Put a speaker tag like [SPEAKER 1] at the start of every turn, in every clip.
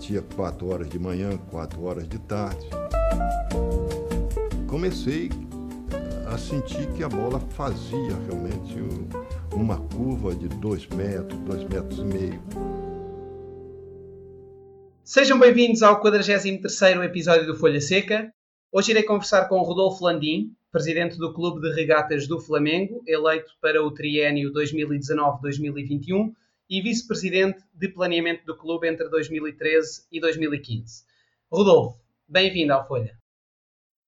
[SPEAKER 1] batia quatro horas de manhã, quatro horas de tarde. Comecei a sentir que a bola fazia realmente uma curva de dois metros, dois metros e meio.
[SPEAKER 2] Sejam bem-vindos ao 43º episódio do Folha Seca. Hoje irei conversar com Rodolfo Landim, presidente do Clube de Regatas do Flamengo, eleito para o triênio 2019-2021 e vice-presidente de planeamento do clube entre 2013 e 2015. Rodolfo, bem-vindo ao Folha.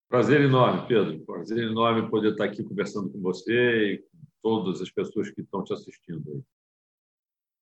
[SPEAKER 3] Prazer enorme, Pedro. Prazer enorme poder estar aqui conversando com você e com todas as pessoas que estão te assistindo.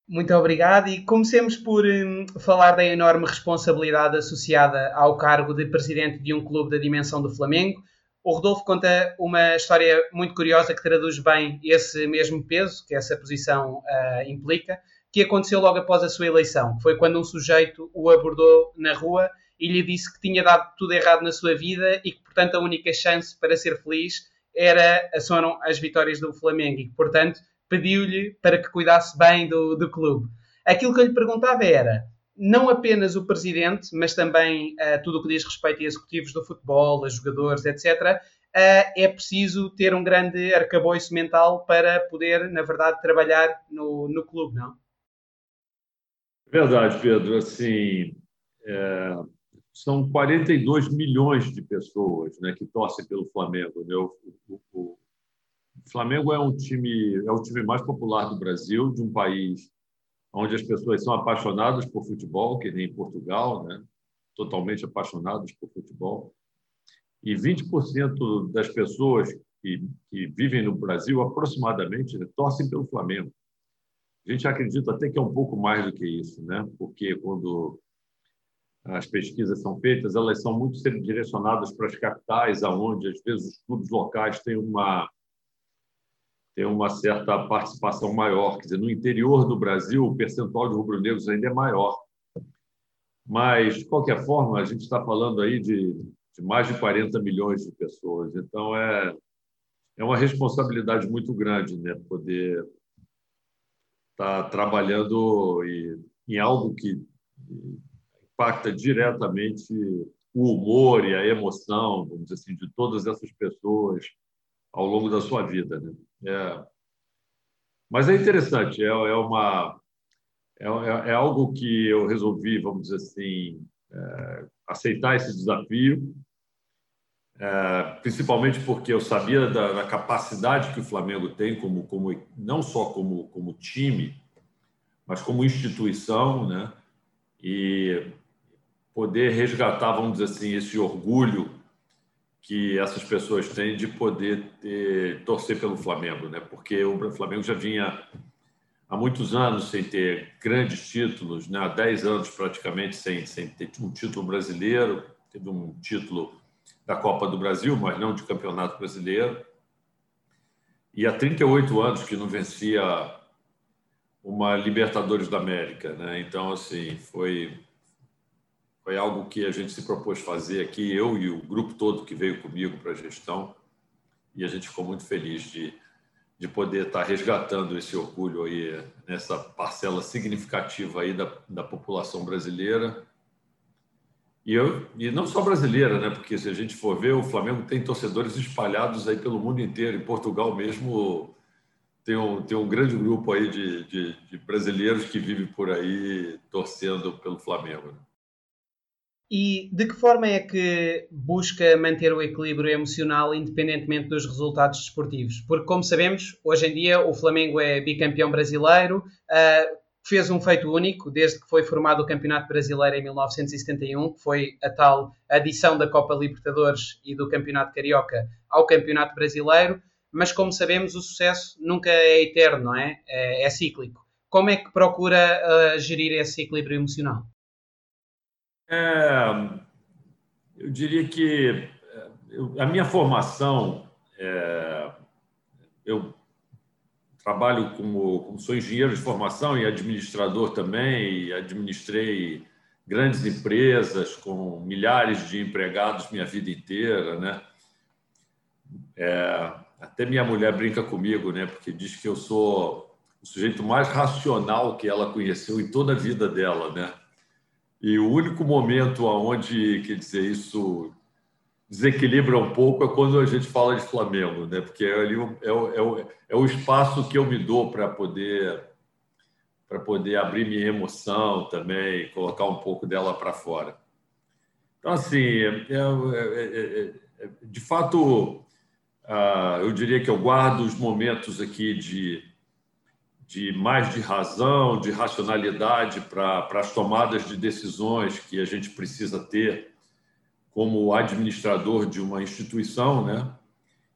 [SPEAKER 2] Muito obrigado e comecemos por hum, falar da enorme responsabilidade associada ao cargo de presidente de um clube da dimensão do Flamengo. O Rodolfo conta uma história muito curiosa que traduz bem esse mesmo peso que essa posição uh, implica, que aconteceu logo após a sua eleição. Foi quando um sujeito o abordou na rua e lhe disse que tinha dado tudo errado na sua vida e que, portanto, a única chance para ser feliz era foram as vitórias do Flamengo e que, portanto, pediu-lhe para que cuidasse bem do, do clube. Aquilo que eu lhe perguntava era não apenas o presidente, mas também uh, tudo o que diz respeito a executivos do futebol, a jogadores, etc., uh, é preciso ter um grande arcabouço mental para poder, na verdade, trabalhar no, no clube, não?
[SPEAKER 3] Verdade, Pedro. Assim, é, são 42 milhões de pessoas né, que torcem pelo Flamengo. Né? O, o, o, Flamengo é um time é o time mais popular do Brasil, de um país onde as pessoas são apaixonadas por futebol, que nem em Portugal, né? totalmente apaixonadas por futebol. E 20% das pessoas que, que, vivem no Brasil, aproximadamente, né, torcem pelo Flamengo. A gente acredita até que é um pouco mais do que isso, né? porque quando as pesquisas são feitas, elas são muito direcionadas para as capitais, aonde às vezes os clubes locais têm uma tem uma certa participação maior. Quer dizer, no interior do Brasil, o percentual de rubro-negros ainda é maior. Mas, de qualquer forma, a gente está falando aí de, de, mais de 40 milhões de pessoas. Então, é, é uma responsabilidade muito grande né, poder estar tá trabalhando e, em algo que impacta diretamente o humor e a emoção, vamos dizer assim, de todas essas pessoas ao longo da sua vida. Né? É. Mas é interessante, é, é uma é, é, é, algo que eu resolvi, vamos dizer assim, é, aceitar esse desafio, é, principalmente porque eu sabia da, da, capacidade que o Flamengo tem como, como não só como, como time, mas como instituição, né? E poder resgatar, vamos dizer assim, esse orgulho que essas pessoas têm de poder ter, torcer pelo Flamengo, né? Porque o Flamengo já vinha há muitos anos sem ter grandes títulos, né? Há 10 anos praticamente sem, sem ter um título brasileiro, teve um título da Copa do Brasil, mas não de Campeonato Brasileiro. E há 38 anos que não vencia uma Libertadores da América, né? Então assim, foi foi algo que a gente se propôs fazer aqui, eu e o grupo todo que veio comigo para a gestão, e a gente ficou muito feliz de, de poder estar resgatando esse orgulho aí nessa parcela significativa aí da, da população brasileira. E, eu, e não só brasileira, né? porque se a gente for ver, o Flamengo tem torcedores espalhados aí pelo mundo inteiro. Em Portugal mesmo tem um, tem um grande grupo aí de, de, de brasileiros que vivem por aí torcendo pelo Flamengo. Né?
[SPEAKER 2] E de que forma é que busca manter o equilíbrio emocional independentemente dos resultados desportivos? Porque, como sabemos, hoje em dia o Flamengo é bicampeão brasileiro, uh, fez um feito único desde que foi formado o Campeonato Brasileiro em 1971, que foi a tal adição da Copa Libertadores e do Campeonato Carioca ao Campeonato Brasileiro, mas como sabemos, o sucesso nunca é eterno, não é? É, é cíclico. Como é que procura uh, gerir esse equilíbrio emocional?
[SPEAKER 3] É, eu diria que é, eu, a minha formação, é, eu trabalho como, como, sou engenheiro de formação e administrador também, e administrei grandes empresas com milhares de empregados minha vida inteira, né? É, até minha mulher brinca comigo, né? Porque diz que eu sou o sujeito mais racional que ela conheceu em toda a vida dela, né? E o único momento onde, quer dizer, isso desequilibra um pouco é quando a gente fala de Flamengo, né? Porque é, ali, é, o, é, é o espaço que eu me dou para poder para poder abrir minha emoção também, colocar um pouco dela para fora. Então, assim, é, é, é, de fato, ah, eu diria que eu guardo os momentos aqui de, de mais de razão, de racionalidade para as tomadas de decisões que a gente precisa ter como administrador de uma instituição, né?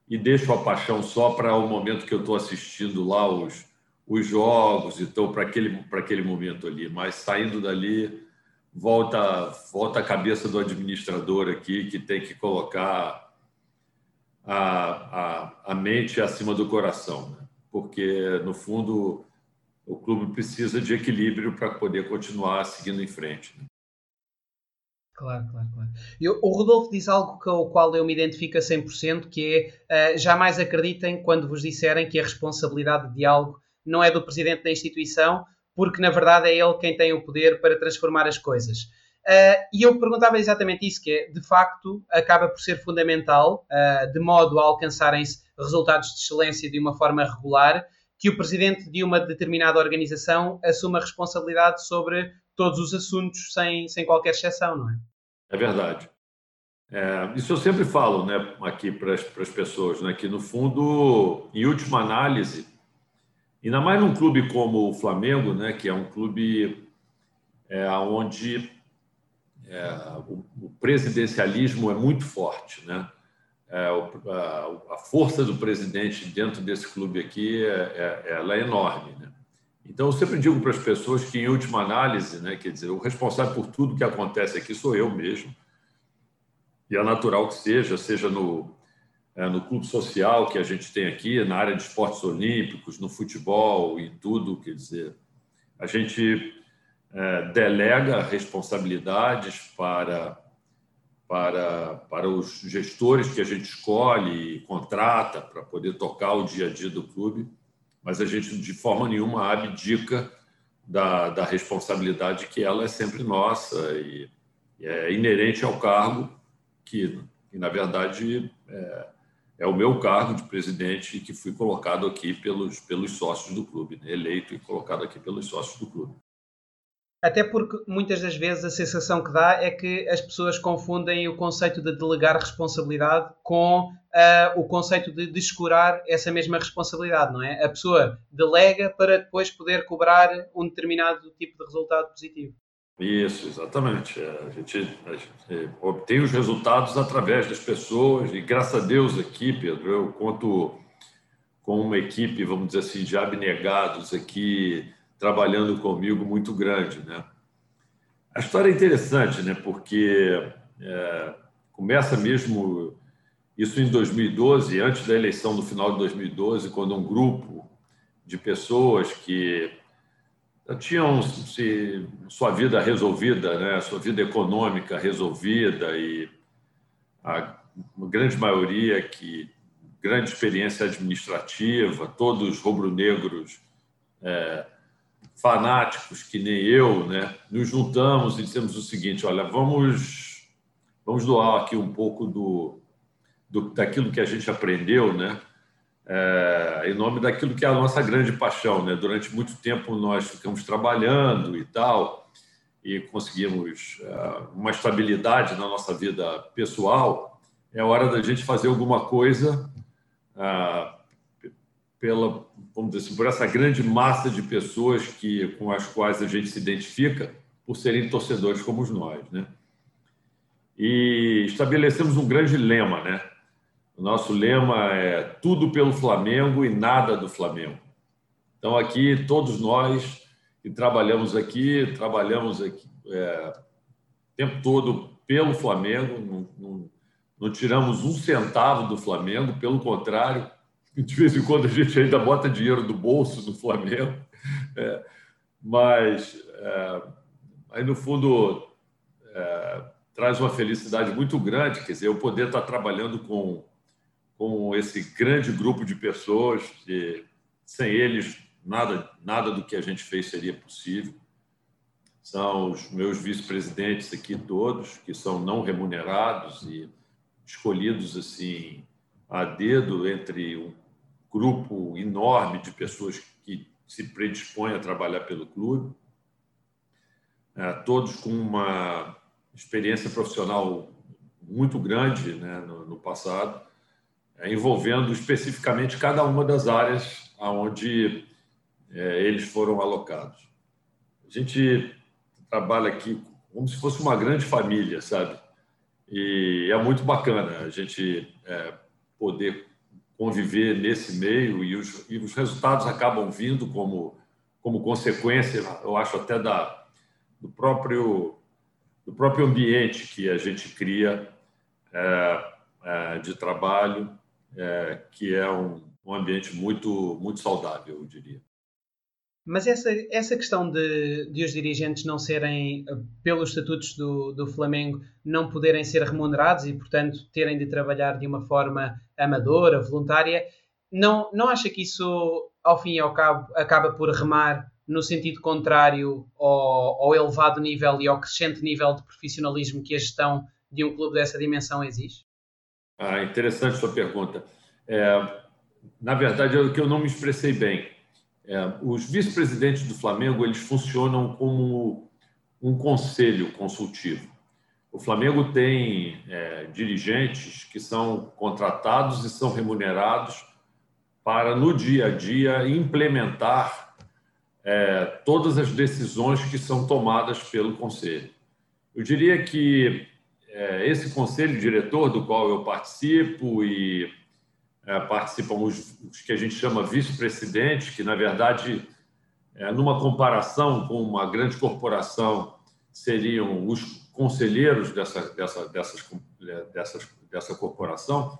[SPEAKER 3] E deixo a paixão só para o momento que eu estou assistindo lá os, os jogos, então para aquele para aquele momento ali. Mas saindo dali, volta volta a cabeça do administrador aqui que tem que colocar a, a, a mente acima do coração, né? Porque no fundo o clube precisa de equilíbrio para poder continuar seguindo em frente. Né?
[SPEAKER 2] Claro, claro, claro. Eu, o Rodolfo diz algo com o qual eu me identifico a 100%, que é uh, jamais acreditem quando vos disserem que a responsabilidade de algo não é do presidente da instituição, porque na verdade é ele quem tem o poder para transformar as coisas. Uh, e eu perguntava exatamente isso, que é, de facto, acaba por ser fundamental, uh, de modo a alcançarem-se resultados de excelência de uma forma regular, que o presidente de uma determinada organização assuma responsabilidade sobre todos os assuntos sem, sem qualquer exceção, não é?
[SPEAKER 3] É verdade. É, isso eu sempre falo né, aqui para as pessoas, né, que no fundo, em última análise, ainda mais num clube como o Flamengo, né, que é um clube é, onde é, o, o, presidencialismo é muito forte, né? É, a, a, força do presidente dentro desse clube aqui é, é, ela é enorme, né? Então, eu sempre digo para as pessoas que, em última análise, né, quer dizer, o responsável por tudo que acontece aqui sou eu mesmo. E é natural que seja, seja no, é, no clube social que a gente tem aqui, na área de esportes olímpicos, no futebol e tudo, quer dizer, a gente delega responsabilidades para, para, para os gestores que a gente escolhe e contrata para poder tocar o dia a dia do clube mas a gente de forma nenhuma abdica da, da responsabilidade que ela é sempre nossa e, e é inerente ao cargo que, que na verdade, é, é, o meu cargo de presidente que fui colocado aqui pelos, pelos sócios do clube, né? eleito e colocado aqui pelos sócios do clube.
[SPEAKER 2] Até porque muitas das vezes a sensação que dá é que as pessoas confundem o conceito de delegar responsabilidade com uh, o conceito de descurar essa mesma responsabilidade, não é? A pessoa delega para depois poder cobrar um determinado tipo de resultado positivo.
[SPEAKER 3] Isso, exatamente. É, a gente, a gente obtém os resultados através das pessoas e graças a Deus aqui, Pedro, eu conto com uma equipe, vamos dizer assim, de abnegados aqui trabalhando comigo muito grande, né? A história é interessante, né? Porque é, começa mesmo isso em 2012, antes da eleição do final de 2012, quando um grupo de pessoas que tinham se, sua vida resolvida, né? Sua vida econômica resolvida e a grande maioria que grande experiência administrativa, todos rubro-negros é, fanáticos que nem eu, né, nos juntamos e dissemos o seguinte: olha, vamos, vamos doar aqui um pouco do, do daquilo que a gente aprendeu, né, é, em nome daquilo que é a nossa grande paixão. Né? Durante muito tempo nós ficamos trabalhando e tal, e conseguimos é, uma estabilidade na nossa vida pessoal. É hora da gente fazer alguma coisa. É, pela, vamos dizer assim, por essa grande massa de pessoas que, com as quais a gente se identifica, por serem torcedores como nós, né? E estabelecemos um grande lema, né? O nosso lema é tudo pelo Flamengo e nada do Flamengo. Então aqui todos nós que trabalhamos aqui, trabalhamos aqui é, o tempo todo pelo Flamengo, não, não, não tiramos um centavo do Flamengo, pelo contrário, de vez em quando a gente ainda bota dinheiro do bolso no Flamengo, é, mas é, aí no fundo é, traz uma felicidade muito grande, quer dizer, eu poder estar trabalhando com, com esse grande grupo de pessoas, que sem eles nada, nada do que a gente fez seria possível. são os meus vice-presidentes aqui todos, que são não remunerados e escolhidos assim a dedo entre um grupo enorme de pessoas que se predispõem a trabalhar pelo clube, é, todos com uma experiência profissional muito grande né, no, no passado, é, envolvendo especificamente cada uma das áreas aonde é, eles foram alocados. A gente trabalha aqui como se fosse uma grande família, sabe? E é muito bacana a gente é, poder conviver nesse meio e os, e os, resultados acabam vindo como, como consequência, eu acho até da, do, próprio, do próprio ambiente que a gente cria é, é, de trabalho, é, que é um, um ambiente muito, muito saudável, eu diria.
[SPEAKER 2] Mas essa, essa questão de, de os dirigentes não serem, pelos estatutos do, do Flamengo, não poderem ser remunerados e, portanto, terem de trabalhar de uma forma amadora, voluntária, não, não acha que isso, ao fim e ao cabo, acaba por remar no sentido contrário ao, ao elevado nível e ao crescente nível de profissionalismo que a gestão de um clube dessa dimensão exige?
[SPEAKER 3] Ah, interessante sua pergunta. É, na verdade, é o que eu não me expressei bem. É, os vice-presidentes do Flamengo eles funcionam como um conselho consultivo. O Flamengo tem é, dirigentes que são contratados e são remunerados para, no dia a dia, implementar é, todas as decisões que são tomadas pelo conselho. Eu diria que é, esse conselho diretor, do qual eu participo e participam os, os, que a gente chama vice-presidentes, que, na verdade, é, numa comparação com uma grande corporação, seriam os conselheiros dessa, dessa, dessas, dessas, dessa corporação.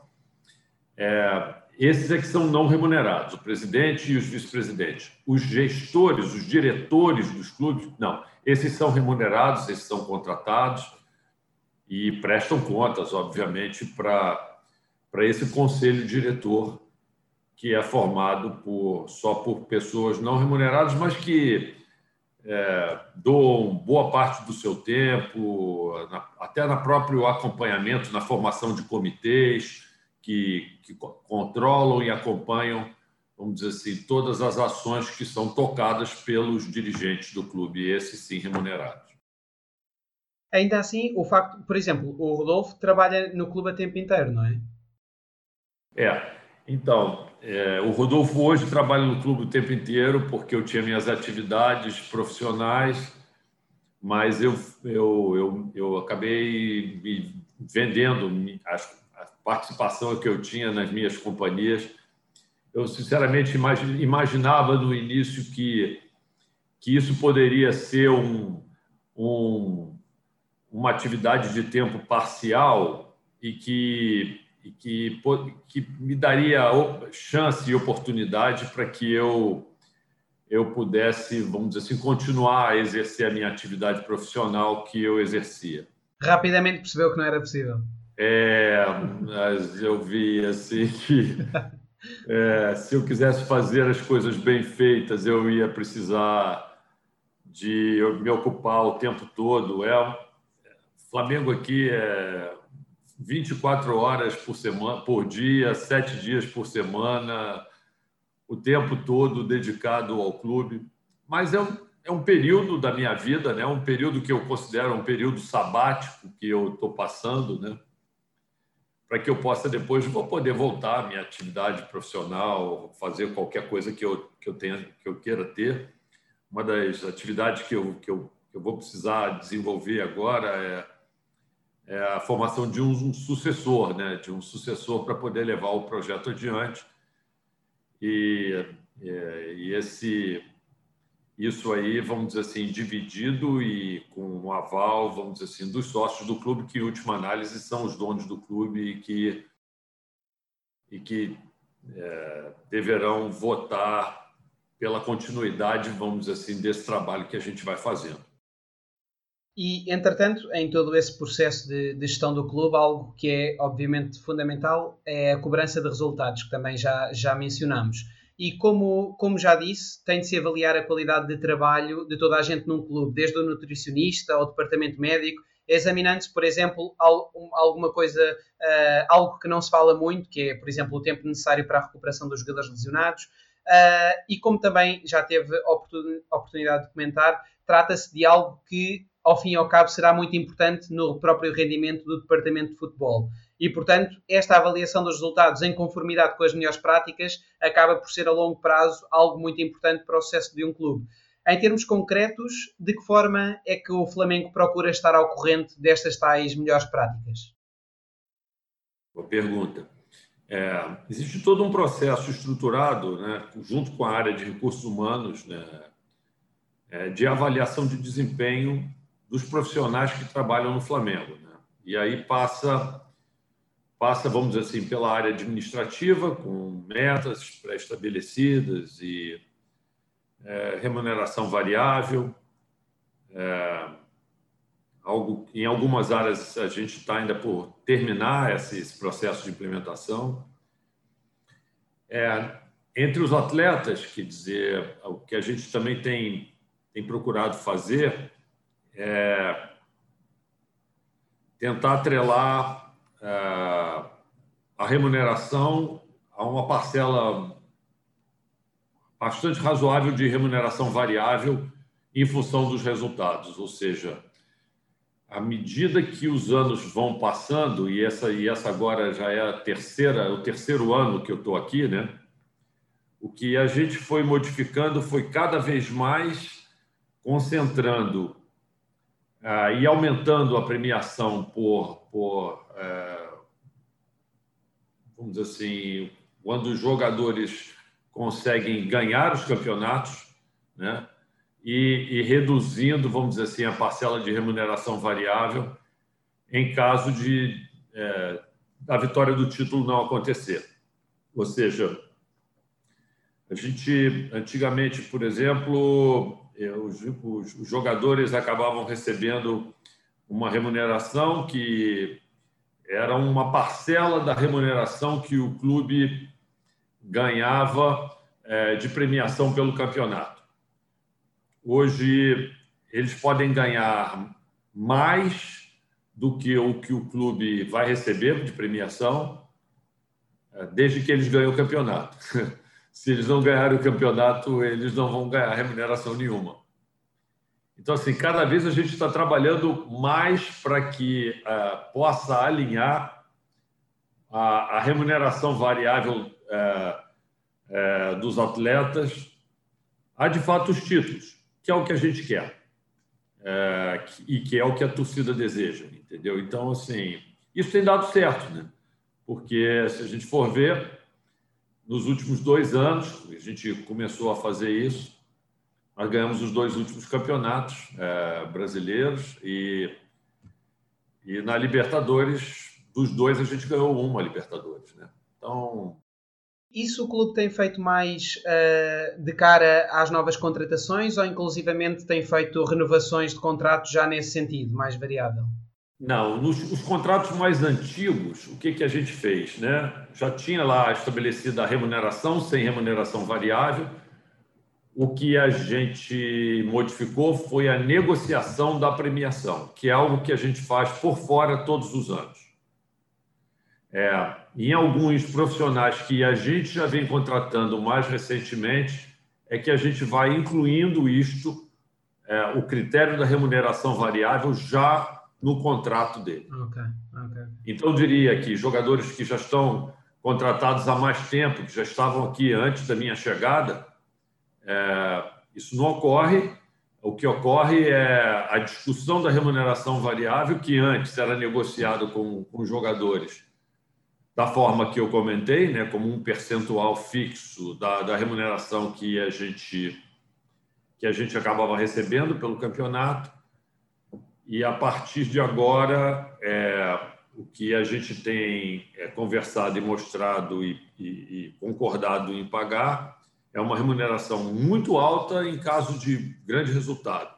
[SPEAKER 3] É, esses é que são não remunerados, o presidente e os vice-presidentes. Os gestores, os diretores dos clubes, não. Esses são remunerados, esses são contratados e prestam contas, obviamente, para para esse conselho diretor que é formado por só por pessoas não remuneradas, mas que é, doam boa parte do seu tempo, na, até no próprio acompanhamento, na formação de comitês que, que controlam e acompanham, vamos dizer assim, todas as ações que são tocadas pelos dirigentes do clube, esses sim remunerados.
[SPEAKER 2] Ainda assim, o facto, por exemplo, o Rodolfo trabalha no clube a tempo inteiro, não é?
[SPEAKER 3] É, então, é, o Rodolfo hoje trabalha no clube o tempo inteiro, porque eu tinha minhas atividades profissionais, mas eu, eu, eu, eu acabei me vendendo a, a participação que eu tinha nas minhas companhias. Eu, sinceramente, imaginava no início que, que isso poderia ser um, um, uma atividade de tempo parcial e que e que, que me daria chance e oportunidade para que eu eu pudesse, vamos dizer assim, continuar a exercer a minha atividade profissional que eu exercia.
[SPEAKER 2] Rapidamente percebeu que não era possível.
[SPEAKER 3] É, mas eu vi assim que é, se eu quisesse fazer as coisas bem feitas, eu ia precisar de me ocupar o tempo todo. É, Flamengo aqui é 24 horas por semana, por dia, sete dias por semana, o tempo todo dedicado ao clube. Mas é um, é um período da minha vida, né? um período que eu considero um período sabático que eu estou passando, né? para que eu possa depois vou poder voltar à minha atividade profissional, fazer qualquer coisa que eu, que eu tenha, que eu queira ter. Uma das atividades que eu, que eu, que eu vou precisar desenvolver agora é é a formação de um, sucessor, né? de um sucessor para poder levar o projeto adiante. E, é, e esse, isso aí, vamos dizer assim, dividido e com um aval, vamos dizer assim, dos sócios do clube, que em última análise são os donos do clube e que, e que é, deverão votar pela continuidade, vamos dizer assim, desse trabalho que a gente vai fazendo.
[SPEAKER 2] E, entretanto, em todo esse processo de, de, gestão do clube, algo que é obviamente fundamental é a cobrança de resultados, que também já, já mencionamos. E como, como já disse, tem de se avaliar a qualidade de trabalho de toda a gente num clube, desde o nutricionista ao departamento médico, examinando-se, por exemplo, alguma coisa, uh, algo que não se fala muito, que é, por exemplo, o tempo necessário para a recuperação dos jogadores lesionados. Uh, e como também já teve oportunidade de comentar, trata-se de algo que, ao fim e ao cabo, será muito importante no próprio rendimento do departamento de futebol. E, portanto, esta avaliação dos resultados em conformidade com as melhores práticas acaba por ser a longo prazo algo muito importante para o sucesso de um clube. Em termos concretos, de que forma é que o Flamengo procura estar ao corrente destas tais melhores práticas?
[SPEAKER 3] Boa pergunta. É, existe todo um processo estruturado, né, junto com a área de recursos humanos, né, é, de avaliação de desempenho dos profissionais que trabalham no Flamengo. Né? E aí passa, passa, vamos dizer assim, pela área administrativa, com metas pré-estabelecidas e é, remuneração variável. É, algo, em algumas áreas a gente está ainda por terminar esse, esse processo de implementação. É, entre os atletas, quer dizer, o que a gente também tem, tem procurado fazer é tentar atrelar é, a remuneração a uma parcela bastante razoável de remuneração variável em função dos resultados, ou seja, à medida que os anos vão passando e essa e essa agora já é a terceira, o terceiro ano que eu estou aqui, né? O que a gente foi modificando foi cada vez mais concentrando ah, e aumentando a premiação por, por é, vamos dizer assim, quando os jogadores conseguem ganhar os campeonatos, né? E, e, reduzindo, vamos dizer assim, a parcela de remuneração variável em caso de é, a vitória do título não acontecer. Ou seja, a gente antigamente, por exemplo, os, jogadores acabavam recebendo uma remuneração que era uma parcela da remuneração que o clube ganhava é, de premiação pelo campeonato. Hoje, eles podem ganhar mais do que o que o clube vai receber de premiação, é, desde que eles ganhem o campeonato. Se eles não ganharem o campeonato, eles não vão ganhar remuneração nenhuma. Então, assim, cada vez a gente está trabalhando mais para que uh, possa alinhar a, a remuneração variável é, é, dos atletas há de fato os títulos, que é o que a gente quer e que é o que a torcida deseja, entendeu? Então, assim, isso tem dado certo, né? Porque se a gente for ver, nos últimos dois anos, a gente começou a fazer isso, nós ganhamos os dois últimos campeonatos é, brasileiros e, e na Libertadores, dos dois, a gente ganhou uma Libertadores, né? Então,
[SPEAKER 2] isso o clube tem feito mais uh, de cara às novas contratações ou inclusivamente tem feito renovações de contratos já nesse sentido, mais variável?
[SPEAKER 3] Não, nos os contratos mais antigos, o que, que a gente fez? Né? Já tinha lá estabelecida a remuneração sem remuneração variável. O que a gente modificou foi a negociação da premiação, que é algo que a gente faz por fora todos os anos. É, em alguns profissionais que a gente já vem contratando mais recentemente, é que a gente vai incluindo isto, é, o critério da remuneração variável, já no contrato dele. Okay, okay. Então, eu diria que jogadores que já estão contratados há mais tempo, que já estavam aqui antes da minha chegada, é, isso não ocorre. O que ocorre é a discussão da remuneração variável, que antes era negociado com, com jogadores da forma que eu comentei, né, como um percentual fixo da, da remuneração que a gente que a gente acabava recebendo pelo campeonato e a partir de agora é, o que a gente tem é, conversado e mostrado e, e, e, concordado em pagar é uma remuneração muito alta em caso de grande resultado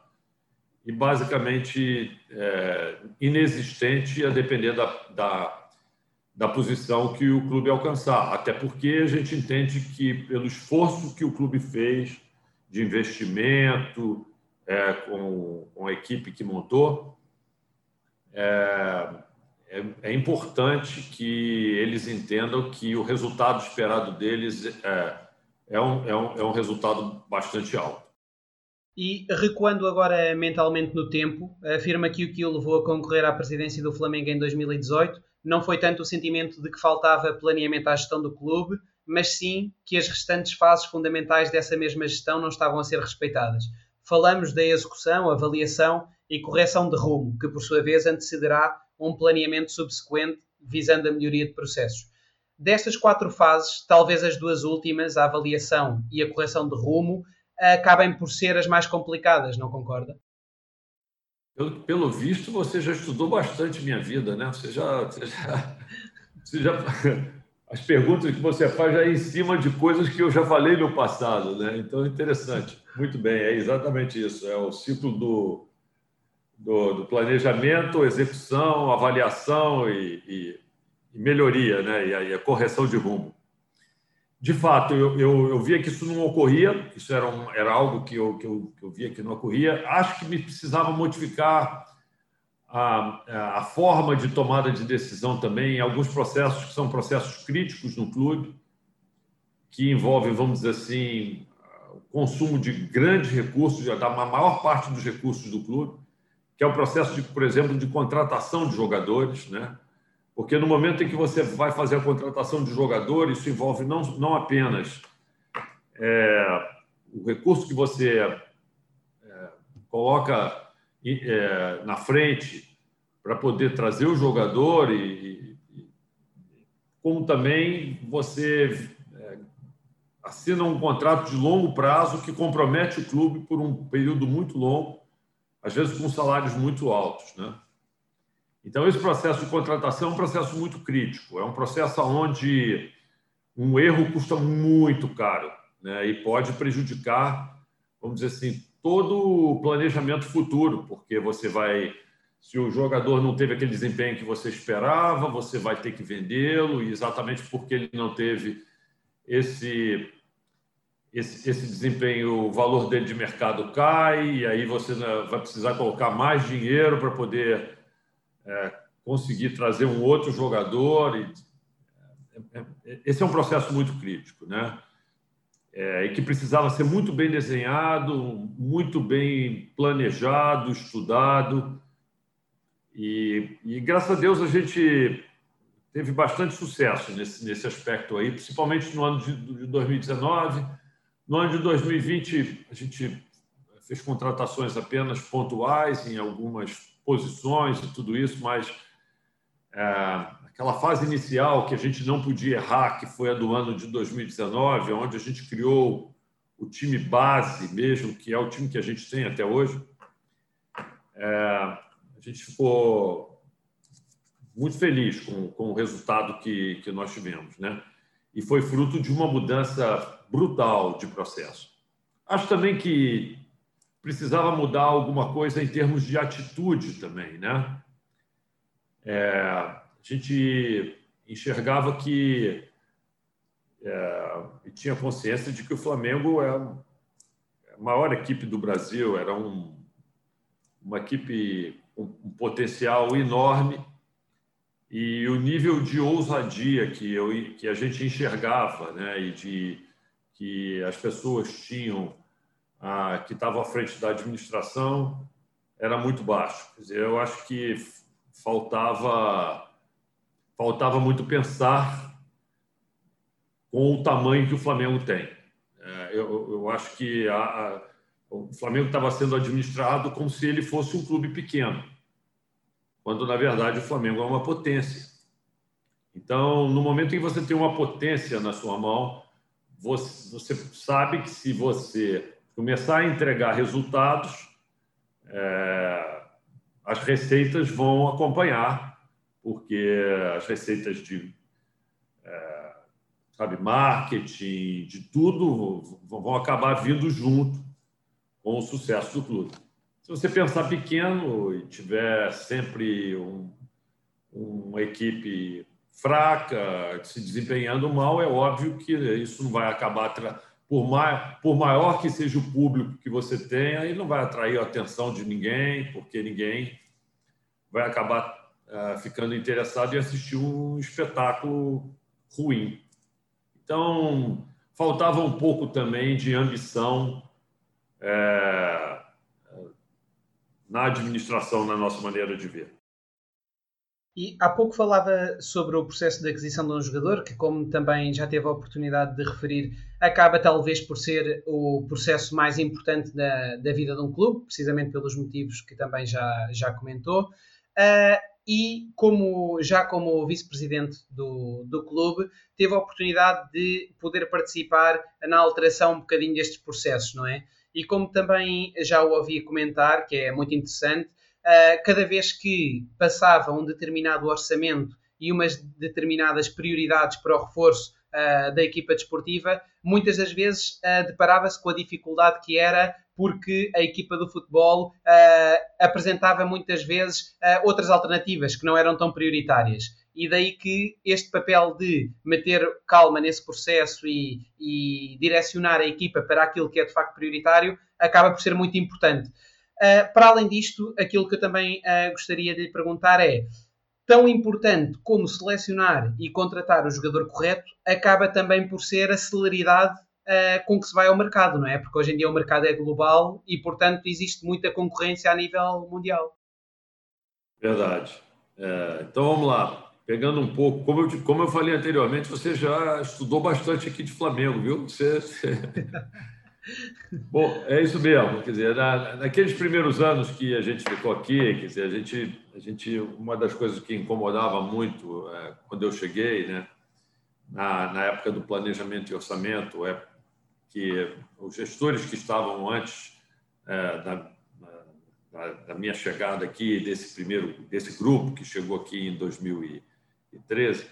[SPEAKER 3] e basicamente é, inexistente a depender da, da da posição que o clube alcançar. Até porque a gente entende que, pelo esforço que o clube fez de investimento, é, com, com, a equipe que montou, é, é, é, importante que eles entendam que o resultado esperado deles é, é, um, é, um, é um resultado bastante alto.
[SPEAKER 2] E recuando agora mentalmente no tempo, afirma que o que o levou a concorrer à presidência do Flamengo em 2018 não foi tanto o sentimento de que faltava planeamento à gestão do clube, mas sim que as restantes fases fundamentais dessa mesma gestão não estavam a ser respeitadas. Falamos da execução, avaliação e correção de rumo, que por sua vez antecederá um planeamento subsequente visando a melhoria de processos. Destas quatro fases, talvez as duas últimas, a avaliação e a correção de rumo, acabem por ser as mais complicadas, não concorda?
[SPEAKER 3] Pelo, visto, você já estudou bastante minha vida, né? Você já, você já, você já, as perguntas que você faz já é em cima de coisas que eu já falei no passado, né? Então, interessante. Muito bem, é exatamente isso. É o ciclo do, do, do planejamento, execução, avaliação e, e, e melhoria, né? E a, a correção de rumo de fato, eu, eu, eu, via que isso não ocorria, isso era, um, era algo que eu, que, eu, que eu via que não ocorria. Acho que me precisava modificar a, a forma de tomada de decisão também, alguns processos que são processos críticos no clube, que envolvem, vamos dizer assim, consumo de grandes recursos, da maior parte dos recursos do clube, que é o processo, de, por exemplo, de contratação de jogadores, né? Porque no momento em que você vai fazer a contratação de jogador, isso envolve não, não apenas é, o recurso que você é, coloca é, na frente para poder trazer o jogador, e, e como também você assina um contrato de longo prazo que compromete o clube por um período muito longo, às vezes com salários muito altos, né? Então, esse processo de contratação é um processo muito crítico, é um processo onde um erro custa muito caro né? e pode prejudicar, vamos dizer assim, todo o planejamento futuro, porque você vai, se o jogador não teve aquele desempenho que você esperava, você vai ter que vendê-lo, e exatamente porque ele não teve esse, esse, esse desempenho, o valor dele de mercado cai, e aí você né, vai precisar colocar mais dinheiro para poder é, conseguir trazer um outro jogador. E, é, é, esse é um processo muito crítico, né? É, e que precisava ser muito bem desenhado, muito bem planejado, estudado. E, e, graças a Deus a gente teve bastante sucesso nesse, nesse aspecto aí, principalmente no ano de, de 2019. No ano de 2020, a gente fez contratações apenas pontuais em algumas posições e tudo isso, mas é, aquela fase inicial que a gente não podia errar, que foi a do ano de 2019, onde a gente criou o time base mesmo, que é o time que a gente tem até hoje, é, a gente ficou muito feliz com, com o resultado que, que nós tivemos, né? E foi fruto de uma mudança brutal de processo. Acho também que precisava mudar alguma coisa em termos de atitude também, né? É, a gente enxergava que é, e tinha consciência de que o Flamengo é a maior equipe do Brasil, era um, uma equipe com um potencial enorme e o nível de ousadia que, eu, que a gente enxergava, né, e de que as pessoas tinham ah, que estava à frente da administração era muito baixo. Quer dizer, eu acho que faltava faltava muito pensar com o tamanho que o Flamengo tem. É, eu, eu acho que a, a, o Flamengo estava sendo administrado como se ele fosse um clube pequeno, quando na verdade o Flamengo é uma potência. Então, no momento em que você tem uma potência na sua mão, você, você sabe que se você começar a entregar resultados, é, as receitas vão acompanhar, porque as receitas de é, sabe, marketing, de tudo, vão acabar vindo junto com o sucesso do clube. Se você pensar pequeno e tiver sempre um, uma equipe fraca, se desempenhando mal, é óbvio que isso não vai acabar por, mais, por maior que seja o público que você tenha, ele não vai atrair a atenção de ninguém, porque ninguém vai acabar uh, ficando interessado em assistir um espetáculo ruim. Então, faltava um pouco também de ambição é, na administração, na nossa maneira de ver.
[SPEAKER 2] E há pouco falava sobre o processo de aquisição de um jogador, que, como também já teve a oportunidade de referir, acaba talvez por ser o processo mais importante da, da vida de um clube, precisamente pelos motivos que também já, já comentou. Uh, e como já como vice-presidente do, do clube, teve a oportunidade de poder participar na alteração um bocadinho destes processos, não é? E como também já o ouvi comentar, que é muito interessante, cada vez que passava um determinado orçamento e umas determinadas prioridades para o reforço uh, da equipa desportiva, muitas das vezes uh, deparava-se com a dificuldade que era porque a equipa do futebol apresentava muitas vezes outras alternativas que não eram tão prioritárias. E daí que este papel de meter calma nesse processo e, e direcionar a equipa para aquilo que é de facto prioritário acaba por ser muito importante. Uh, para além disto, aquilo que eu também uh, gostaria de lhe perguntar é: tão importante como selecionar e contratar o jogador correto, acaba também por ser a celeridade uh, com que se vai ao mercado, não é? Porque hoje em dia o mercado é global e, portanto, existe muita concorrência a nível mundial.
[SPEAKER 3] Verdade. É, então vamos lá. Pegando um pouco, como eu, como eu falei anteriormente, você já estudou bastante aqui de Flamengo, viu? Você, Bom, é isso mesmo. Quer dizer, na, naqueles primeiros anos que a gente ficou aqui, quer dizer, a gente, a gente, uma das coisas que incomodava muito é, quando eu cheguei, né, na, na época do planejamento e orçamento, é que os gestores que estavam antes é, da, da, da, minha chegada aqui, desse primeiro, desse grupo que chegou aqui em 2013,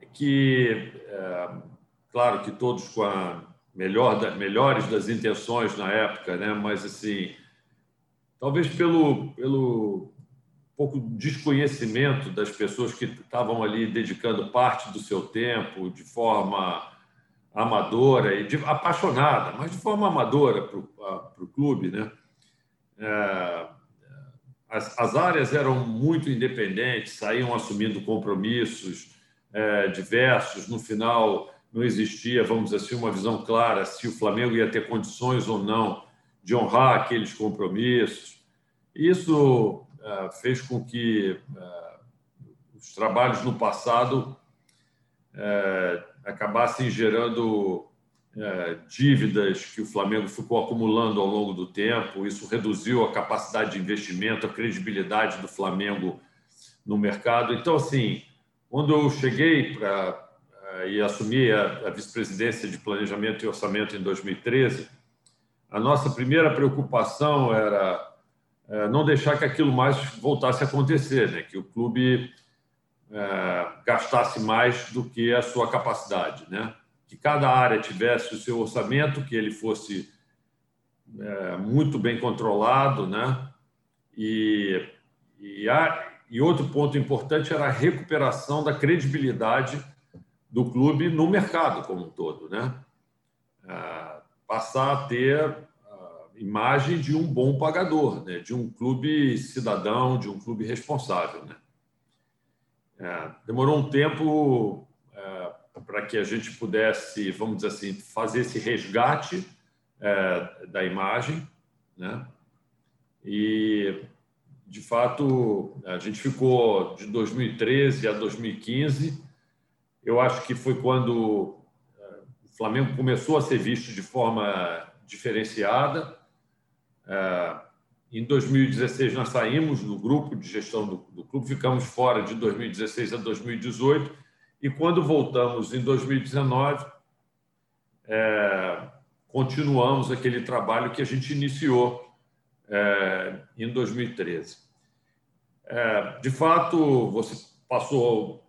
[SPEAKER 3] é que, é, claro que todos com a melhor melhores das intenções na época, né? Mas assim, talvez pelo pelo pouco desconhecimento das pessoas que estavam ali dedicando parte do seu tempo de forma amadora e de, apaixonada, mas de forma amadora para o clube, né? É, as, as, áreas eram muito independentes, saíam assumindo compromissos é, diversos. No final, não existia, vamos dizer assim, uma visão clara se o Flamengo ia ter condições ou não de honrar aqueles compromissos. Isso uh, fez com que uh, os trabalhos no passado uh, acabassem gerando dívidas que o Flamengo ficou acumulando ao longo do tempo. Isso reduziu a capacidade de investimento, a credibilidade do Flamengo no mercado. Então, assim, quando eu cheguei para e assumi a, vice-presidência de Planejamento e Orçamento em 2013, a nossa primeira preocupação era é, não deixar que aquilo mais voltasse a acontecer, né? que o clube é, gastasse mais do que a sua capacidade, né? que cada área tivesse o seu orçamento, que ele fosse é, muito bem controlado, né? e, e, a, e outro ponto importante era a recuperação da credibilidade do clube no mercado como um todo, né? Ah, passar a ter a imagem de um bom pagador, né? De um clube cidadão, de um clube responsável, né? É, demorou um tempo é, para que a gente pudesse, vamos dizer assim, fazer esse resgate é, da imagem, né? E de fato a gente ficou de 2013 a 2015 eu acho que foi quando eh, o Flamengo começou a ser visto de forma diferenciada. Eh, em 2016, nós saímos do grupo de gestão do, do clube, ficamos fora de 2016 a 2018, e quando voltamos em 2019, é, continuamos aquele trabalho que a gente iniciou é, em 2013. É, de fato, você passou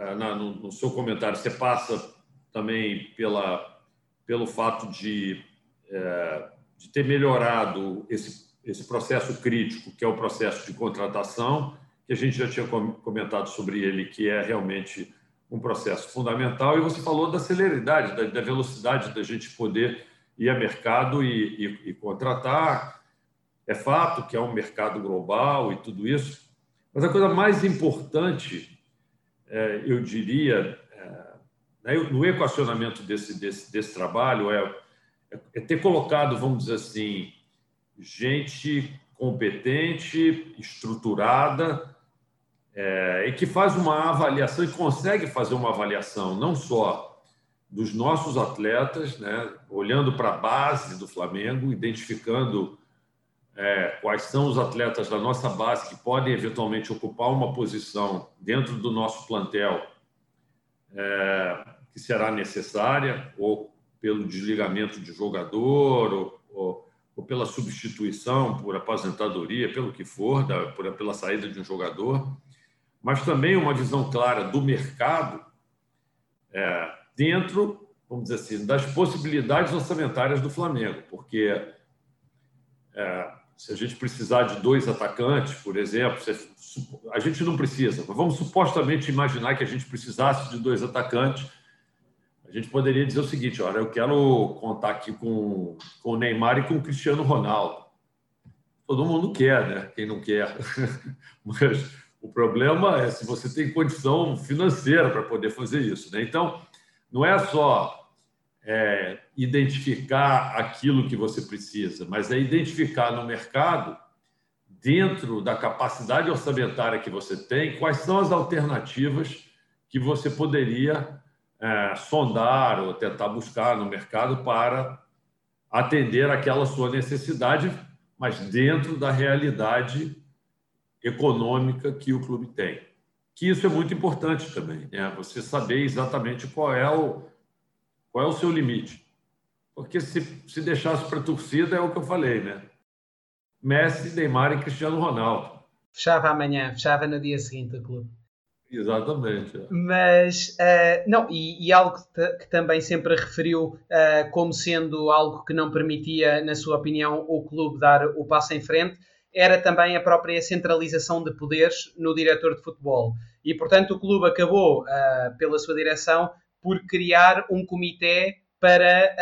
[SPEAKER 3] ah, no, no seu comentário, você passa também pela, pelo fato de, é, de ter melhorado esse, esse processo crítico, que é o processo de contratação, que a gente já tinha comentado sobre ele, que é realmente um processo fundamental. E você falou da celeridade, da, da velocidade da gente poder ir a mercado e, e, e contratar. É fato que é um mercado global e tudo isso, mas a coisa mais importante, é, eu diria, é, né, no equacionamento desse, desse, desse trabalho é, é ter colocado, vamos dizer assim, gente competente, estruturada, é, e que faz uma avaliação e consegue fazer uma avaliação não só dos nossos atletas, né, olhando para a base do Flamengo, identificando é, quais são os atletas da nossa base que podem eventualmente ocupar uma posição dentro do nosso plantel é, que será necessária, ou pelo desligamento de jogador, ou, ou, ou, pela substituição por aposentadoria, pelo que for, da, por, pela saída de um jogador, mas também uma visão clara do mercado é, dentro, vamos dizer assim, das possibilidades orçamentárias do Flamengo, porque é, se a gente precisar de dois atacantes, por exemplo, a gente não precisa, mas vamos supostamente imaginar que a gente precisasse de dois atacantes, a gente poderia dizer o seguinte: olha, eu quero contar aqui com, com o Neymar e com o Cristiano Ronaldo. Todo mundo quer, né? Quem não quer. Mas o problema é se você tem condição financeira para poder fazer isso. Né? Então, não é só é, identificar aquilo que você precisa, mas é identificar no mercado, dentro da capacidade orçamentária que você tem, quais são as alternativas que você poderia é, sondar ou tentar buscar no mercado para atender aquela sua necessidade, mas dentro da realidade econômica que o clube tem. Que isso é muito importante também, né? Você saber exatamente qual é o qual é o seu limite? Porque se, se deixasse para a torcida, é o que eu falei, né? Messi, Neymar e Cristiano Ronaldo.
[SPEAKER 2] Fechava amanhã, fechava no dia seguinte o clube.
[SPEAKER 3] Exatamente. É.
[SPEAKER 2] Mas, uh, não, e, e algo que, que, também sempre referiu uh, como sendo algo que não permitia, na sua opinião, o clube dar o passo em frente, era também a própria centralização de poderes no diretor de futebol. E, portanto, o clube acabou, uh, pela sua direção, por criar um comitê para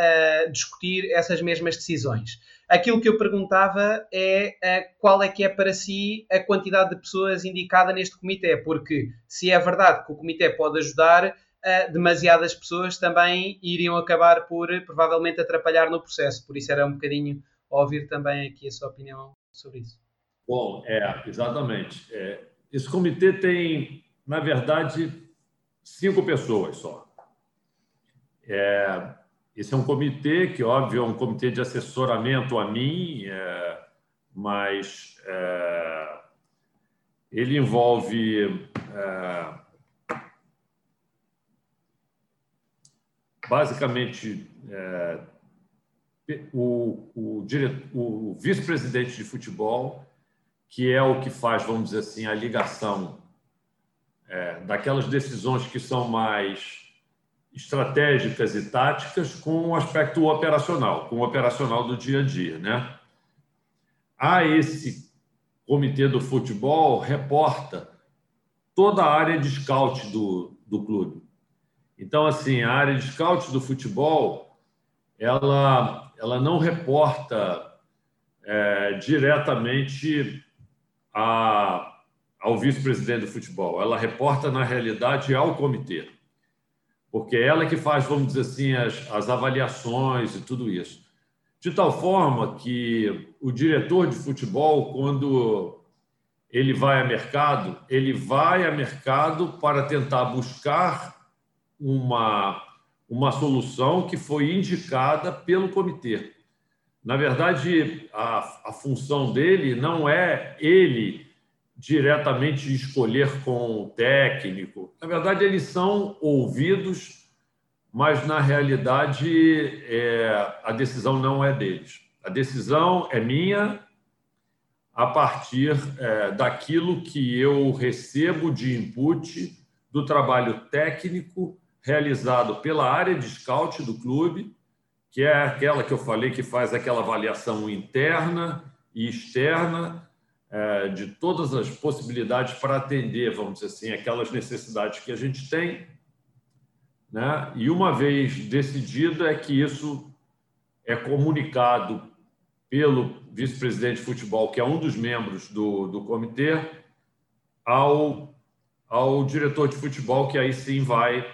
[SPEAKER 2] uh, discutir essas mesmas decisões. Aquilo que eu perguntava é uh, qual é que é para si a quantidade de pessoas indicada neste comitê, porque se é verdade que o comitê pode ajudar, uh, demasiadas pessoas também iriam acabar por provavelmente atrapalhar no processo. Por isso era um bocadinho ouvir também aqui a sua opinião sobre isso.
[SPEAKER 3] Bom, é, exatamente. É, esse comitê tem, na verdade, cinco pessoas só. É, esse é um comitê que, óbvio, é um comitê de assessoramento a mim, é, mas é, ele envolve é, basicamente é, o, o, o vice-presidente de futebol, que é o que faz, vamos dizer assim, a ligação é, daquelas decisões que são mais estratégicas e táticas com o aspecto operacional, com o operacional do dia a dia, né? A esse comitê do futebol reporta toda a área de scout do, do clube. Então, assim, a área de scout do futebol, ela, ela não reporta é, diretamente a, ao vice-presidente do futebol, ela reporta, na realidade, ao comitê porque é ela que faz, vamos dizer assim, as, as avaliações e tudo isso. De tal forma que o diretor de futebol, quando ele vai a mercado, ele vai a mercado para tentar buscar uma, uma solução que foi indicada pelo comitê. Na verdade, a, a função dele não é ele diretamente escolher com o técnico. Na verdade, eles são ouvidos, mas na realidade é, a decisão não é deles. A decisão é minha a partir é, daquilo que eu recebo de input do trabalho técnico realizado pela área de scout do clube, que é aquela que eu falei que faz aquela avaliação interna e externa de todas as possibilidades para atender, vamos dizer assim, aquelas necessidades que a gente tem. Né? E uma vez decidido, é que isso é comunicado pelo vice-presidente de futebol, que é um dos membros do, do comitê, ao, ao diretor de futebol, que aí sim vai,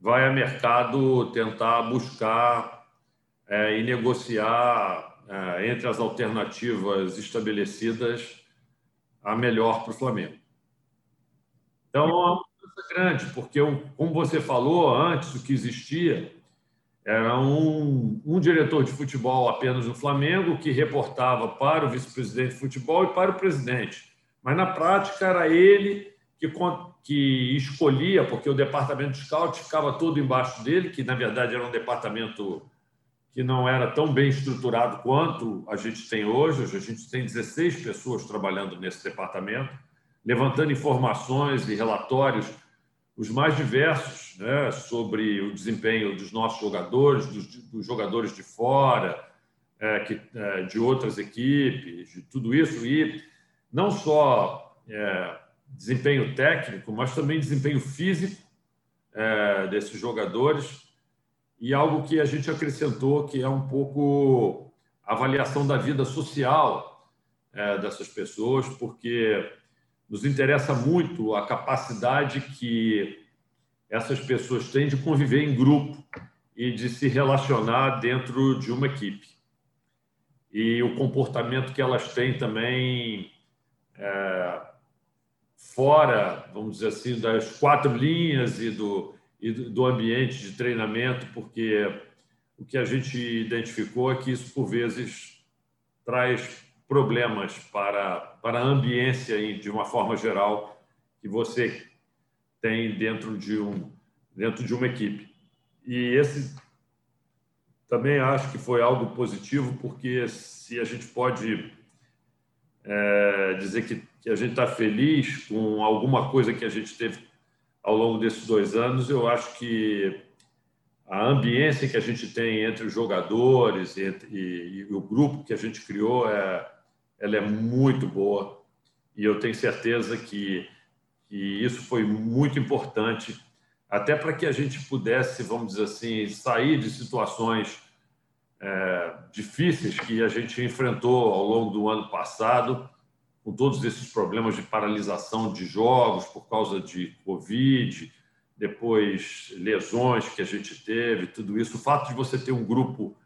[SPEAKER 3] vai a mercado tentar buscar é, e negociar é, entre as alternativas estabelecidas, a melhor para o Flamengo. Então, é uma mudança grande, porque, como você falou antes, o que existia era um, um diretor de futebol apenas no Flamengo que reportava para o vice-presidente de futebol e para o presidente. Mas, na prática, era ele que, que escolhia, porque o departamento de scout ficava todo embaixo dele, que, na verdade, era um departamento que não era tão bem estruturado quanto a gente tem hoje. Hoje a gente tem 16 pessoas trabalhando nesse departamento, levantando informações e relatórios os mais diversos né, sobre o desempenho dos nossos jogadores, dos, dos jogadores de fora, é, que, é, de outras equipes, de tudo isso. E não só é, desempenho técnico, mas também desempenho físico é, desses jogadores e algo que a gente acrescentou, que é um pouco a avaliação da vida social é, dessas pessoas, porque nos interessa muito a capacidade que essas pessoas têm de conviver em grupo e de se relacionar dentro de uma equipe. E o comportamento que elas têm também é, fora, vamos dizer assim, das quatro linhas e do, e do ambiente de treinamento, porque o que a gente identificou é que isso, por vezes, traz problemas para, para a ambiência, de uma forma geral, que você tem dentro de, um, dentro de uma equipe. E esse também acho que foi algo positivo, porque se a gente pode é, dizer que, que a gente está feliz com alguma coisa que a gente teve ao longo desses dois anos, eu acho que a ambiência que a gente tem entre os jogadores e, e, e o grupo que a gente criou é, ela é muito boa. E eu tenho certeza que, que isso foi muito importante até para que a gente pudesse, vamos dizer assim, sair de situações é, difíceis que a gente enfrentou ao longo do ano passado com todos esses problemas de paralisação de jogos por causa de Covid, depois lesões que a gente teve, tudo isso. O fato de você ter um grupo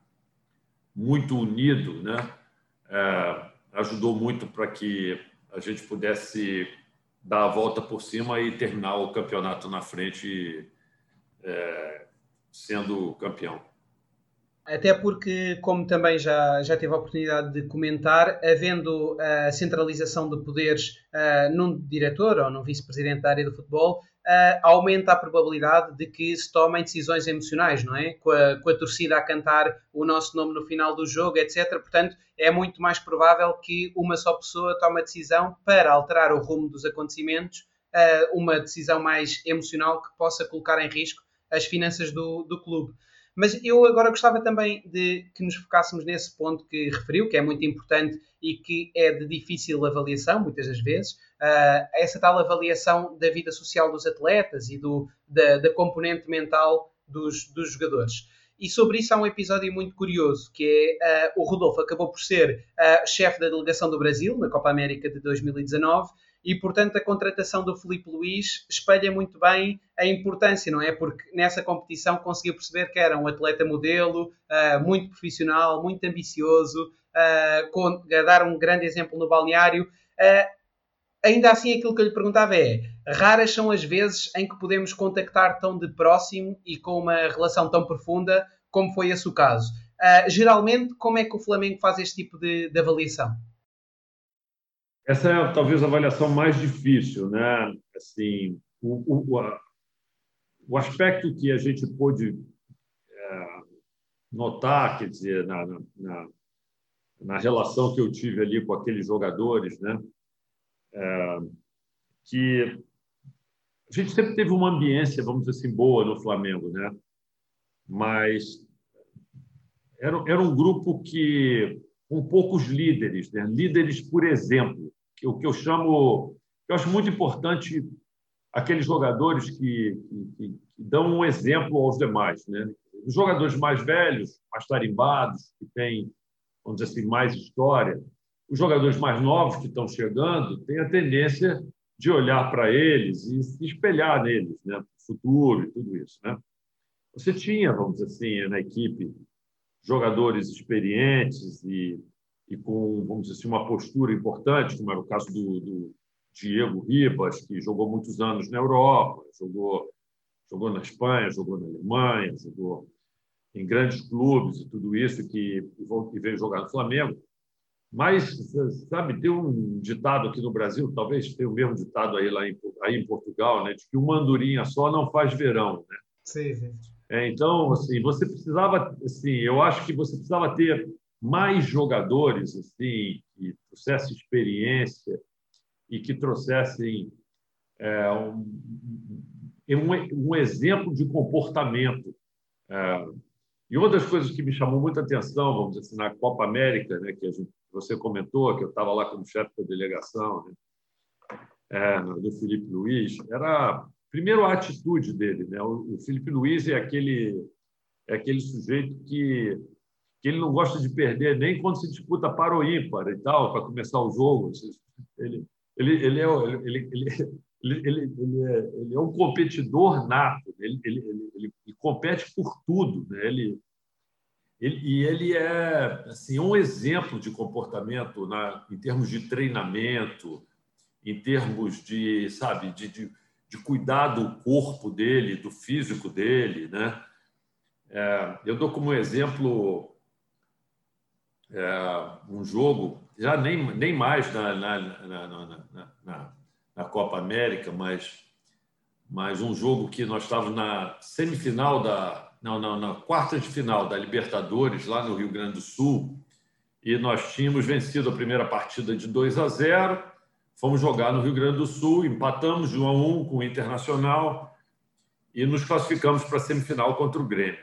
[SPEAKER 3] muito unido né, é, ajudou muito para que a gente pudesse dar a volta por cima e terminar o campeonato na frente é, sendo campeão.
[SPEAKER 2] Até porque, como também já, já tive a oportunidade de comentar, havendo a centralização de poderes uh, num diretor ou num vice-presidente da área do futebol, uh, aumenta a probabilidade de que se tomem decisões emocionais, não é? Com a, com a torcida a cantar o nosso nome no final do jogo, etc. Portanto, é muito mais provável que uma só pessoa tome a decisão para alterar o rumo dos acontecimentos, uh, uma decisão mais emocional que possa colocar em risco as finanças do, do clube. Mas eu agora gostava também de que nos focássemos nesse ponto que referiu, que é muito importante e que é de difícil avaliação, muitas das vezes, uh, essa tal avaliação da vida social dos atletas e do, da, da componente mental dos, dos jogadores. E sobre isso há um episódio muito curioso, que é uh, o Rodolfo acabou por ser uh, chefe da delegação do Brasil na Copa América de 2019 e, portanto, a contratação do Felipe Luís espelha muito bem a importância, não é? Porque nessa competição conseguiu perceber que era um atleta modelo, uh, muito profissional, muito ambicioso, uh, com, a dar um grande exemplo no balneário. Uh, ainda assim, aquilo que eu lhe perguntava é: raras são as vezes em que podemos contactar tão de próximo e com uma relação tão profunda como foi esse o caso. geralmente, como é que o Flamengo faz este tipo de, de avaliação?
[SPEAKER 3] Essa é talvez a avaliação mais difícil, né? Assim, o, o, a, o aspecto que a gente pôde é, notar, quer dizer, na, na, na, relação que eu tive ali com aqueles jogadores, né? É, que a gente sempre teve uma ambiência, vamos dizer assim, boa no Flamengo, né? Mas era, era um grupo que com poucos líderes, né? líderes por exemplo, o que eu chamo, eu acho muito importante aqueles jogadores que, que, que dão um exemplo aos demais, né? Os jogadores mais velhos, mais tarimbados, que têm, vamos dizer assim, mais história, os jogadores mais novos que estão chegando têm a tendência de olhar para eles e se espelhar neles, né? o futuro e tudo isso. Né? Você tinha, vamos dizer assim, na equipe jogadores experientes e, e com, vamos dizer assim, uma postura importante, como era o caso do, do Diego Ribas, que jogou muitos anos na Europa, jogou, jogou na Espanha, jogou na Alemanha, jogou em grandes clubes e tudo isso, que, que veio jogar no Flamengo. Mas, sabe, tem um ditado aqui no Brasil, talvez tenha o mesmo ditado aí lá em, aí em Portugal, né, de que uma andorinha só não faz verão. Né?
[SPEAKER 2] Sim, sim.
[SPEAKER 3] É, então, assim, você precisava, assim, eu acho que você precisava ter mais jogadores assim que trouxessem experiência e que trouxessem é, um, um, um, exemplo de comportamento. É, e uma das coisas que me chamou muita atenção, vamos dizer assim, na Copa América, né, que gente, você comentou, que eu estava lá como chefe da delegação, né, é, do Felipe Luiz, era primeiro a atitude dele. Né? O, o Felipe Luiz é aquele, é aquele sujeito que, que ele não gosta de perder nem quando se disputa para o ímpar e tal, para começar o jogo. Ele, ele, ele, é, ele, ele, ele, ele, é, ele é um competidor nato, ele, ele, ele, ele compete por tudo. Né? Ele, ele, e ele é assim, um exemplo de comportamento na, em termos de treinamento, em termos de, sabe, de, de, de cuidar do corpo dele, do físico dele. Né? É, eu dou como exemplo um jogo, já nem, nem mais na, na, na, na, Copa América, mas, mas um jogo que nós estávamos na semifinal da. Não, não, na quarta de final da Libertadores, lá no Rio Grande do Sul, e nós tínhamos vencido a primeira partida de 2 a 0. Fomos jogar no Rio Grande do Sul, empatamos de 1 a 1 com o Internacional e nos classificamos para a semifinal contra o Grêmio.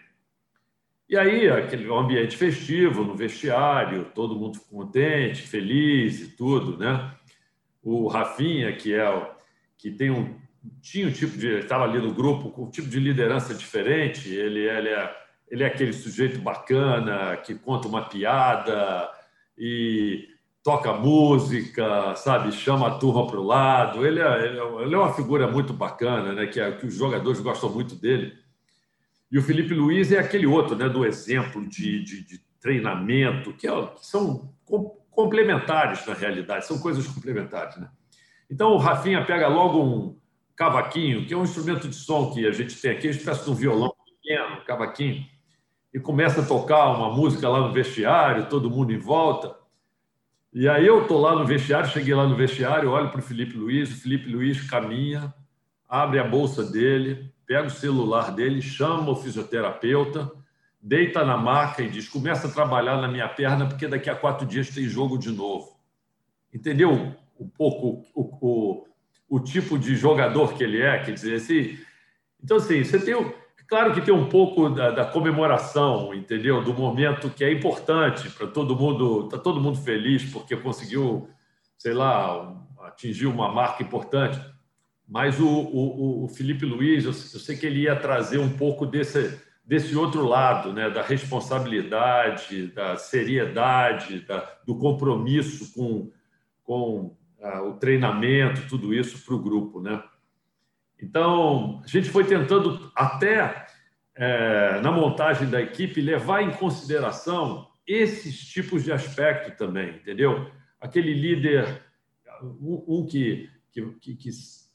[SPEAKER 3] E aí, aquele ambiente festivo no vestiário, todo mundo contente, feliz e tudo, né? o Rafinha, que é que tem um tinha um tipo de estava ali no grupo com um tipo de liderança diferente. Ele, ele é ele é aquele sujeito bacana que conta uma piada e toca música, sabe, chama a turma para o lado. Ele é, ele é uma figura muito bacana, né? Que, é, que os jogadores gostam muito dele. E o Felipe Luiz é aquele outro, né? Do exemplo de, de, de treinamento que, é, que são complementares na realidade, são coisas complementares. Né? Então o Rafinha pega logo um cavaquinho, que é um instrumento de som que a gente tem aqui, uma espécie de um violão pequeno, um cavaquinho, e começa a tocar uma música lá no vestiário, todo mundo em volta. E aí eu estou lá no vestiário, cheguei lá no vestiário, olho para o Felipe Luiz, o Felipe Luiz caminha, abre a bolsa dele, pega o celular dele, chama o fisioterapeuta, deita na maca e diz: começa a trabalhar na minha perna, porque daqui a quatro dias tem jogo de novo. Entendeu um pouco o, o, o tipo de jogador que ele é? Quer dizer, assim, então, assim, você tem. Claro que tem um pouco da, da comemoração, entendeu? Do momento que é importante para todo mundo, tá todo mundo feliz porque conseguiu, sei lá, atingir uma marca importante. Mas o, o, o Felipe Luiz, eu, sei que ele ia trazer um pouco desse, desse outro lado, né, da responsabilidade, da seriedade, da, do compromisso com, com ah, o treinamento, tudo isso para o grupo. Né? Então, a gente foi tentando até é, na montagem da equipe levar em consideração esses tipos de aspecto também, entendeu? Aquele líder, um, um que, que, que,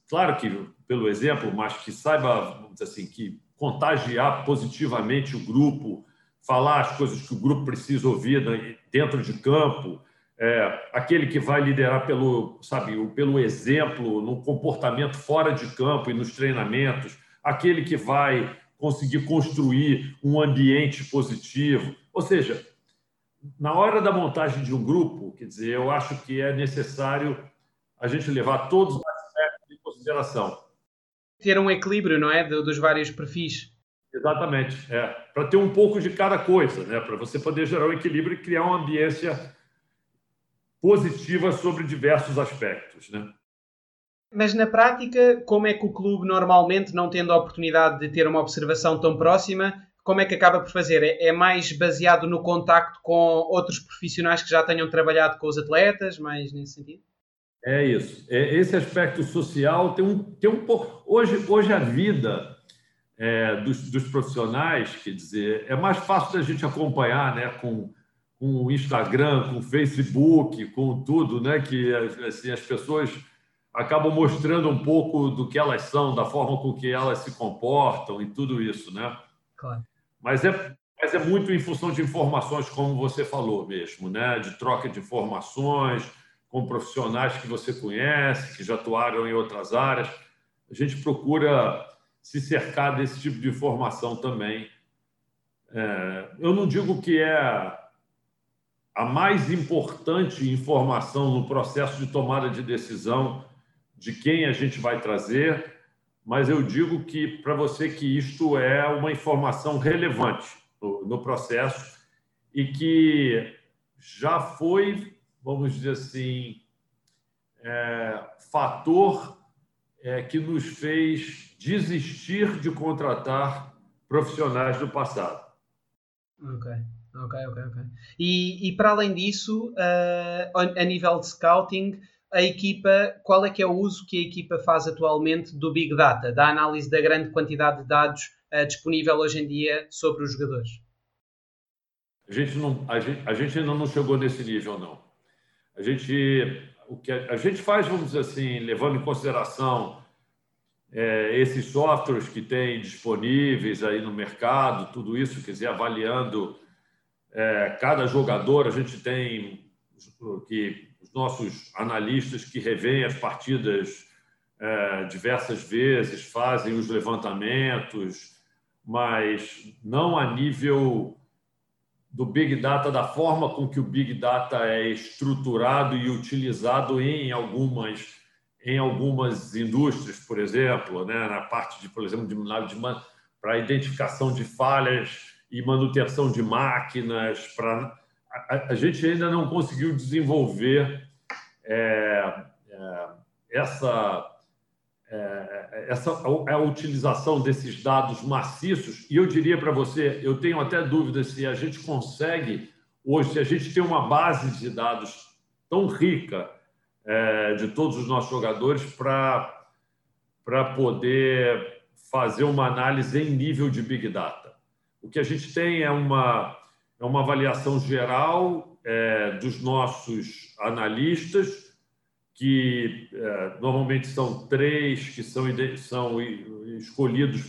[SPEAKER 3] claro que pelo exemplo, mas que saiba, vamos dizer assim, que contagiar positivamente o grupo, falar as coisas que o grupo precisa ouvir dentro de campo, é, aquele que vai liderar pelo, sabe, pelo exemplo, no comportamento fora de campo e nos treinamentos, aquele que vai conseguir construir um ambiente positivo. Ou seja, na hora da montagem de um grupo, quer dizer, eu acho que é necessário a gente levar todos consideração
[SPEAKER 2] ter um equilíbrio, não é? dos vários perfis.
[SPEAKER 3] Exatamente, é. Para ter um pouco de cada coisa, né? Para você poder gerar um equilíbrio e criar uma ambiência positiva sobre diversos aspectos. Né?
[SPEAKER 2] Mas na prática, como é que o clube normalmente, não tendo a oportunidade de ter uma observação tão próxima, como é que acaba por fazer? É, é mais baseado no contacto com outros profissionais que já tenham trabalhado com os atletas, mais nesse sentido?
[SPEAKER 3] É isso. É, esse aspecto social tem um, tem um pouco. Hoje, hoje a vida é, dos, dos, profissionais, quer dizer, é mais fácil da gente acompanhar, né, com, com o Instagram, com o Facebook, com tudo, né, que assim, as pessoas acabam mostrando um pouco do que elas são, da forma com que elas se comportam e tudo isso, né?
[SPEAKER 2] Claro.
[SPEAKER 3] Mas é, mas é muito em função de informações, como você falou mesmo, né? De troca de informações com profissionais que você conhece, que já atuaram em outras áreas. A gente procura se cercar desse tipo de informação também. É, eu não digo que é a mais importante informação no processo de tomada de decisão de quem a gente vai trazer, mas eu digo que para você que isto é uma informação relevante no, no processo e que já foi, vamos dizer assim, é, fator é, que nos fez desistir de contratar profissionais do passado.
[SPEAKER 2] Ok, ok, ok, ok. E, e para além disso, uh, a nível de scouting, a equipa, qual é que é o uso que a equipa faz atualmente do Big Data, da análise da grande quantidade de dados uh, disponível hoje em dia sobre os jogadores?
[SPEAKER 3] A gente, não, a, gente, a gente ainda não chegou nesse nível, não. A gente, o que a, a gente faz, vamos dizer assim, levando em consideração é, esses softwares que tem disponíveis aí no mercado, tudo isso, quer dizer, avaliando é, cada jogador, a gente tem que os nossos analistas que revêem as partidas é, diversas vezes, fazem os levantamentos, mas não a nível do Big Data, da forma com que o Big Data é estruturado e utilizado em algumas, em algumas indústrias, por exemplo, né, na parte de, por exemplo, de, de para identificação de falhas e manutenção de máquinas, para a, a, gente ainda não conseguiu desenvolver é, é, essa, é, essa a, utilização desses dados maciços. E eu diria para você, eu tenho até dúvida se a gente consegue hoje, se a gente tem uma base de dados tão rica é, de todos os nossos jogadores para poder fazer uma análise em nível de big data. O que a gente tem é uma é uma avaliação geral é, dos nossos analistas, que é, normalmente são três que são, são escolhidos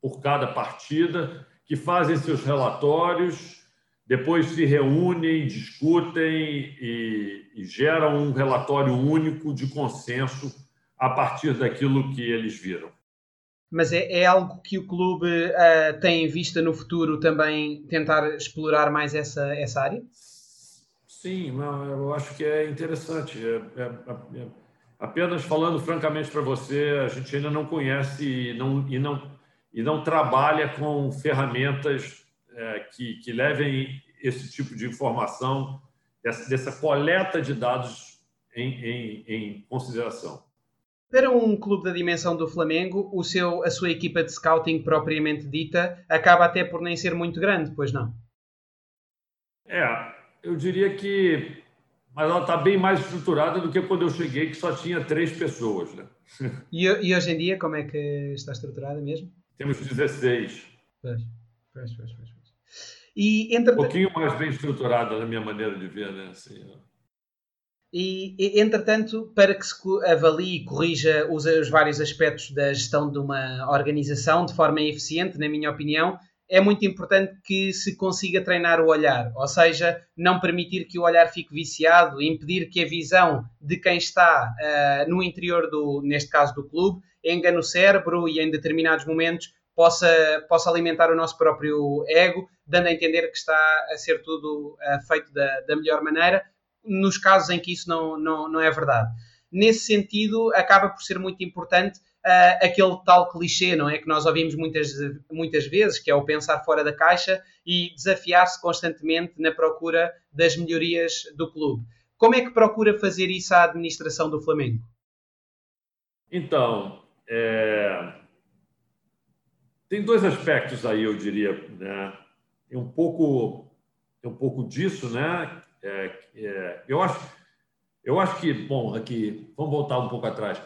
[SPEAKER 3] por cada partida, que fazem seus relatórios, depois se reúnem, discutem e, e geram um relatório único de consenso a partir daquilo que eles viram
[SPEAKER 2] mas é, é, algo que o clube uh, tem em vista no futuro também tentar explorar mais essa, essa área?
[SPEAKER 3] Sim, eu acho que é interessante. É, é, é, apenas falando francamente para você, a gente ainda não conhece e não, e não, e não trabalha com ferramentas é, que, que levem esse tipo de informação, dessa, dessa coleta de dados em, em, em consideração.
[SPEAKER 2] Para um clube da dimensão do Flamengo, o seu, a sua equipa de scouting propriamente dita acaba até por nem ser muito grande, pois não?
[SPEAKER 3] É, eu diria que mas ela está bem mais estruturada do que quando eu cheguei, que só tinha três pessoas. Né?
[SPEAKER 2] E, e, hoje em dia, como é que está estruturada mesmo?
[SPEAKER 3] Temos 16.
[SPEAKER 2] Pois, pois, pois. pois.
[SPEAKER 3] E, entre... Um pouquinho mais bem estruturada, na minha maneira de ver. Né? Assim,
[SPEAKER 2] e, entretanto, para que se avalie e corrija os, os, vários aspectos da gestão de uma organização de forma eficiente, na minha opinião, é muito importante que se consiga treinar o olhar, ou seja, não permitir que o olhar fique viciado, impedir que a visão de quem está uh, no interior do, neste caso do clube, engane o cérebro e em determinados momentos possa, possa alimentar o nosso próprio ego, dando a entender que está a ser tudo uh, feito da, da melhor maneira, nos casos em que isso não, não, não é verdade. Nesse sentido, acaba por ser muito importante uh, aquele tal clichê, não é? Que nós ouvimos muitas, muitas vezes, que é o pensar fora da caixa e desafiar-se constantemente na procura das melhorias do clube. Como é que procura fazer isso a administração do Flamengo?
[SPEAKER 3] Então, é... tem dois aspectos aí, eu diria. Né? Tem um pouco, tem um pouco disso, né? É, é, eu acho, eu acho que, bom, aqui, vamos voltar um pouco atrás.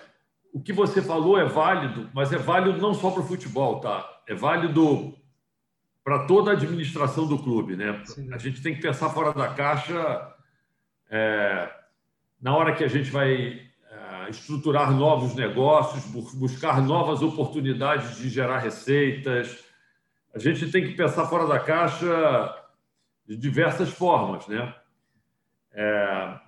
[SPEAKER 3] O que você falou é válido, mas é válido não só para o futebol, tá? É válido para toda a administração do clube, né? Sim. A gente tem que pensar fora da caixa é, na hora que a gente vai é, estruturar novos negócios, buscar novas oportunidades de gerar receitas. A gente tem que pensar fora da caixa de diversas formas, né? É,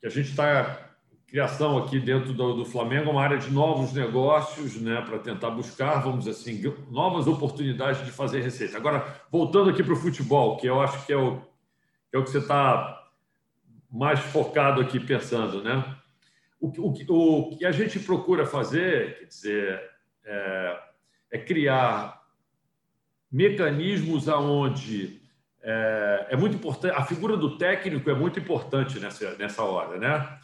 [SPEAKER 3] que a gente está criação aqui dentro do, do, Flamengo, uma área de novos negócios, né, para tentar buscar, vamos assim, novas oportunidades de fazer receita. Agora, voltando aqui para o futebol, que eu acho que é o, que, é o que você está mais focado aqui pensando, né? O, o, o que a gente procura fazer, quer dizer, é, é criar mecanismos aonde é, é, muito importante, a figura do técnico é muito importante nessa, nessa hora, né?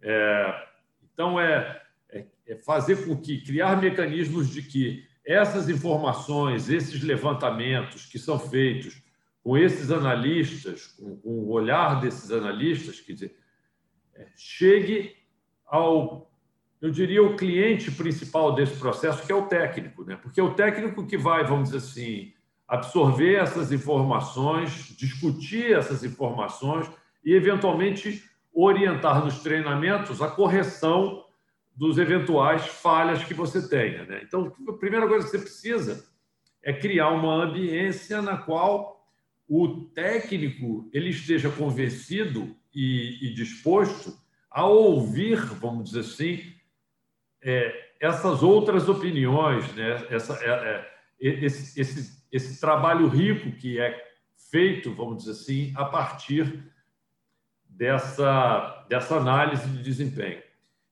[SPEAKER 3] É, então, é, é, é fazer com que, criar mecanismos de que essas informações, esses levantamentos que são feitos com esses analistas, com, com o olhar desses analistas, quer dizer, é, chegue ao, eu diria, o cliente principal desse processo, que é o técnico, né? porque é o técnico que vai, vamos dizer assim, absorver essas informações, discutir essas informações e, eventualmente, orientar nos treinamentos a correção dos eventuais falhas que você tenha. Né? Então, a primeira coisa que você precisa é criar uma ambiência na qual o técnico ele esteja convencido e, e disposto a ouvir, vamos dizer assim, é, essas outras opiniões, né? Essa, é, é, esse, esse, esse trabalho rico que é feito, vamos dizer assim, a partir dessa, dessa análise de desempenho.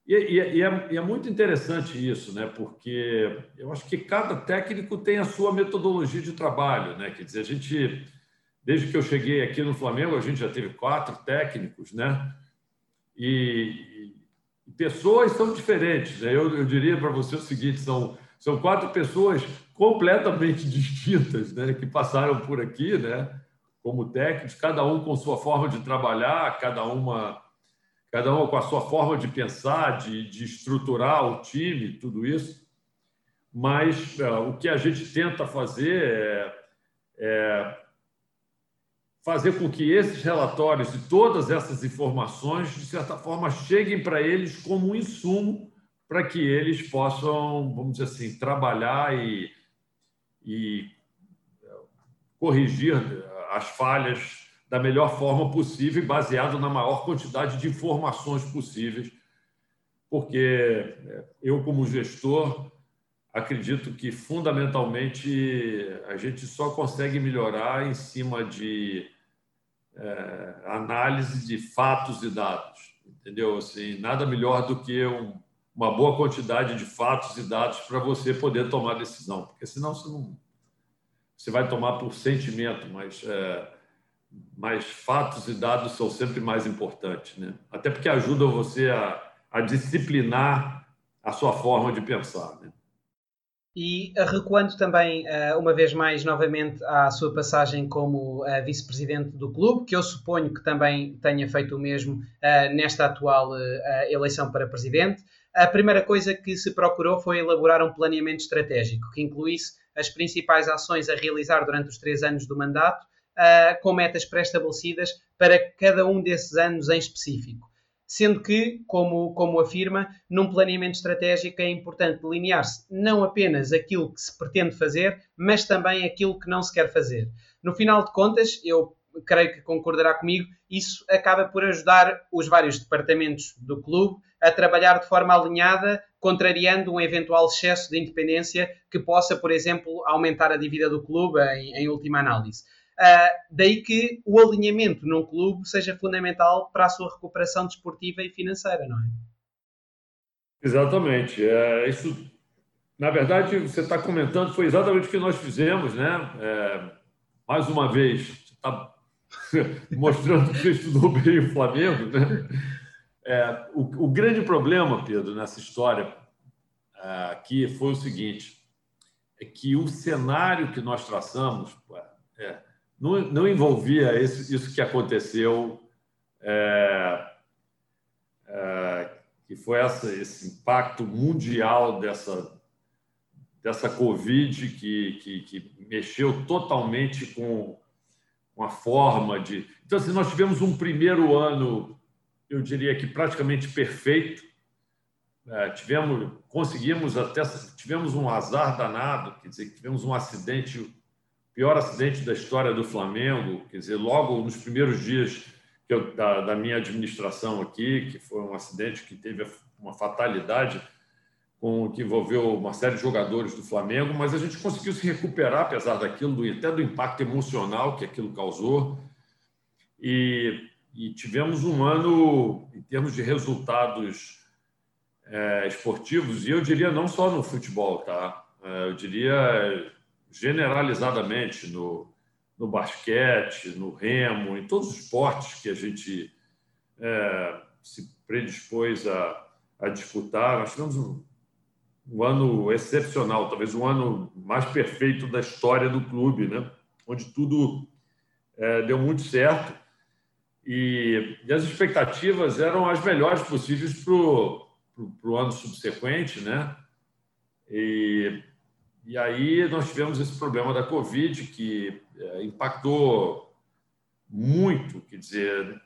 [SPEAKER 3] E, e, e, é, e, é, muito interessante isso, né? porque eu acho que cada técnico tem a sua metodologia de trabalho. Né? Quer dizer, a gente, desde que eu cheguei aqui no Flamengo, a gente já teve quatro técnicos, né? e, pessoas são diferentes. Né? Eu, eu diria para você o seguinte: são, são quatro pessoas completamente distintas né? que passaram por aqui, né? Como técnicos, cada um com sua forma de trabalhar, cada uma, cada uma com a sua forma de pensar, de, de estruturar o time, tudo isso. Mas é, o que a gente tenta fazer é, é fazer com que esses relatórios e todas essas informações, de certa forma, cheguem para eles como um insumo para que eles possam, vamos dizer assim, trabalhar e, e corrigir as falhas da melhor forma possível, baseado na maior quantidade de informações possíveis, porque é, eu, como gestor, acredito que fundamentalmente a gente só consegue melhorar em cima de é, análise de fatos e dados, entendeu? Assim, nada melhor do que um, uma boa quantidade de fatos e dados para você poder tomar decisão, porque senão você não você vai tomar por sentimento, mas, é, mas fatos e dados são sempre mais importantes, né? Até porque ajudam você a, a disciplinar a sua forma de pensar, né?
[SPEAKER 2] E recuando também, eh, uma vez mais, novamente, à sua passagem como eh, vice-presidente do clube, que eu suponho que também tenha feito o mesmo eh, nesta atual eleição para presidente, a primeira coisa que se procurou foi elaborar um planeamento estratégico que incluísse as principais ações a realizar durante os três anos do mandato, uh, com metas pré-estabelecidas para cada um desses anos em específico. Sendo que, como, como afirma, num planeamento estratégico é importante delinear-se não apenas aquilo que se pretende fazer, mas também aquilo que não se quer fazer. No final de contas, eu creio que concordará comigo, isso acaba por ajudar os vários departamentos do clube a trabalhar de forma alinhada, contrariando um eventual excesso de independência que possa, por exemplo, aumentar a dívida do clube em, em última análise. Uh, daí que o alinhamento num clube seja fundamental para a sua recuperação desportiva e financeira, não é?
[SPEAKER 3] Exatamente. É, isso, na verdade, você está comentando, foi exatamente o que nós fizemos, né? É, mais uma vez, está mostrando que estudou bem o Flamengo. Né? É, o, o, grande problema, Pedro, nessa história aqui foi o seguinte: é que o cenário que nós traçamos é, não, não envolvia esse, isso que aconteceu, é, é, que foi essa, esse impacto mundial dessa, dessa Covid que, que, que mexeu totalmente com, com a forma de. Então, assim, nós tivemos um primeiro ano, eu diria que praticamente perfeito. É, tivemos, conseguimos até, tivemos um azar danado, quer dizer, tivemos um acidente pior acidente da história do Flamengo, quer dizer, logo nos primeiros dias eu, da, da, minha administração aqui, que foi um acidente que teve uma fatalidade com que envolveu uma série de jogadores do Flamengo, mas a gente conseguiu se recuperar apesar daquilo, do, até do impacto emocional que aquilo causou. E, e tivemos um ano, em termos de resultados é, esportivos, e eu diria não só no futebol, tá? É, eu diria generalizadamente no, no basquete, no remo, em todos os esportes que a gente é, se predispôs a, a disputar. Nós tivemos um, um, ano excepcional, talvez o um ano mais perfeito da história do clube, né? onde tudo é, deu muito certo e, e, as expectativas eram as melhores possíveis para o ano subsequente, né? E e aí nós tivemos esse problema da Covid, que é, impactou muito, quer dizer,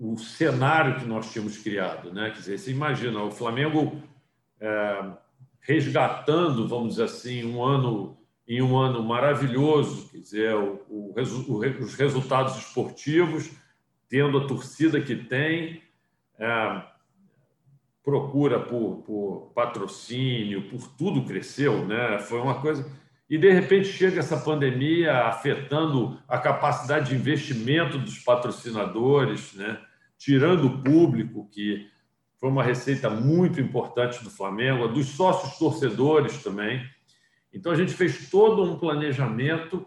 [SPEAKER 3] o cenário que nós tínhamos criado. Né? Quer dizer, você imagina, o Flamengo é, resgatando, vamos dizer assim, um ano em um ano maravilhoso, quer dizer, o, o, os resultados esportivos, tendo a torcida que tem, é, procura por, por patrocínio, por tudo cresceu, né? Foi uma coisa. E de repente chega essa pandemia afetando a capacidade de investimento dos patrocinadores, né? Tirando o público, que foi uma receita muito importante do Flamengo, dos sócios torcedores também. Então a gente fez todo um planejamento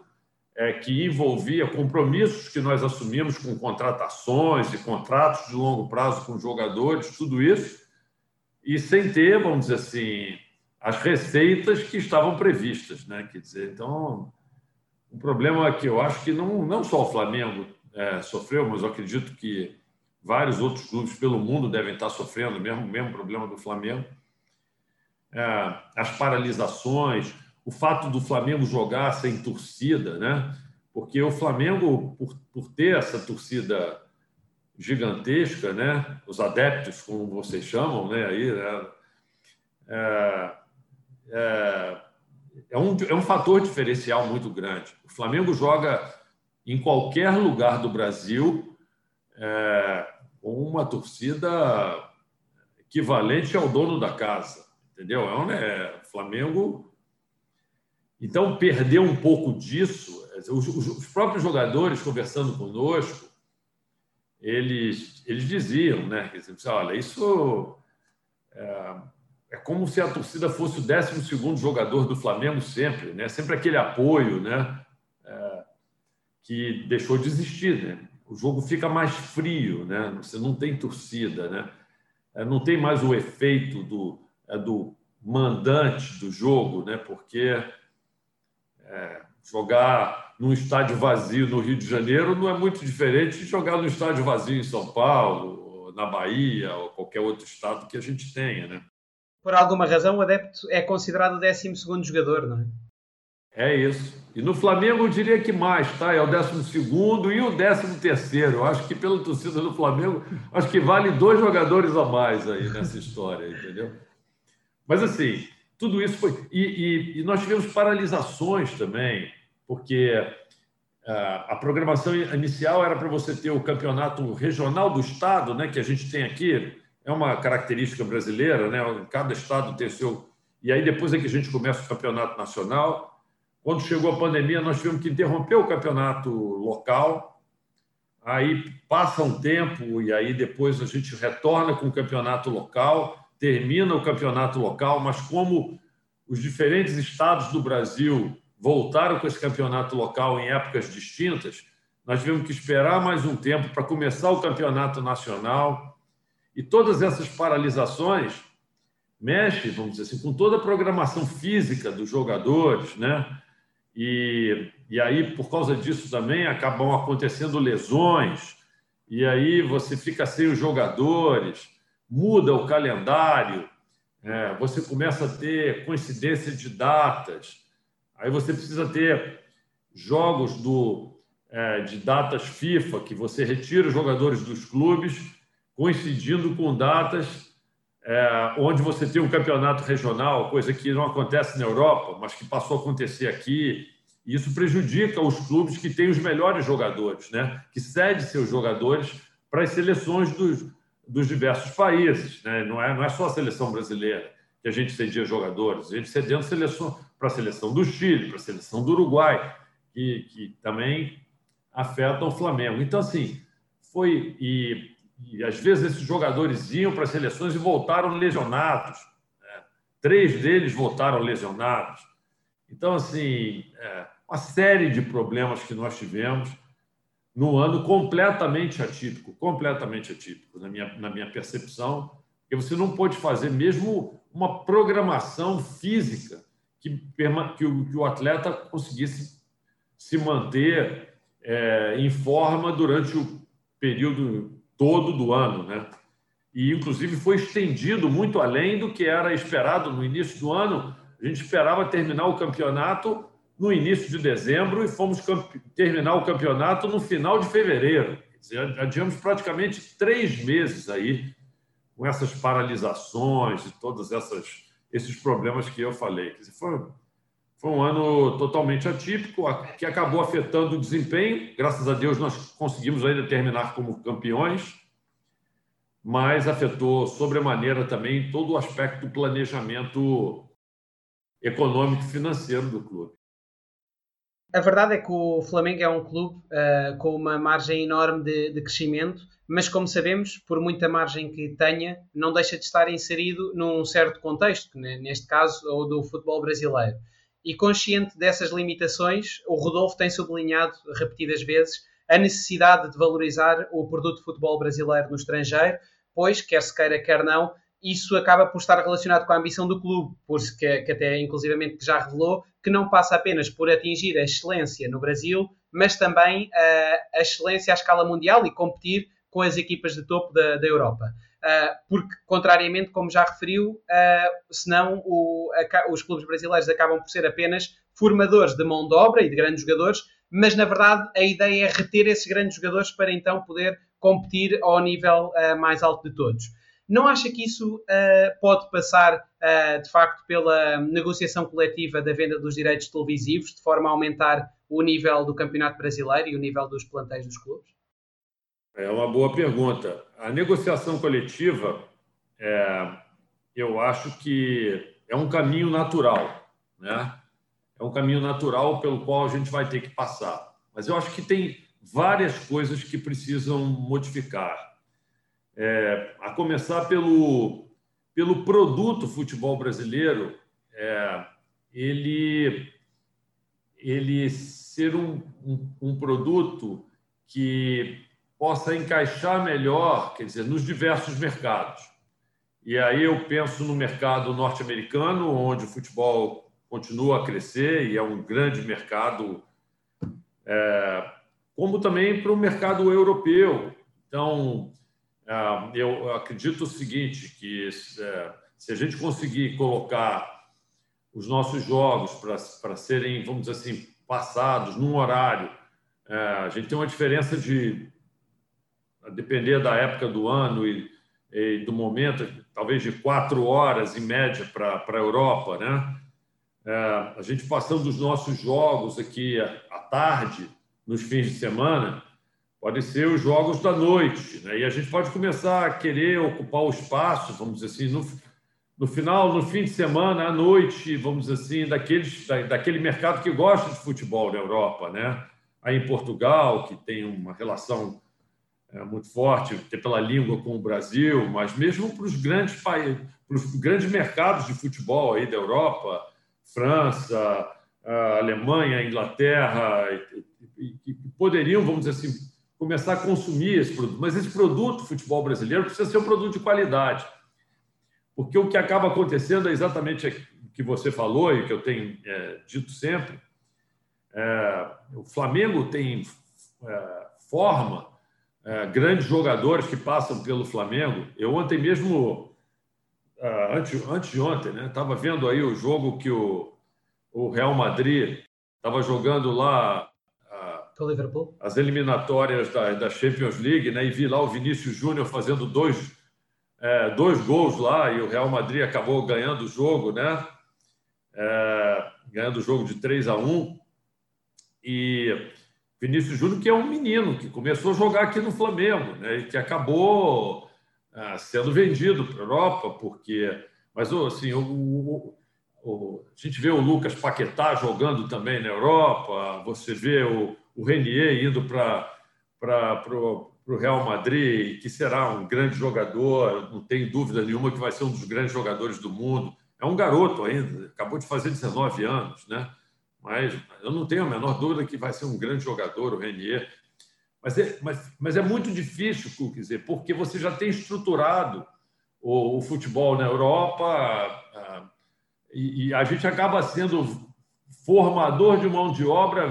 [SPEAKER 3] é, que envolvia compromissos que nós assumimos com contratações e contratos de longo prazo com jogadores, tudo isso e sem ter, vamos dizer assim, as receitas que estavam previstas, né? Quer dizer, então, o problema que eu acho que não, não só o Flamengo é, sofreu, mas eu acredito que vários outros clubes pelo mundo devem estar sofrendo o mesmo, mesmo problema do Flamengo. É, as paralisações, o fato do Flamengo jogar sem torcida, né? Porque o Flamengo, por, por ter essa torcida gigantesca, né? Os adeptos, como vocês chamam, né? Aí, né? É, é, é, um, é um fator diferencial muito grande. O Flamengo joga em qualquer lugar do Brasil é, uma torcida equivalente ao dono da casa, entendeu? É um é, Flamengo. Então, perder um pouco disso, os, os próprios jogadores conversando conosco, eles, eles diziam, né? Eles olha, isso é, é, como se a torcida fosse o 12 jogador do Flamengo sempre, né? Sempre aquele apoio, né? É, que deixou de existir, né? O jogo fica mais frio, né? Você não tem torcida, né? É, não tem mais o efeito do, é, do mandante do jogo, né? Porque é, jogar num estádio vazio no Rio de Janeiro não é muito diferente de jogar num estádio vazio em São Paulo, na Bahia ou qualquer outro estado que a gente tenha, né?
[SPEAKER 2] Por alguma razão, o adepto é considerado o 12 jogador, não é?
[SPEAKER 3] É isso. E no Flamengo eu diria que mais, tá? É o 12 e o 13. Eu acho que pela torcida do Flamengo, acho que vale dois jogadores a mais aí nessa história, entendeu? Mas assim, tudo isso foi. E, e, e nós tivemos paralisações também porque ah, a programação inicial era para você ter o campeonato regional do estado, né, que a gente tem aqui, é uma característica brasileira, né? Cada estado tem seu. E aí depois é que a gente começa o campeonato nacional. Quando chegou a pandemia, nós tivemos que interromper o campeonato local. Aí passa um tempo e aí depois a gente retorna com o campeonato local, termina o campeonato local, mas como os diferentes estados do Brasil voltaram com esse campeonato local em épocas distintas, nós tivemos que esperar mais um tempo para começar o campeonato nacional. E todas essas paralisações mexem, vamos dizer assim, com toda a programação física dos jogadores, né? E, e aí, por causa disso também, acabam acontecendo lesões, e aí você fica sem os jogadores, muda o calendário, é, você começa a ter coincidência de datas, aí você precisa ter jogos do, é, de datas FIFA, que você retira os jogadores dos clubes, coincidindo com datas é, onde você tem um campeonato regional, coisa que não acontece na Europa, mas que passou a acontecer aqui. E isso prejudica os clubes que têm os melhores jogadores, né? que cedem seus jogadores para as seleções dos, dos diversos países. Né? Não, é, não é só a seleção brasileira que a gente cedia jogadores, a gente cedendo seleção, para a seleção do Chile, para a seleção do Uruguai, que, que também afetam o Flamengo. Então, assim, foi. E, e às vezes esses jogadores iam para as seleções e voltaram lesionados. Né? Três deles voltaram lesionados. Então, assim, é, uma série de problemas que nós tivemos num ano completamente atípico, completamente atípico, na minha, na minha percepção, porque você não pode fazer mesmo uma programação física que, que, o, que o atleta conseguisse se manter é, em forma durante o período todo do ano, né? E inclusive foi estendido muito além do que era esperado no início do ano. A gente esperava terminar o campeonato no início de dezembro e fomos terminar o campeonato no final de fevereiro. Adiamos praticamente três meses aí com essas paralisações e todos esses problemas que eu falei. Dizer, foi, foi um ano totalmente atípico, que acabou afetando o desempenho. Graças a Deus, nós conseguimos ainda terminar como campeões, mas afetou sobremaneira também todo o aspecto do planejamento econômico e financeiro do clube.
[SPEAKER 2] A verdade é que o Flamengo é um clube uh, com uma margem enorme de, de, crescimento, mas como sabemos, por muita margem que tenha, não deixa de estar inserido num certo contexto, né? neste caso, ou do futebol brasileiro. E consciente dessas limitações, o Rodolfo tem sublinhado repetidas vezes a necessidade de valorizar o produto de futebol brasileiro no estrangeiro, pois, quer se queira, quer não, isso acaba por estar relacionado com a ambição do clube, por que, que até inclusivamente já revelou que não passa apenas por atingir a excelência no Brasil, mas também uh, a excelência à escala mundial e competir com as equipas de topo da, da Europa. Uh, porque, contrariamente, como já referiu, uh, senão o, a, os clubes brasileiros acabam por ser apenas formadores de mão de obra e de grandes jogadores, mas na verdade a ideia é reter esses grandes jogadores para então poder competir ao nível uh, mais alto de todos. Não acha que isso uh, pode passar, uh, de facto, pela negociação coletiva da venda dos direitos televisivos, de forma a aumentar o nível do Campeonato Brasileiro e o nível dos plantéis dos clubes?
[SPEAKER 3] É uma boa pergunta. A negociação coletiva, é, eu acho que é um caminho natural, né? É um caminho natural pelo qual a gente vai ter que passar. Mas eu acho que tem várias coisas que precisam modificar é, a começar pelo, pelo produto futebol brasileiro, é, ele, ele ser um, um, um, produto que possa encaixar melhor, quer dizer, nos diversos mercados. E aí eu penso no mercado norte-americano, onde o futebol continua a crescer e é um grande mercado, é, como também para o mercado europeu. Então, ah, eu acredito o seguinte, que é, se a gente conseguir colocar os nossos jogos para serem, vamos dizer assim, passados num horário, é, a gente tem uma diferença de, a depender da época do ano e, e do momento, talvez de quatro horas em média para a Europa, né? É, a gente passando os nossos jogos aqui à tarde, nos fins de semana, podem ser os jogos da noite. Né? E a gente pode começar a querer ocupar o espaço, vamos dizer assim, no, no final, no fim de semana, à noite, vamos dizer assim, daqueles, da, daquele mercado que gosta de futebol na Europa. Né? Aí em Portugal, que tem uma relação muito forte pela língua com o Brasil, mas mesmo para os grandes países, para os grandes mercados de futebol aí da Europa, França, Alemanha, Inglaterra, que poderiam, vamos dizer assim, começar a consumir esse produto. Mas esse produto, futebol brasileiro, precisa ser um produto de qualidade. Porque o que acaba acontecendo é exatamente o que você falou e que eu tenho é, dito sempre. É, o Flamengo tem é, forma é, grandes jogadores que passam pelo Flamengo. Eu ontem mesmo, é, antes, antes de ontem, né, estava vendo aí o jogo que o, o Real Madrid estava jogando lá
[SPEAKER 2] Liverpool?
[SPEAKER 3] As eliminatórias da, da Champions League, né? E vi lá o Vinícius Júnior fazendo dois, é, dois gols lá e o Real Madrid acabou ganhando o jogo, né? É, ganhando o jogo de 3 a 1 e Vinícius Júnior que é um menino que começou a jogar aqui no Flamengo, né? E que acabou é, sendo vendido para a Europa porque, mas assim o, o, o, a gente vê o Lucas Paquetá jogando também na Europa, você vê o, o Renier indo para o Real Madrid, que será um grande jogador, não tem dúvida nenhuma que vai ser um dos grandes jogadores do mundo. É um garoto ainda, acabou de fazer 19 anos, né? Mas eu não tenho a menor dúvida que vai ser um grande jogador, o Renier. Mas é, mas, mas é muito difícil, quer dizer, porque você já tem estruturado o, o futebol na Europa a, e, e a gente acaba sendo formador de mão de obra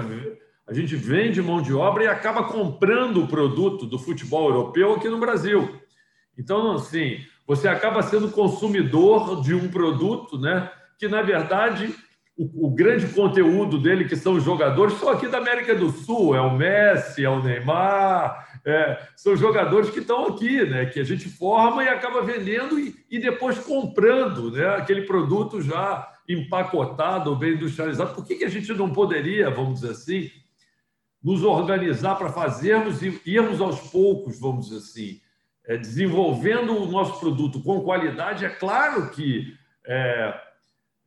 [SPEAKER 3] a gente vende mão de obra e acaba comprando o produto do futebol europeu aqui no Brasil. Então, assim, você acaba sendo consumidor de um produto, né? Que na verdade o, o, grande conteúdo dele, que são os jogadores, são aqui da América do Sul, é o Messi, é o Neymar, é, são jogadores que estão aqui, né? Que a gente forma e acaba vendendo e, e depois comprando, né? Aquele produto já empacotado, bem industrializado. Por que, que a gente não poderia, vamos dizer assim, nos organizar para fazermos e irmos aos poucos, vamos dizer assim, é, desenvolvendo o nosso produto com qualidade. É claro que é,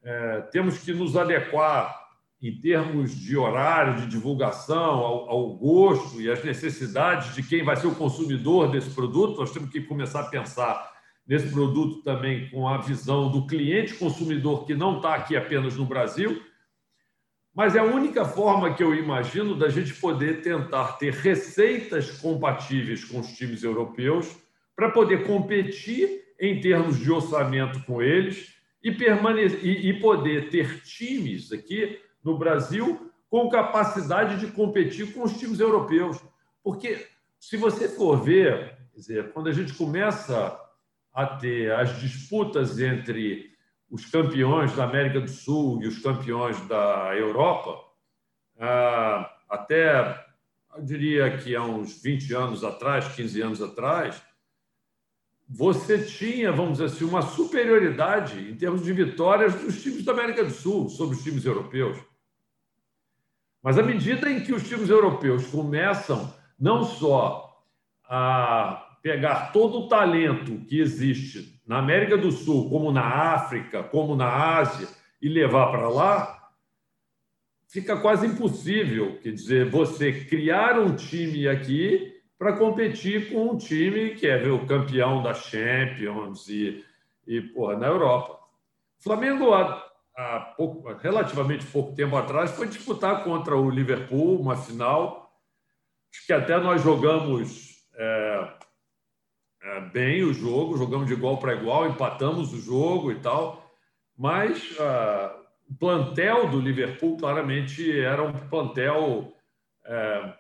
[SPEAKER 3] é, temos que nos adequar em termos de horário, de divulgação, ao, ao, gosto e às necessidades de quem vai ser o consumidor desse produto. Nós temos que começar a pensar nesse produto também com a visão do cliente consumidor que não está aqui apenas no Brasil, mas é a única forma que eu imagino da gente poder tentar ter receitas compatíveis com os times europeus para poder competir em termos de orçamento com eles e, permanecer, e, e poder ter times aqui no Brasil com capacidade de competir com os times europeus. Porque, se você for ver, dizer, quando a gente começa a ter as disputas entre os campeões da América do Sul e os campeões da Europa, ah, até, eu diria que há uns 20 anos atrás, 15 anos atrás, você tinha, vamos dizer assim, uma superioridade em termos de vitórias dos times da América do Sul sobre os times europeus. Mas à medida em que os times europeus começam não só a pegar todo o talento que existe na América do Sul, como na África, como na Ásia, e levar para lá, fica quase impossível, quer dizer, você criar um time aqui para competir com um time que é o campeão da Champions e, e porra, na Europa. O Flamengo, há, há pouco, relativamente pouco tempo atrás, foi disputar contra o Liverpool uma final. Acho que até nós jogamos é, é, bem o jogo, jogamos de igual para igual, empatamos o jogo e tal, mas uh, o plantel do Liverpool claramente era um plantel é,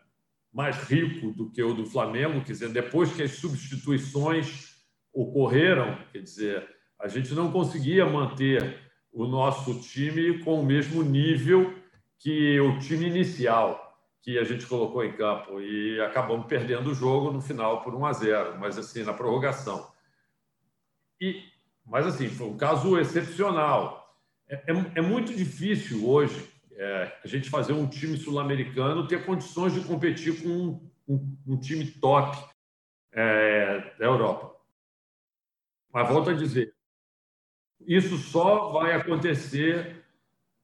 [SPEAKER 3] mais rico do que o do Flamengo, quer dizer, depois que as substituições ocorreram, quer dizer, a gente não conseguia manter o nosso time com o mesmo nível que o time inicial que a gente colocou em campo e acabamos perdendo o jogo no final por 1 a 0, mas assim na prorrogação. E, mas assim foi um caso excepcional. É, é, é muito difícil hoje é, a gente fazer um time sul-americano ter condições de competir com um, um, um time top é, da Europa. Mas volto a dizer, isso só vai acontecer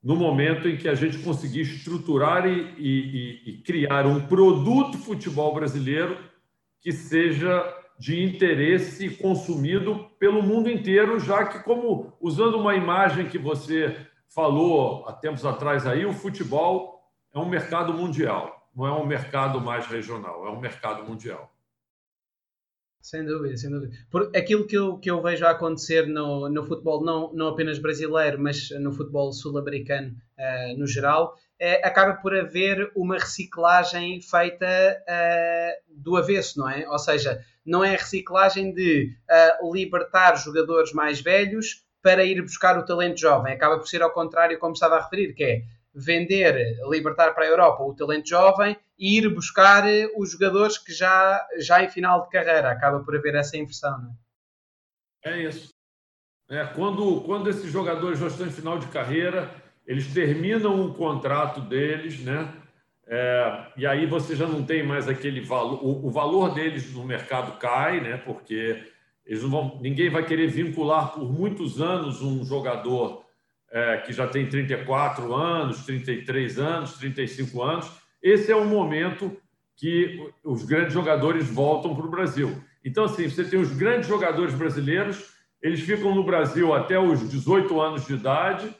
[SPEAKER 3] no momento em que a gente conseguir estruturar e, e, e, criar um produto futebol brasileiro que seja de interesse consumido pelo mundo inteiro, já que, como usando uma imagem que você falou há tempos atrás aí, o futebol é um mercado mundial, não é um mercado mais regional, é um mercado mundial.
[SPEAKER 2] Sem dúvida, sem dúvida. Por aquilo que eu, que eu vejo acontecer no, no futebol, não, não apenas brasileiro, mas no futebol sul-americano uh, no geral, é, acaba por haver uma reciclagem feita uh, do avesso, não é? Ou seja, não é reciclagem de uh, libertar jogadores mais velhos para ir buscar o talento jovem. Acaba por ser ao contrário, como estava a referir, que é vender, libertar para a Europa o talento jovem e ir buscar eh, os jogadores que já, já em final de carreira. Acaba por haver essa inversão, não
[SPEAKER 3] é? É isso. É, quando, quando esses jogadores já estão em final de carreira, eles terminam o contrato deles, né? É, e aí você já não tem mais aquele valor, o, o, valor deles no mercado cai, né? Porque eles não vão, ninguém vai querer vincular por muitos anos um jogador é, que já tem 34 anos, 33 anos, 35 anos. Esse é o momento que os grandes jogadores voltam para o Brasil. Então, assim, você tem os grandes jogadores brasileiros, eles ficam no Brasil até os 18 anos de idade,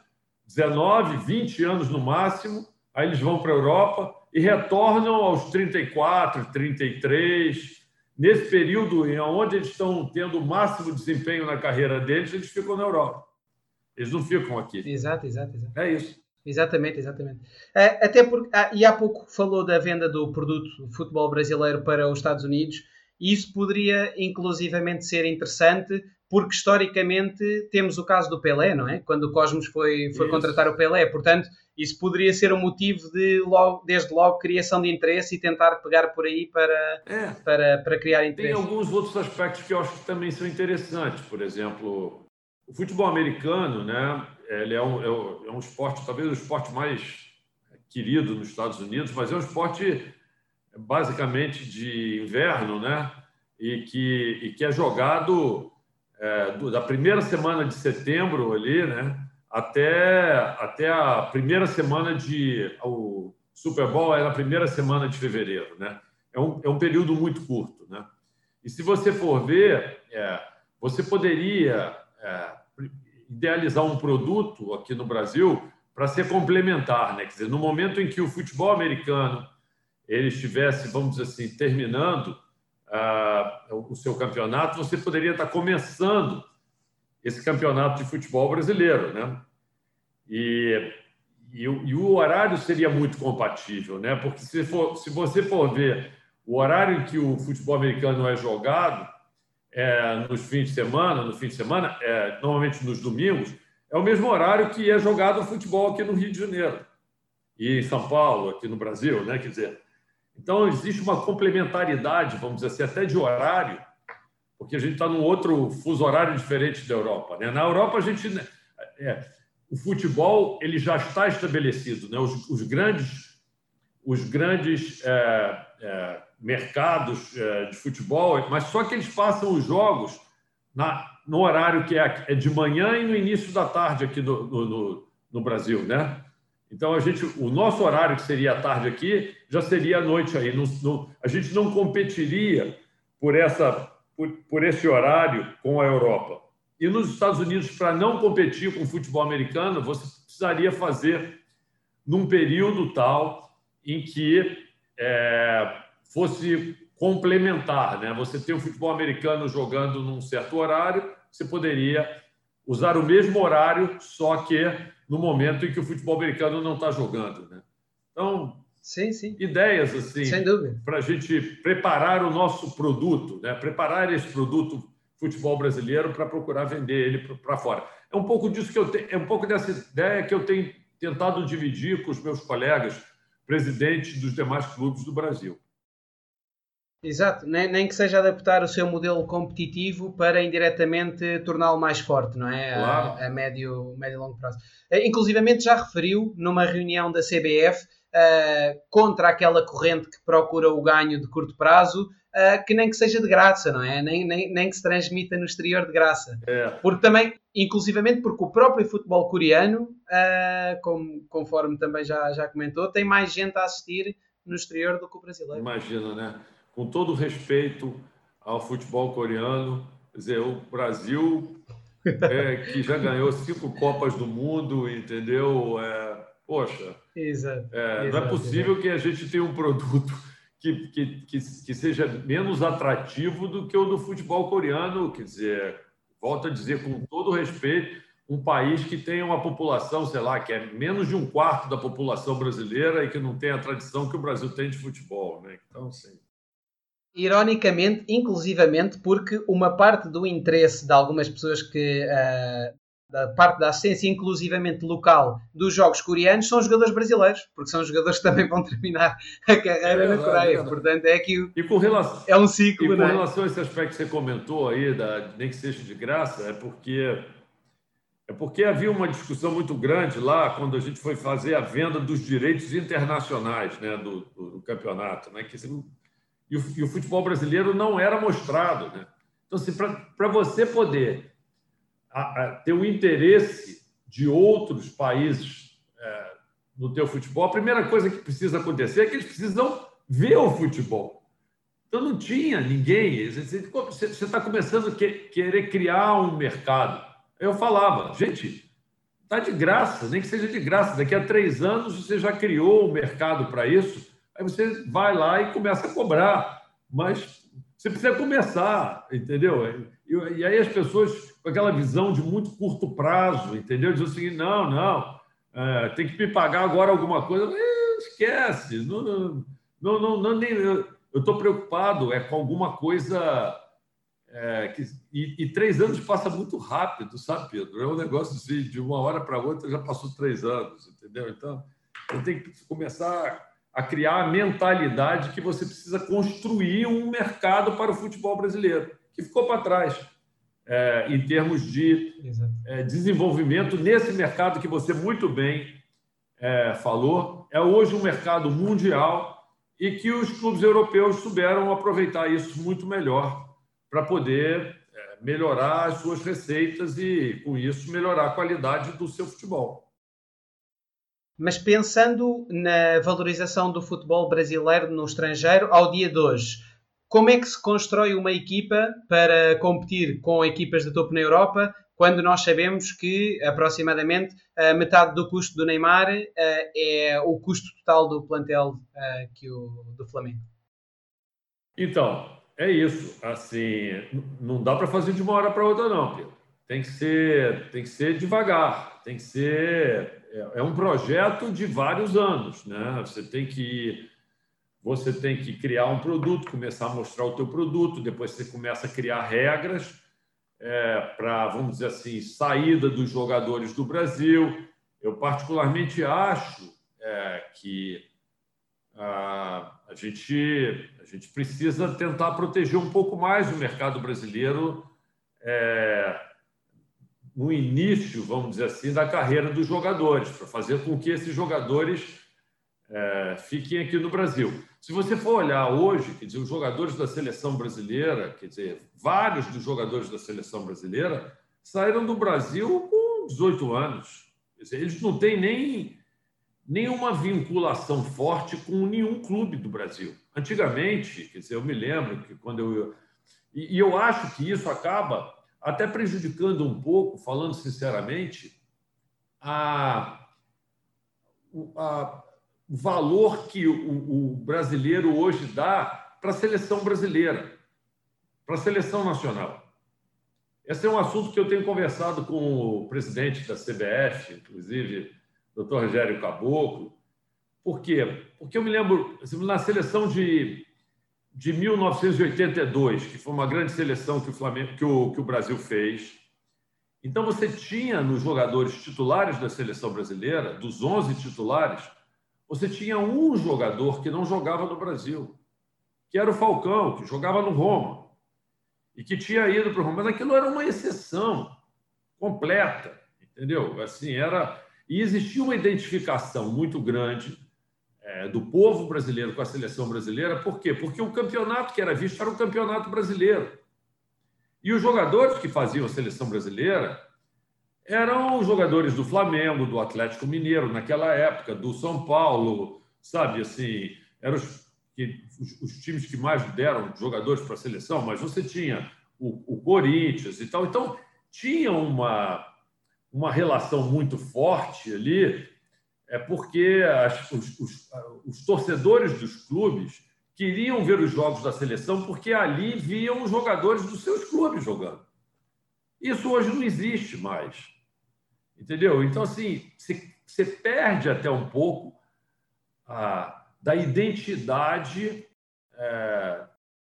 [SPEAKER 3] 19, 20 anos no máximo, aí eles vão para a Europa e retornam aos 34, 33. Nesse período em onde eles estão tendo o máximo desempenho na carreira deles, eles ficam na Europa. Eles não ficam aqui.
[SPEAKER 2] Exato, exato, exato.
[SPEAKER 3] É isso.
[SPEAKER 2] Exatamente, exatamente. É, até porque, ah, e há pouco falou da venda do produto futebol brasileiro para os Estados Unidos, e isso poderia inclusivamente ser interessante, porque historicamente temos o caso do Pelé, não é? Quando o Cosmos foi, foi contratar o Pelé, portanto, isso poderia ser um motivo de, logo, desde logo, criação de interesse e tentar pegar por aí para, é. para, para criar interesse.
[SPEAKER 3] Tem alguns outros aspectos que eu acho que também são interessantes, por exemplo, o futebol americano, né? Ele é um, é um é esporte, talvez o esporte mais querido nos Estados Unidos, mas é um esporte basicamente de inverno, né? E que, e que é jogado é, do, da primeira semana de setembro ali, né? Até, até a primeira semana de. O Super Bowl é na primeira semana de fevereiro, né? É um, é um período muito curto, né? E se você for ver, é, você poderia é, idealizar um produto aqui no Brasil para ser complementar, né? Quer dizer, no momento em que o futebol americano ele estivesse, vamos dizer assim, terminando uh, o seu campeonato, você poderia estar começando esse campeonato de futebol brasileiro, né? E, e, e, o horário seria muito compatível, né? Porque se, for, se você for ver o horário em que o futebol americano é jogado, é, nos fins de semana, no fim de semana, é, normalmente nos domingos, é o mesmo horário que é jogado o futebol aqui no Rio de Janeiro e em São Paulo, aqui no Brasil, né? Quer dizer, então existe uma complementaridade, vamos dizer assim, até de horário, porque a gente está num outro fuso horário diferente da Europa, né? Na Europa a gente é, o futebol ele já está estabelecido, né? Os, os grandes os grandes é, é, mercados é, de futebol, mas só que eles passam os jogos na, no horário que é, é de manhã e no início da tarde aqui no, no, no, Brasil, né? Então a gente, o nosso horário que seria a tarde aqui já seria a noite aí. No, no, a gente não competiria por essa por, por esse horário com a Europa. E nos Estados Unidos, para não competir com o futebol americano, você precisaria fazer num período tal em que é, fosse complementar. Né? Você tem o futebol americano jogando num certo horário, você poderia usar o mesmo horário, só que no momento em que o futebol americano não está jogando. Né? Então,
[SPEAKER 2] sim, sim.
[SPEAKER 3] ideias assim para a gente preparar o nosso produto, né? preparar esse produto futebol brasileiro para procurar vender ele para fora. É um pouco disso que eu tenho, é um pouco dessa ideia que eu tenho tentado dividir com os meus colegas presidentes dos demais clubes do Brasil.
[SPEAKER 2] Exato, nem, nem que seja adaptar o seu modelo competitivo para indiretamente torná-lo mais forte, não é? Claro. A, a, médio, médio e longo prazo. Uh, inclusivamente já referiu numa reunião da CBF uh, eh, contra aquela corrente que procura o ganho de curto prazo, uh, que nem que seja de graça, não é? Nem, nem, nem que se transmita no exterior de graça. É. Porque também, inclusivamente porque o próprio futebol coreano, como, conforme também já, já comentou, tem mais gente a assistir no exterior do que o brasileiro.
[SPEAKER 3] Imagina, né? Com todo respeito ao futebol coreano, quer dizer, o Brasil é, que já ganhou cinco Copas do Mundo, entendeu? É, poxa,
[SPEAKER 2] exato,
[SPEAKER 3] é, não é possível exato. que a gente tenha um produto que, que, que, que, seja menos atrativo do que o do futebol coreano. Quer dizer, volto a dizer com todo respeito, um país que tem uma população, sei lá, que é menos de um quarto da população brasileira e que não tem a tradição que o Brasil tem de futebol. Né? Então, sim.
[SPEAKER 2] Ironicamente, inclusivamente, porque uma parte do interesse de algumas pessoas que. Uh, da parte da assistência inclusivamente local dos jogos coreanos são jogadores brasileiros, porque são jogadores que também vão terminar a carreira é, na Coreia. É, Portanto, é que
[SPEAKER 3] e com relação,
[SPEAKER 2] é um ciclo.
[SPEAKER 3] E com é? relação a esse aspecto que você comentou aí, da, nem que seja de graça, é porque é porque havia uma discussão muito grande lá quando a gente foi fazer a venda dos direitos internacionais né, do, do, do campeonato. Né, que, e, o, e o futebol brasileiro não era mostrado. Né? Então, assim, para você poder a, a, ter o interesse de outros países é, no teu futebol, a primeira coisa que precisa acontecer é que eles precisam ver o futebol. Então, não tinha ninguém. Você está começando a querer criar um mercado eu falava, gente, está de graça, nem que seja de graça. Daqui a três anos você já criou um mercado para isso, aí você vai lá e começa a cobrar. Mas você precisa começar, entendeu? E, e aí as pessoas com aquela visão de muito curto prazo, entendeu? O seguinte: não, não, é, tem que me pagar agora alguma coisa. esquece, não, não, não, não, não nem, eu estou preocupado é com alguma coisa é, que, e, e, três anos passa muito rápido, sabe, Pedro? É um negócio assim, de uma hora para outra já passou três anos, entendeu? Então, eu tenho que começar a criar a mentalidade que você precisa construir um mercado para o futebol brasileiro, que ficou para trás é, em termos de é, desenvolvimento nesse mercado que você muito bem é, falou. É hoje um mercado mundial e que os clubes europeus souberam aproveitar isso muito melhor para poder é, melhorar as suas receitas e, com isso, melhorar a qualidade do seu futebol.
[SPEAKER 2] Mas pensando na valorização do futebol brasileiro no estrangeiro ao dia de hoje, como é que se constrói uma equipa para competir com equipas de topo na Europa quando nós sabemos que aproximadamente metade do custo do Neymar é o custo total do plantel que o, do Flamengo?
[SPEAKER 3] Então, é isso. Assim, não dá para fazer de uma hora para outra, não, Pedro. Tem que ser, tem que ser devagar. Tem que ser. É, é um projeto de vários anos, né? Você tem que você tem que criar um produto, começar a mostrar o teu produto, depois você começa a criar regras é, para, vamos dizer assim, saída dos jogadores do Brasil. Eu particularmente acho é, que a, a gente a gente precisa tentar proteger um pouco mais o mercado brasileiro é, no início, vamos dizer assim, da carreira dos jogadores, para fazer com que esses jogadores é, fiquem aqui no Brasil. Se você for olhar hoje, quer dizer, os jogadores da seleção brasileira, quer dizer, vários dos jogadores da seleção brasileira saíram do Brasil com 18 anos. Dizer, eles não têm nem nenhuma vinculação forte com nenhum clube do Brasil. Antigamente, quer dizer, eu me lembro que quando eu. E, eu acho que isso acaba até prejudicando um pouco, falando sinceramente, a, a o valor que o, o brasileiro hoje dá para a seleção brasileira, para a seleção nacional. Esse é um assunto que eu tenho conversado com o presidente da CBF, inclusive doutor Rogério Caboclo. Por quê? Porque eu me lembro, assim, na seleção de, de 1982, que foi uma grande seleção que o, Flamengo, que o, que o Brasil fez. Então, você tinha nos jogadores titulares da seleção brasileira, dos 11 titulares, você tinha um jogador que não jogava no Brasil, que era o Falcão, que jogava no Roma e que tinha ido para o Roma. Mas aquilo era uma exceção completa, entendeu? Assim, era e existia uma identificação muito grande é, do povo brasileiro com a seleção brasileira. Por quê? Porque o campeonato que era visto era o campeonato brasileiro. E os jogadores que faziam a seleção brasileira eram os jogadores do Flamengo, do Atlético Mineiro, naquela época, do São Paulo, sabe? Assim, eram os, os, os times que mais deram jogadores para a seleção, mas você tinha o, o Corinthians e tal. Então, tinha uma, uma relação muito forte ali, é porque as, os, os, os torcedores dos clubes queriam ver os jogos da seleção porque ali viam os jogadores dos seus clubes jogando. Isso hoje não existe mais. Entendeu? Então, assim, você perde até um pouco a, da identidade é,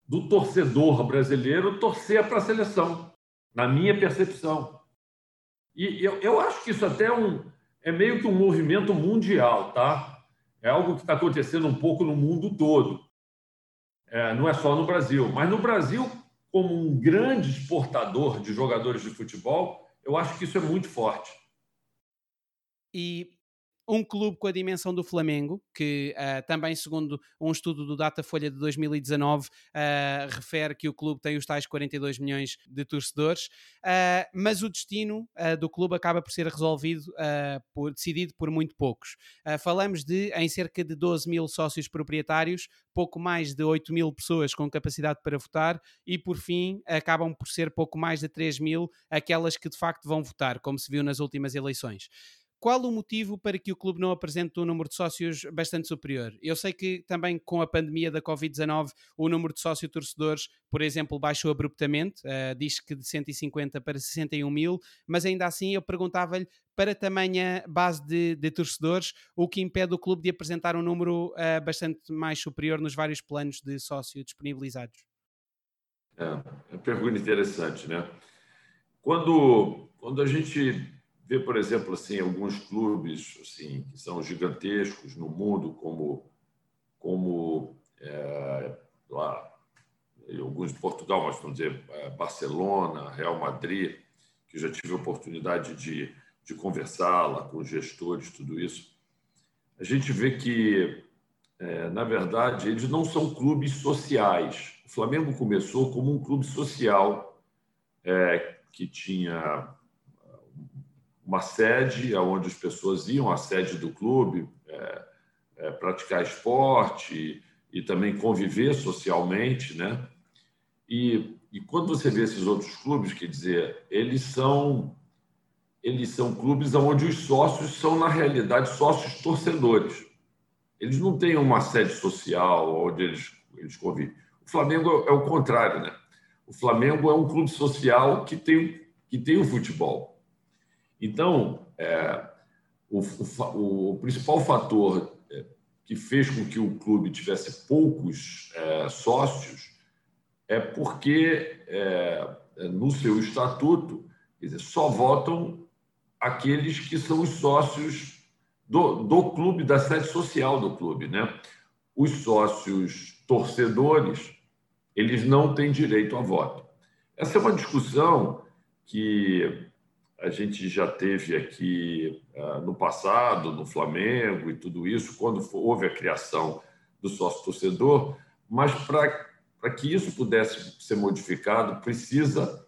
[SPEAKER 3] do torcedor brasileiro torcer para a seleção, na minha percepção. E eu, eu acho que isso até é, um, é meio que um movimento mundial, tá? É algo que está acontecendo um pouco no mundo todo. É, não é só no Brasil. Mas no Brasil, como um grande exportador de jogadores de futebol, eu acho que isso é muito forte.
[SPEAKER 2] E um clube com a dimensão do Flamengo, que uh, também, segundo um estudo do Datafolha de 2019, uh, eh, refere que o clube tem os tais 42 milhões de torcedores, uh, mas o destino do clube acaba por ser resolvido, por, decidido por muito poucos. falamos de, em cerca de 12 mil sócios proprietários, pouco mais de 8 mil pessoas com capacidade para votar e, por fim, acabam por ser pouco mais de 3 mil aquelas que de facto vão votar, como se viu nas últimas eleições qual o motivo para que o clube não apresente um número de sócios bastante superior? Eu sei que também com a pandemia da Covid-19 o número de sócios torcedores, por exemplo, baixou abruptamente, uh, diz que de 150 para 61 mil, mas ainda assim eu perguntava-lhe para tamanha base de, de, torcedores, o que impede o clube de apresentar um número uh, bastante mais superior nos vários planos de sócio disponibilizados?
[SPEAKER 3] É, é uma pergunta interessante, né? Quando, quando a gente vê, por exemplo, assim, alguns clubes assim, que são gigantescos no mundo, como, como é, lá, alguns de Portugal, mas vamos dizer é, Barcelona, Real Madrid, que já tive a oportunidade de, de conversar lá com os gestores, tudo isso. A gente vê que, é, na verdade, eles não são clubes sociais. O Flamengo começou como um clube social é, que tinha uma sede onde as pessoas iam, a sede do clube, é, é, praticar esporte e, e, também conviver socialmente, né? E, e quando você vê esses outros clubes, quer dizer, eles são eles são clubes onde os sócios são na realidade sócios torcedores. Eles não têm uma sede social onde eles eles convivem. O Flamengo é o contrário, né? O Flamengo é um clube social que tem que tem o futebol então, é, o, o, o, principal fator é, que fez com que o clube tivesse poucos é, sócios é porque, é, no seu estatuto, dizer, só votam aqueles que são os sócios do, do clube, da sede social do clube. Né? Os sócios torcedores, eles não têm direito a voto. Essa é uma discussão que a gente já teve aqui uh, no passado, no Flamengo e tudo isso, quando houve a criação do sócio-torcedor, mas para que isso pudesse ser modificado, precisa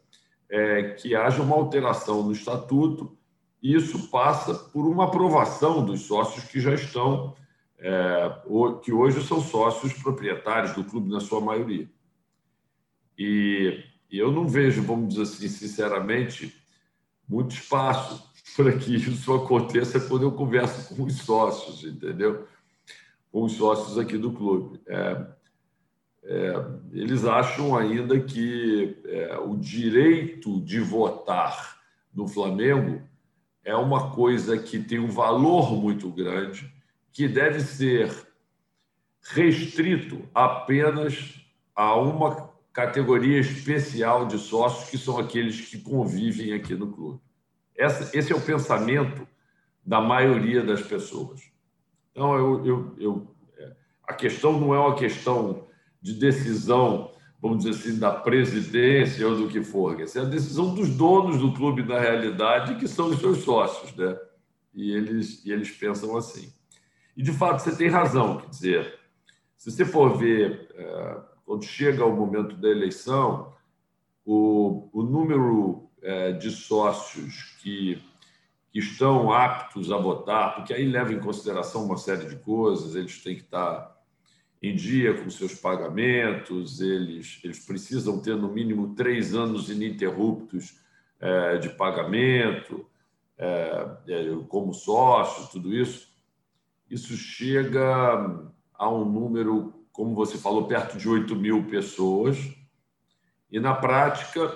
[SPEAKER 3] é, que haja uma alteração no estatuto, e isso passa por uma aprovação dos sócios que já estão, é, que hoje são sócios proprietários do clube na sua maioria. E, e eu não vejo, vamos dizer assim, sinceramente, muito espaço para que isso aconteça quando eu converso com os sócios, entendeu? Com os sócios aqui do clube. É, é, eles acham ainda que é, o direito de votar no Flamengo é uma coisa que tem um valor muito grande, que deve ser restrito apenas a uma categoria especial de sócios, que são aqueles que convivem aqui no clube. Essa, esse é o pensamento da maioria das pessoas. Então, eu, eu, eu, é, a questão não é uma questão de decisão, vamos dizer assim, da presidência ou do que for. Essa é a decisão dos donos do clube, na realidade, que são os seus sócios. Né? E, eles, e eles pensam assim. E, de fato, você tem razão. Quer dizer, se você for ver é, quando chega o momento da eleição, o, o número é, de sócios que, que estão aptos a votar, porque aí leva em consideração uma série de coisas, eles têm que estar em dia com seus pagamentos, eles, eles precisam ter no mínimo três anos ininterruptos é, de pagamento, é, é, como sócio, tudo isso, isso chega a um número, como você falou, perto de 8 mil pessoas. E na prática,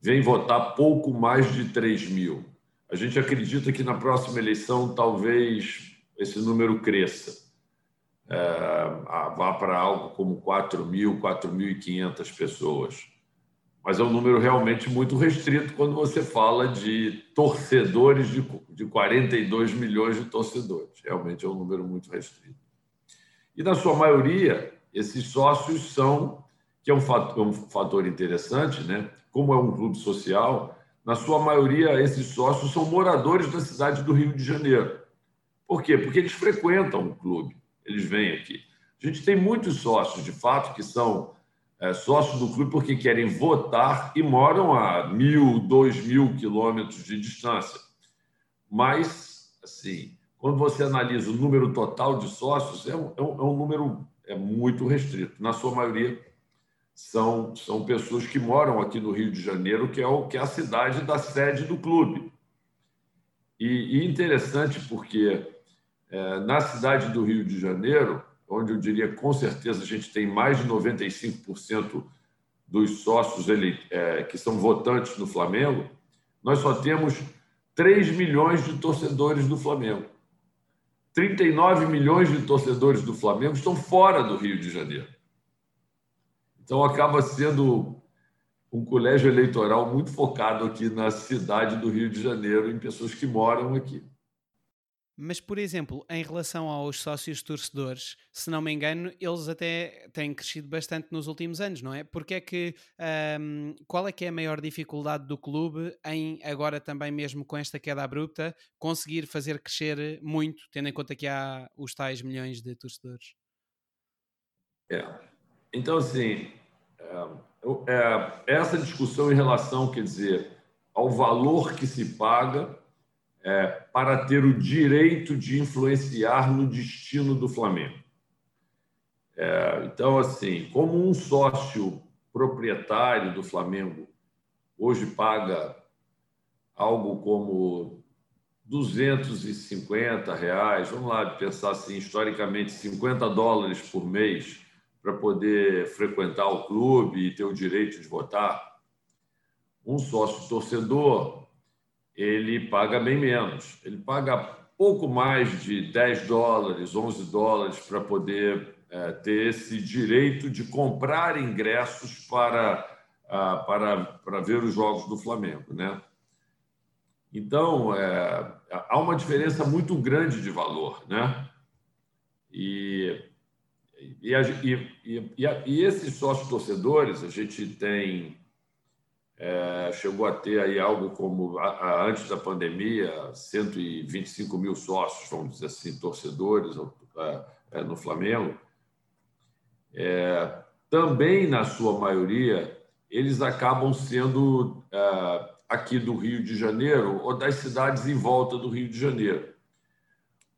[SPEAKER 3] vem votar pouco mais de 3 mil. A gente acredita que na próxima eleição talvez esse número cresça. É, vá para algo como 4 mil, 4.500 pessoas. Mas é um número realmente muito restrito quando você fala de torcedores, de, de 42 milhões de torcedores. Realmente é um número muito restrito. E, na sua maioria, esses sócios são, que é um fator, um fator interessante, né? como é um clube social, na sua maioria, esses sócios são moradores da cidade do Rio de Janeiro. Por quê? Porque eles frequentam o clube, eles vêm aqui. A gente tem muitos sócios, de fato, que são é, sócios do clube porque querem votar e moram a mil, dois mil quilômetros de distância. Mas, assim, quando você analisa o número total de sócios, é um, é um, é um número é muito restrito. Na sua maioria, são, são pessoas que moram aqui no Rio de Janeiro, que é, o, que é a cidade da sede do clube. E, e interessante porque é, na cidade do Rio de Janeiro, onde eu diria com certeza a gente tem mais de 95% dos sócios ele, é, que são votantes no Flamengo, nós só temos 3 milhões de torcedores do Flamengo. 39 milhões de torcedores do Flamengo estão fora do Rio de Janeiro. Então acaba sendo um colégio eleitoral muito focado aqui na cidade do Rio de Janeiro, em pessoas que moram aqui.
[SPEAKER 2] Mas, por exemplo, em relação aos sócios torcedores, se não me engano, eles até têm crescido bastante nos últimos anos, não é? Porque é que um, qual é que é a maior dificuldade do clube em agora também mesmo com esta queda abrupta conseguir fazer crescer muito, tendo em conta que há os tais milhões de torcedores?
[SPEAKER 3] É. Então, assim, é, é, essa discussão em relação, quer dizer, ao valor que se paga é, para ter o direito de influenciar no destino do Flamengo. É, então, assim, como um sócio proprietário do Flamengo hoje paga algo como 250 reais, vamos lá pensar assim, historicamente 50 dólares por mês para poder frequentar o clube e ter o direito de votar. Um sócio torcedor ele paga bem menos. Ele paga pouco mais de 10 dólares, 11 dólares para poder é, ter esse direito de comprar ingressos para, para, para ver os jogos do Flamengo. Né? Então, é, há uma diferença muito grande de valor. Né? E, e, e, e, e esses sócios torcedores, a gente tem é, chegou a ter aí algo como, a, a, antes da pandemia, 125 mil sócios, vamos dizer assim, torcedores é, é, no Flamengo. É, também, na sua maioria, eles acabam sendo é, aqui do Rio de Janeiro ou das cidades em volta do Rio de Janeiro.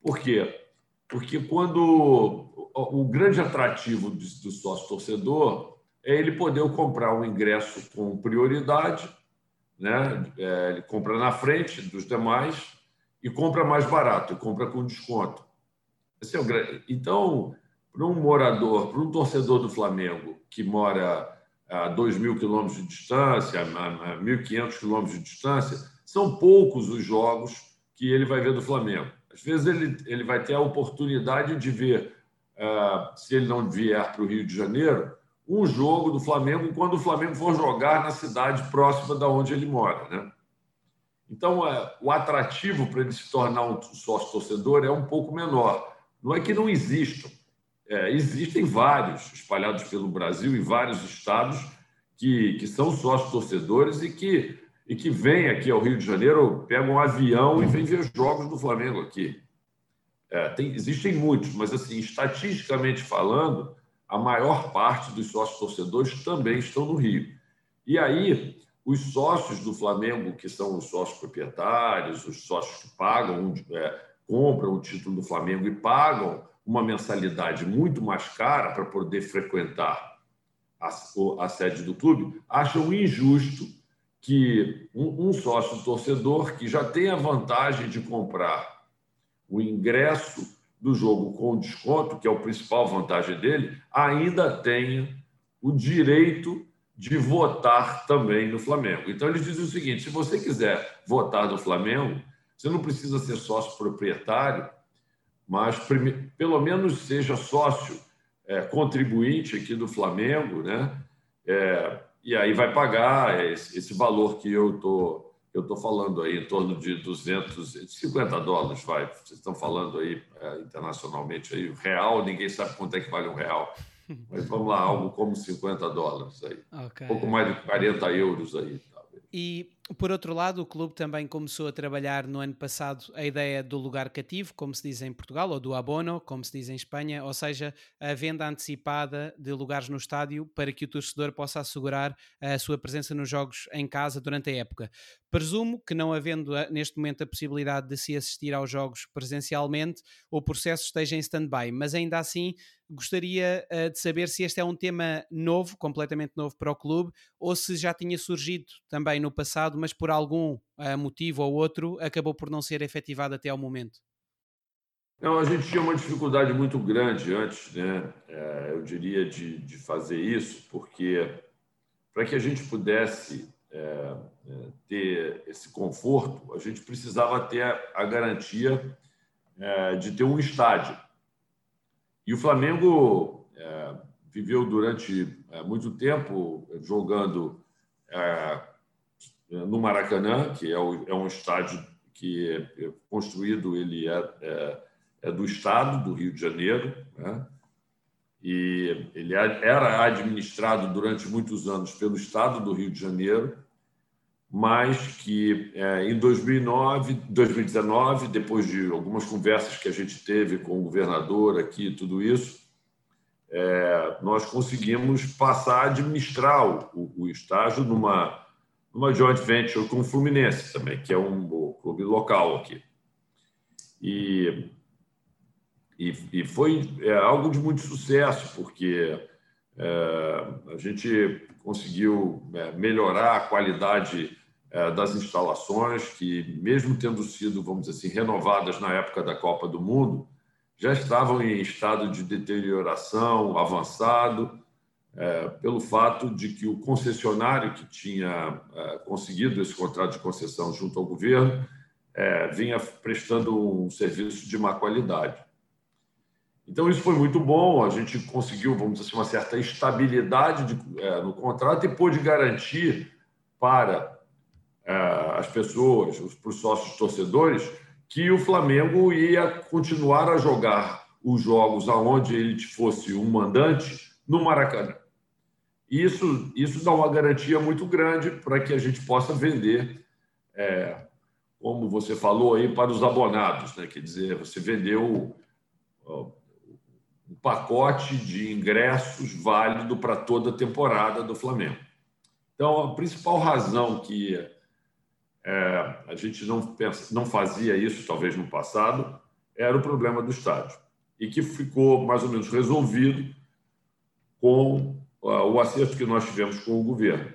[SPEAKER 3] Por quê? Porque quando o, o grande atrativo do, do sócio torcedor ele poder comprar um ingresso com prioridade, né? É, ele compra na frente dos demais e compra mais barato, compra com desconto. É. Então, para um morador, para um torcedor do Flamengo que mora a 2 mil quilômetros de distância, a 1.500 quilômetros de distância, são poucos os jogos que ele vai ver do Flamengo. Às vezes ele, ele vai ter a oportunidade de ver, uh, se ele não vier para o Rio de Janeiro, um jogo do Flamengo quando o Flamengo for jogar na cidade próxima da onde ele mora, né? Então, é, o atrativo para ele se tornar um sócio torcedor é um pouco menor. Não é que não existam, é, existem vários espalhados pelo Brasil e vários estados que, que são sócios torcedores e que, e que vêm aqui ao Rio de Janeiro, pegam um avião e vêm ver jogos do Flamengo aqui. É, tem, existem muitos, mas assim, estatisticamente falando, a maior parte dos sócios torcedores também estão no Rio. E aí, os sócios do Flamengo, que são os sócios proprietários, os sócios que pagam, é, compram o título do Flamengo e pagam uma mensalidade muito mais cara para poder frequentar a, a sede do clube, acham injusto que um, um sócio torcedor que já tem a vantagem de comprar o ingresso do jogo com desconto, que é a principal vantagem dele, ainda tenha o direito de votar também no Flamengo. Então, eles dizem o seguinte: se você quiser votar no Flamengo, você não precisa ser sócio proprietário, mas pelo menos seja sócio é, contribuinte aqui do Flamengo, né? É, e aí vai pagar esse, esse valor que eu tô eu estou falando aí em torno de 250 dólares, vai. Vocês estão falando aí é, internacionalmente aí, real, ninguém sabe quanto é que vale um real. Mas vamos lá, algo como 50 dólares aí. Okay. Um pouco mais de 40 euros aí.
[SPEAKER 2] E, por outro lado, o clube também começou a trabalhar no ano passado a ideia do lugar cativo, como se diz em Portugal, ou do abono, como se diz em Espanha, ou seja, a venda antecipada de lugares no estádio para que o torcedor possa assegurar a sua presença nos jogos em casa durante a época. Presumo que, não havendo neste momento a possibilidade de se assistir aos jogos presencialmente, o processo esteja em stand-by, mas ainda assim gostaria uh, de saber se este é um tema novo, completamente novo para o clube, ou se já tinha surgido também no passado, mas por algum uh, motivo ou outro acabou por não ser efetivado até ao momento.
[SPEAKER 3] Não, a gente tinha uma dificuldade muito grande antes, né? É, eu diria, de, de fazer isso, porque para que a gente pudesse é, ter esse conforto, a gente precisava ter a, a garantia é, de ter um estádio. E o Flamengo é, viveu durante é, muito tempo jogando é, no Maracanã, que é, o, é, um estádio que é, construído, ele é, é, do Estado do Rio de Janeiro, né? e ele era administrado durante muitos anos pelo Estado do Rio de Janeiro, mas que em 2009, 2019, depois de algumas conversas que a gente teve com o governador aqui, tudo isso, é, nós conseguimos passar a administrar o, o, estágio numa, numa joint venture com o Fluminense também, que é um, clube local aqui. E, e, e foi é, algo de muito sucesso, porque é, a gente conseguiu é, melhorar a qualidade é, das instalações que, mesmo tendo sido, vamos dizer assim, renovadas na época da Copa do Mundo, já estavam em estado de deterioração avançado, é, pelo fato de que o concessionário que tinha é, conseguido esse contrato de concessão junto ao governo é, vinha prestando um serviço de má qualidade. Então, isso foi muito bom, a gente conseguiu, vamos dizer assim, uma certa estabilidade de, é, no contrato e pôde garantir para é, as pessoas, para os sócios torcedores, que o Flamengo ia continuar a jogar os jogos aonde ele fosse um mandante no Maracanã. Isso, isso dá uma garantia muito grande para que a gente possa vender, é, como você falou aí, para os abonados. Né? Quer dizer, você vendeu um pacote de ingressos válido para toda a temporada do Flamengo. Então, a principal razão que é, a gente não, pensa, não fazia isso, talvez no passado, era o problema do estádio. E que ficou mais ou menos resolvido com uh, o acerto que nós tivemos com o governo.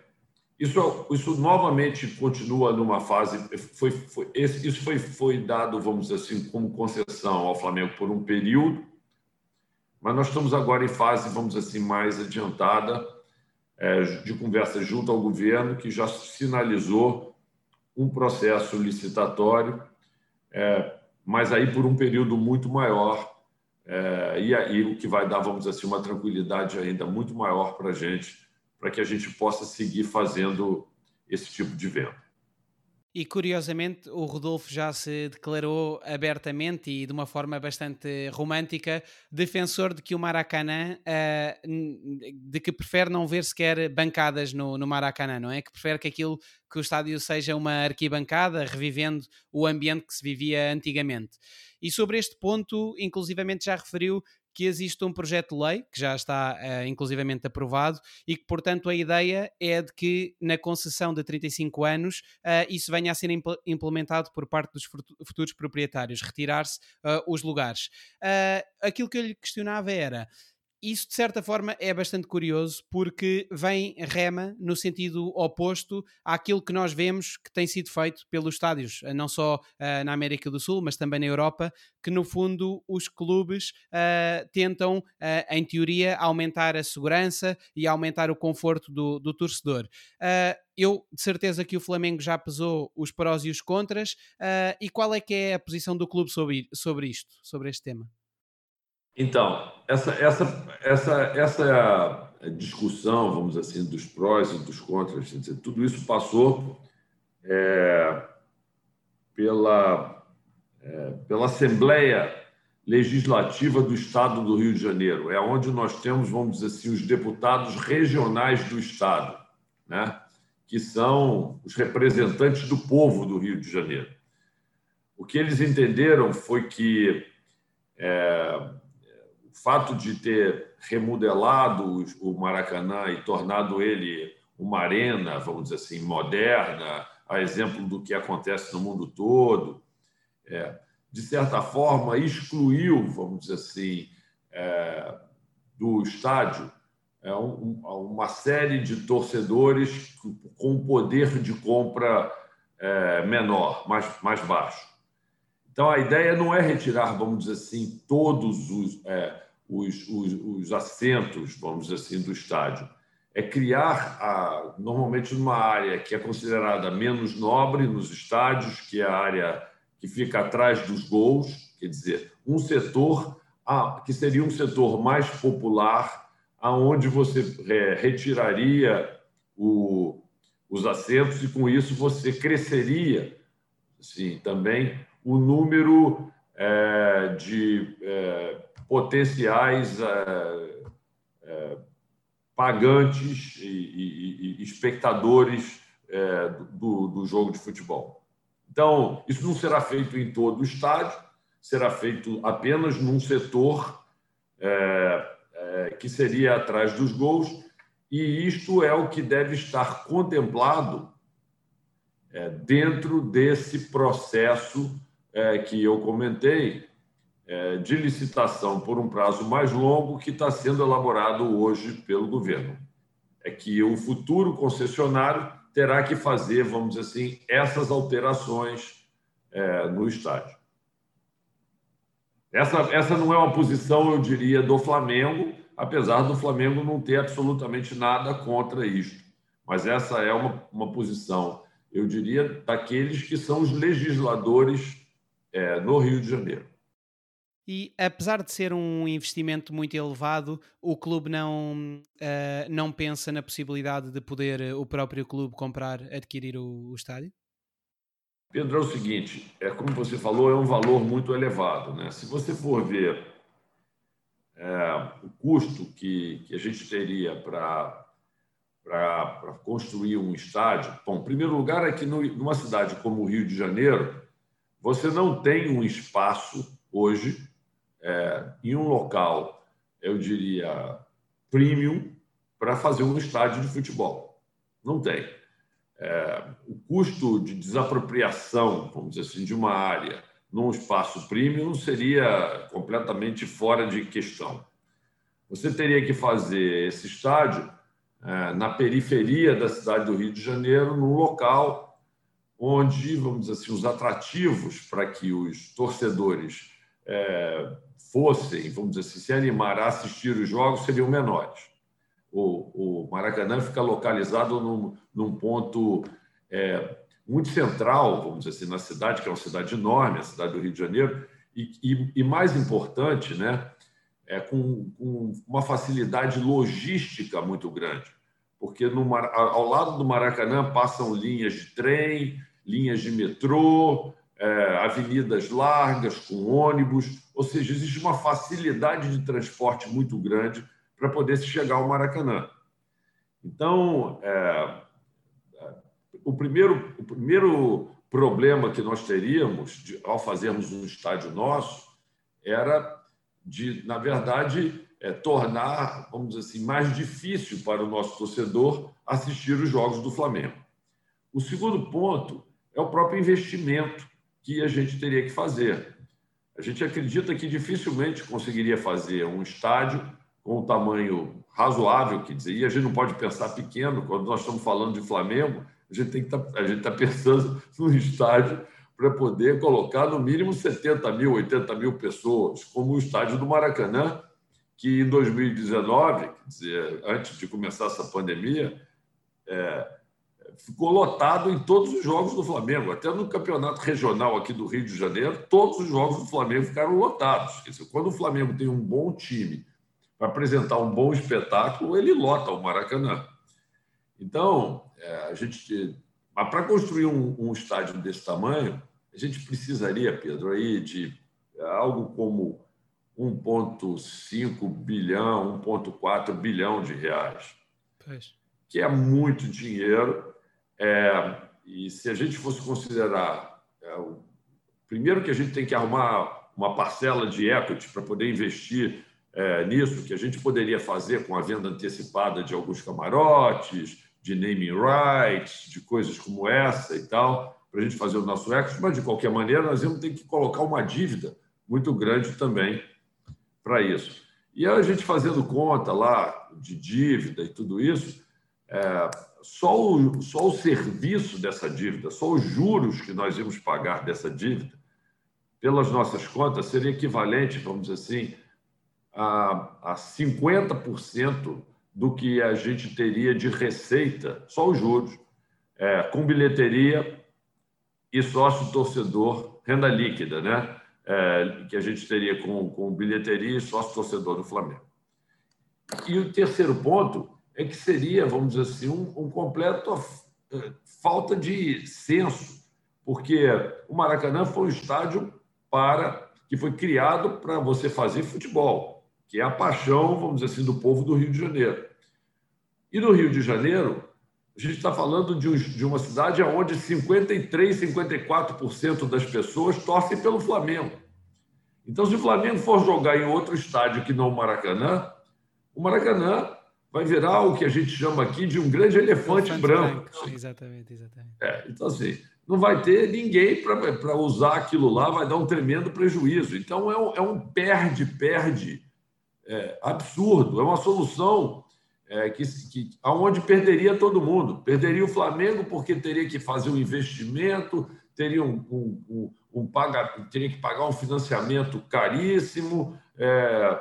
[SPEAKER 3] Isso, isso novamente continua numa fase. Foi, foi, esse, isso foi, foi dado, vamos dizer assim, como concessão ao Flamengo por um período, mas nós estamos agora em fase, vamos dizer assim, mais adiantada é, de conversa junto ao governo, que já sinalizou um processo licitatório, é, mas aí por um período muito maior, é, e aí o que vai dar, vamos dizer assim, uma tranquilidade ainda muito maior para a gente, para que a gente possa seguir fazendo esse tipo de venda.
[SPEAKER 2] E curiosamente, o Rodolfo já se declarou abertamente e de uma forma bastante romântica defensor de que o Maracanã, uh, de que prefere não ver sequer bancadas no, no Maracanã, não é? Que prefere que aquilo, que o estádio seja uma arquibancada, revivendo o ambiente que se vivia antigamente. E sobre este ponto, inclusivamente já referiu que existe um projeto de lei que já está uh, inclusivamente aprovado e que, portanto, a ideia é de que na concessão de 35 anos uh, isso venha a ser impl implementado por parte dos futuros proprietários, retirar-se uh, os lugares. aquilo que eu lhe questionava era isso, de certa forma, é bastante curioso porque vem rema no sentido oposto àquilo que nós vemos que tem sido feito pelos estádios, eh, não só uh, na América do Sul, mas também na Europa, que no fundo os clubes uh, tentam, uh, em teoria, aumentar a segurança e aumentar o conforto do, do torcedor. eu, de certeza que o Flamengo já pesou os prós e os contras, e qual é que é a posição do clube sobre, sobre isto, sobre este tema?
[SPEAKER 3] Então, essa, essa, essa, essa discussão, vamos assim, dos prós e dos contras, tudo isso passou é, pela, é, pela Assembleia Legislativa do Estado do Rio de Janeiro. É onde nós temos, vamos dizer assim, os deputados regionais do Estado, né? que são os representantes do povo do Rio de Janeiro. O que eles entenderam foi que é, fato de ter remodelado o Maracanã e tornado ele uma arena, vamos dizer assim, moderna, a exemplo do que acontece no mundo todo, é, de certa forma excluiu, vamos dizer assim, é, do estádio é, um, uma série de torcedores com poder de compra é, menor, mais, mais baixo. Então, a ideia não é retirar, vamos dizer assim, todos os, é, os, os, os assentos, vamos dizer assim, do estádio. É criar, a, normalmente, numa área que é considerada menos nobre nos estádios, que é a área que fica atrás dos gols, quer dizer, um setor que seria um setor mais popular, aonde você é, retiraria o, os assentos e com isso você cresceria, sim, também o número é, de é, potenciais é, é, pagantes e, e, e espectadores é, do, do jogo de futebol. Então, isso não será feito em todo o estádio, será feito apenas num setor é, é, que seria atrás dos gols, e isto é o que deve estar contemplado é, dentro desse processo que eu comentei, de licitação por um prazo mais longo que está sendo elaborado hoje pelo governo. É que o futuro concessionário terá que fazer, vamos dizer assim, essas alterações é, no estádio. Essa, essa não é uma posição, eu diria, do Flamengo, apesar do Flamengo não ter absolutamente nada contra isto. Mas essa é uma, uma posição, eu diria, daqueles que são os legisladores é, no Rio de Janeiro.
[SPEAKER 2] E apesar de ser um investimento muito elevado, o clube não, uh, não pensa na possibilidade de poder eh, o próprio clube comprar, adquirir o, o, estádio?
[SPEAKER 3] Pedro, é o seguinte: é como você falou, é um valor muito elevado. Né? Se você for ver é, o custo que, que a gente teria para para construir um estádio? Bom, em primeiro lugar, é que numa cidade como o Rio de Janeiro, você não tem um espaço hoje é, em um local, eu diria, premium para fazer um estádio de futebol. Não tem. É, o custo de desapropriação, vamos dizer assim, de uma área num espaço premium seria completamente fora de questão. Você teria que fazer esse estádio é, na periferia da cidade do Rio de Janeiro, num local onde, vamos dizer assim, os atrativos para que os torcedores é, fossem, vamos dizer assim, se animar a assistir os jogos seriam menores. O, o Maracanã fica localizado num, num ponto é, muito central, vamos dizer assim, na cidade, que é uma cidade enorme, a cidade do Rio de Janeiro, e, e, e mais importante, né, é, com, com, uma facilidade logística muito grande, porque no, ao lado do Maracanã passam linhas de trem, linhas de metrô, é, avenidas largas, com ônibus, ou seja, existe uma facilidade de transporte muito grande para poder se chegar ao Maracanã. Então, é, é, o, primeiro, o primeiro problema que nós teríamos de, ao fazermos um estádio nosso era de, na verdade, é, tornar, vamos dizer assim, mais difícil para o nosso torcedor assistir os jogos do Flamengo. O segundo ponto é o próprio investimento que a gente teria que fazer. A gente acredita que dificilmente conseguiria fazer um estádio com um tamanho razoável, quer dizer, e a gente não pode pensar pequeno, quando nós estamos falando de Flamengo, a gente tem que tá, a gente está pensando num estádio para poder colocar no mínimo 70 mil, 80 mil pessoas, como o estádio do Maracanã, que em 2019, quer dizer, antes de começar essa pandemia, é, ficou lotado em todos os jogos do Flamengo, até no campeonato regional aqui do Rio de Janeiro, todos os jogos do Flamengo ficaram lotados. Dizer, quando o Flamengo tem um bom time para apresentar um bom espetáculo, ele lota o Maracanã. Então, é, a gente. Mas para construir um, um, estádio desse tamanho, a gente precisaria, Pedro, aí de algo como 1,5 bilhão, 1,4 bilhão de reais. Pois. Que é muito dinheiro. É, e se a gente fosse considerar. É, o, primeiro que a gente tem que arrumar uma parcela de equity para poder investir é, nisso, que a gente poderia fazer com a venda antecipada de alguns camarotes, de naming rights, de coisas como essa e tal, para a gente fazer o nosso equity, mas de qualquer maneira nós vamos ter que colocar uma dívida muito grande também para isso. E a gente fazendo conta lá de dívida e tudo isso, é, só, o, só o serviço dessa dívida, só os juros que nós íamos pagar dessa dívida, pelas nossas contas, seria equivalente, vamos dizer assim, a, a 50% do que a gente teria de receita, só os juros, é, com bilheteria e sócio-torcedor, renda líquida, né? É, que a gente teria com, com bilheteria e sócio-torcedor do Flamengo. E o terceiro ponto é que seria, vamos dizer assim, um, um completo é, falta de senso, porque o Maracanã foi um estádio para que foi criado para você fazer futebol que é a paixão, vamos dizer assim, do povo do Rio de Janeiro. E no Rio de Janeiro, a gente está falando de, uma cidade onde 53%, 54% das pessoas torcem pelo Flamengo. Então, se o Flamengo for jogar em outro estádio que não o Maracanã, o Maracanã vai virar o que a gente chama aqui de um grande elefante, elefante branco. branco.
[SPEAKER 2] Exatamente, exatamente.
[SPEAKER 3] É, então, assim, não vai ter ninguém para usar aquilo lá, vai dar um tremendo prejuízo. Então, é um perde-perde é, absurdo. É uma solução é, que, que aonde perderia todo mundo. Perderia o Flamengo porque teria que fazer um investimento, teria um, um, um, um paga, teria que pagar um financiamento caríssimo é,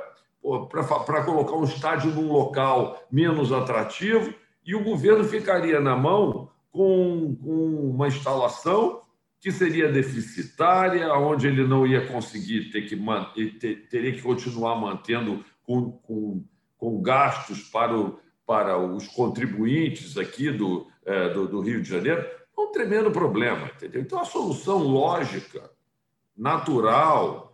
[SPEAKER 3] para colocar um estádio num local menos atrativo e o governo ficaria na mão com, com uma instalação que seria deficitária, onde ele não ia conseguir ter que ter, teria que continuar mantendo com, com, com gastos para, o, para os contribuintes aqui do, é, do, do, Rio de Janeiro, é um tremendo problema. Entendeu? Então, a solução lógica, natural,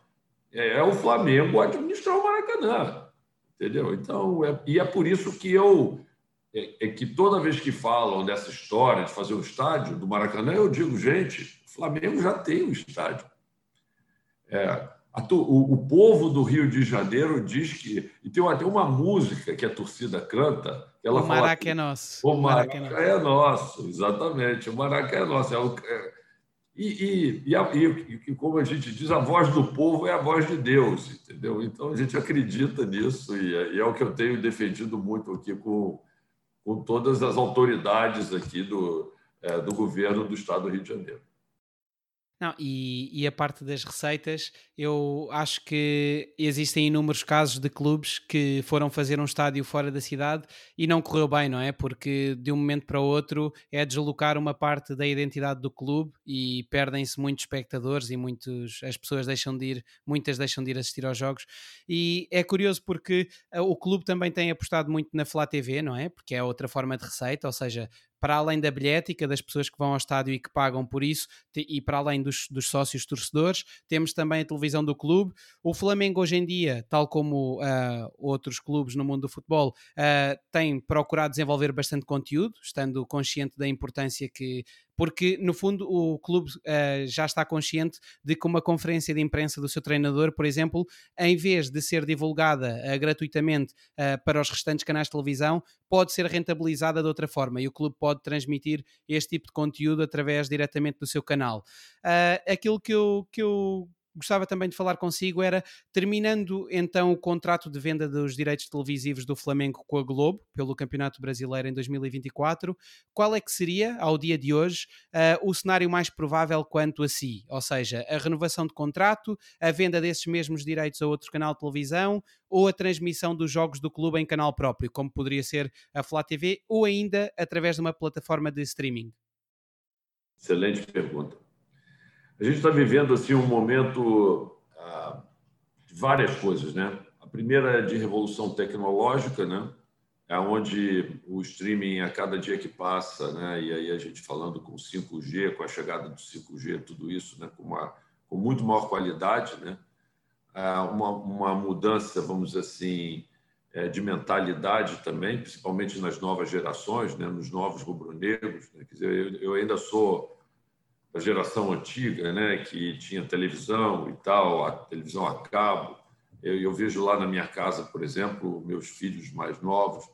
[SPEAKER 3] é, é o Flamengo administrar o Maracanã. Entendeu? Então, é, e é por isso que eu. É, é, que toda vez que falam dessa história de fazer o estádio do Maracanã, eu digo, gente, o Flamengo já tem um estádio. É, o, o, povo do Rio de Janeiro diz que. E tem até uma música que a torcida canta. Ela
[SPEAKER 2] o Maraca é nosso.
[SPEAKER 3] O Maraca é nosso, exatamente. O Maraca é nosso. É o, é, e, e, e, a, e, como a gente diz, a voz do povo é a voz de Deus, entendeu? Então a gente acredita nisso e é, e é o que eu tenho defendido muito aqui com, com todas as autoridades aqui do, é, do governo do Estado do Rio de Janeiro.
[SPEAKER 2] Não, e, e, a parte das receitas, eu acho que existem inúmeros casos de clubes que foram fazer um estádio fora da cidade e não correu bem, não é? Porque de um momento para o outro é deslocar uma parte da identidade do clube e perdem-se muitos espectadores e muitos, as pessoas deixam de ir, muitas deixam de ir assistir aos jogos. E é curioso porque eh, o clube também tem apostado muito na Flá TV, não é? Porque é outra forma de receita, ou seja, para além da bilhética, das pessoas que vão ao estádio e que pagam por isso, e para além dos, dos sócios torcedores, temos também a televisão do clube. O Flamengo, hoje em dia, tal como uh, outros clubes no mundo do futebol, uh, tem procurado desenvolver bastante conteúdo, estando consciente da importância que porque no fundo o clube uh, já está consciente de que uma conferência de imprensa do seu treinador, por exemplo, em vez de ser divulgada uh, gratuitamente uh, para os restantes canais de televisão, pode ser rentabilizada de outra forma e o clube pode transmitir este tipo de conteúdo através diretamente do seu canal. aquilo que eu, que eu gostava também de falar consigo era, terminando então o contrato de venda dos direitos televisivos do Flamengo com a Globo, pelo Campeonato Brasileiro em 2024, qual é que seria, ao dia de hoje, uh, o cenário mais provável quanto a si? Ou seja, a renovação de contrato, a venda desses mesmos direitos a outro canal de televisão ou a transmissão dos jogos do clube em canal próprio, como poderia ser a Flá TV, ou ainda através de uma plataforma de streaming?
[SPEAKER 3] Excelente pergunta. A gente está vivendo assim um momento ah, de várias coisas, né? A primeira é de revolução tecnológica, né? É onde o streaming a cada dia que passa, né? E aí a gente falando com 5G, com a chegada do 5G, tudo isso, né? Com uma com muito maior qualidade, né? Ah, uma, uma mudança, vamos dizer assim, é, de mentalidade também, principalmente nas novas gerações, né? Nos novos rubro-negros. Né? Quer dizer, eu, eu ainda sou da geração antiga, né, que tinha televisão e tal, a televisão a cabo. Eu, eu, vejo lá na minha casa, por exemplo, meus filhos mais novos,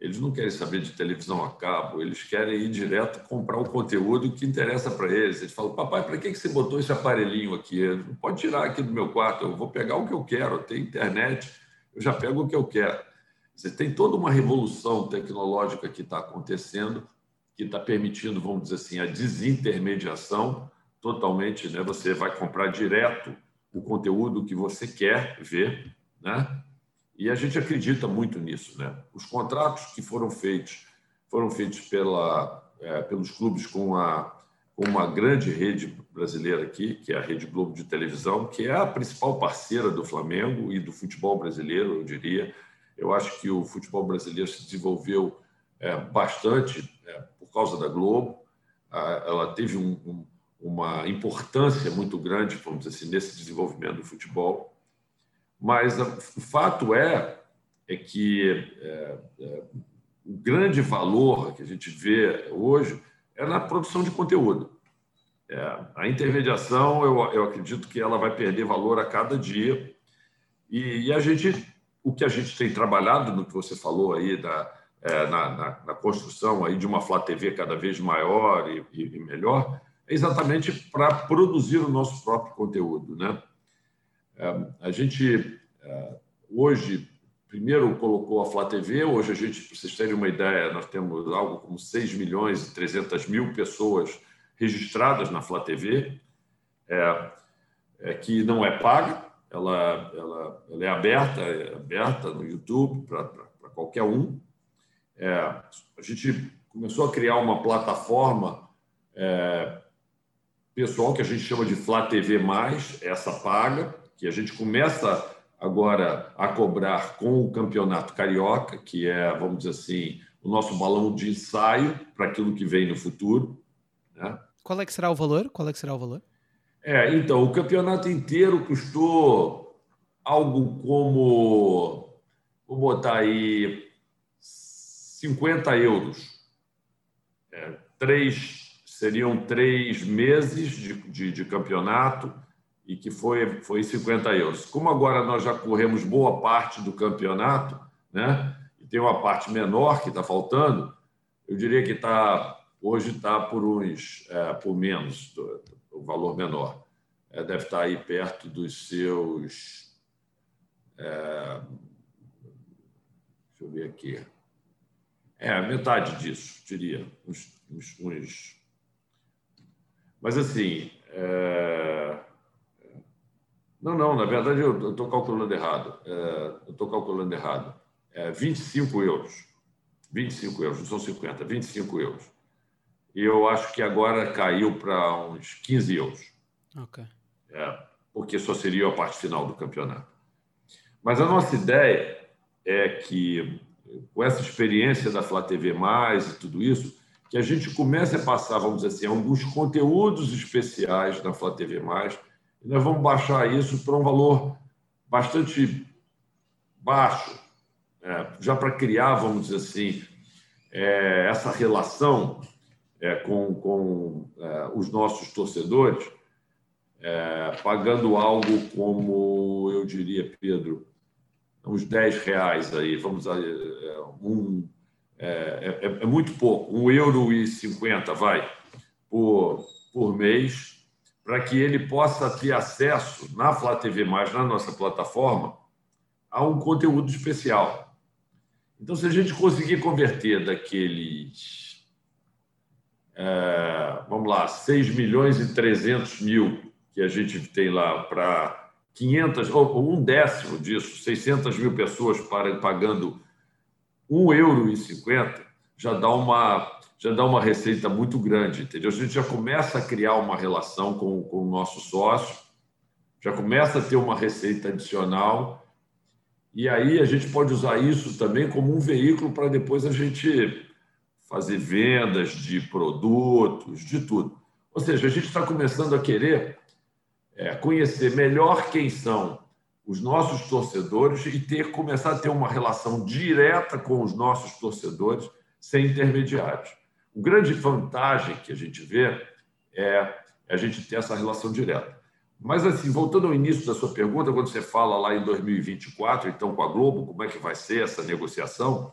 [SPEAKER 3] eles não querem saber de televisão a cabo, eles querem ir direto comprar o conteúdo que interessa para eles. Eles falam, papai, para que você botou esse aparelhinho aqui? Não pode tirar aqui do meu quarto, eu vou pegar o que eu quero, tem internet, eu já pego o que eu quero. Você tem toda uma revolução tecnológica que está acontecendo que está permitindo, vamos dizer assim, a desintermediação totalmente. Né? Você vai comprar direto o conteúdo que você quer ver, né? E a gente acredita muito nisso, né? Os contratos que foram feitos foram feitos pela, é, pelos clubes com, a, com uma grande rede brasileira aqui, que é a Rede Globo de televisão, que é a principal parceira do Flamengo e do futebol brasileiro, eu diria. Eu acho que o futebol brasileiro se desenvolveu é, bastante é, por causa da Globo. Ela teve um, um, uma importância muito grande, vamos dizer assim, nesse desenvolvimento do futebol. Mas o fato é, é que é, é, o grande valor que a gente vê hoje é na produção de conteúdo. É, a intermediação, eu, eu acredito que ela vai perder valor a cada dia. E, e, a gente, o que a gente tem trabalhado no que você falou aí da, é, na, na, na, construção aí de uma Flá TV cada vez maior e, e melhor, é exatamente para produzir o nosso próprio conteúdo. Né? É, a gente é, hoje, primeiro colocou a Flá TV, hoje a gente, para vocês terem uma ideia, nós temos algo como 6 milhões e 300 mil pessoas registradas na Flá TV, é, é, que não é paga, ela, ela, ela é aberta, é aberta no YouTube para qualquer um, é, a gente começou a criar uma plataforma é, pessoal que a gente chama de Flá TV+, essa paga, que a gente começa agora a cobrar com o Campeonato Carioca, que é, vamos dizer assim, o nosso balão de ensaio para aquilo que vem no futuro. Né?
[SPEAKER 2] Qual é que será o valor? Qual é que será o valor?
[SPEAKER 3] É, então, o campeonato inteiro custou algo como, vou botar aí 50 euros. É, três, seriam três meses de, de, de, campeonato e que foi, foi 50 euros. Como agora nós já corremos boa parte do campeonato, né? e tem uma parte menor que está faltando, eu diria que está hoje está por uns é, por menos o valor menor é, deve estar tá aí perto dos seus é, deixa eu ver aqui é, metade disso, diria. Uns, uns, uns... Mas, assim. É... Não, não, na verdade eu estou calculando errado. É, eu estou calculando errado. É 25 euros. 25 euros, não são 50, 25 euros. E eu acho que agora caiu para uns 15 euros.
[SPEAKER 2] Ok.
[SPEAKER 3] É, porque só seria a parte final do campeonato. Mas a nossa ideia é que com essa experiência da Flá TV Mais e tudo isso, que a gente comece a passar, vamos dizer assim, alguns conteúdos especiais da Flá TV Mais, e nós vamos baixar isso para um valor bastante baixo, é, já para criar, vamos dizer assim, é, essa relação é, com, com é, os nossos torcedores, é, pagando algo como, eu diria, Pedro, uns 10 reais aí, vamos é, um, é, é, é, muito pouco, um euro e cinquenta vai por, por mês para que ele possa ter acesso na Flá TV, na nossa plataforma, a um conteúdo especial. Então, se a gente conseguir converter daqueles, é, vamos lá, 6 milhões e 300 mil que a gente tem lá para 500, ou um décimo disso, 600 mil pessoas pagando 1,50 euro, já dá uma já dá uma receita muito grande, entendeu? A gente já começa a criar uma relação com, com o nosso sócio, já começa a ter uma receita adicional, e aí a gente pode usar isso também como um veículo para depois a gente fazer vendas de produtos, de tudo. Ou seja, a gente está começando a querer é, conhecer melhor quem são os nossos torcedores e ter começar a ter uma relação direta com os nossos torcedores sem intermediários. O grande vantagem que a gente vê é a gente ter essa relação direta. Mas, assim, voltando ao início da sua pergunta, quando você fala lá em 2024, então com a Globo, como é que vai ser essa negociação?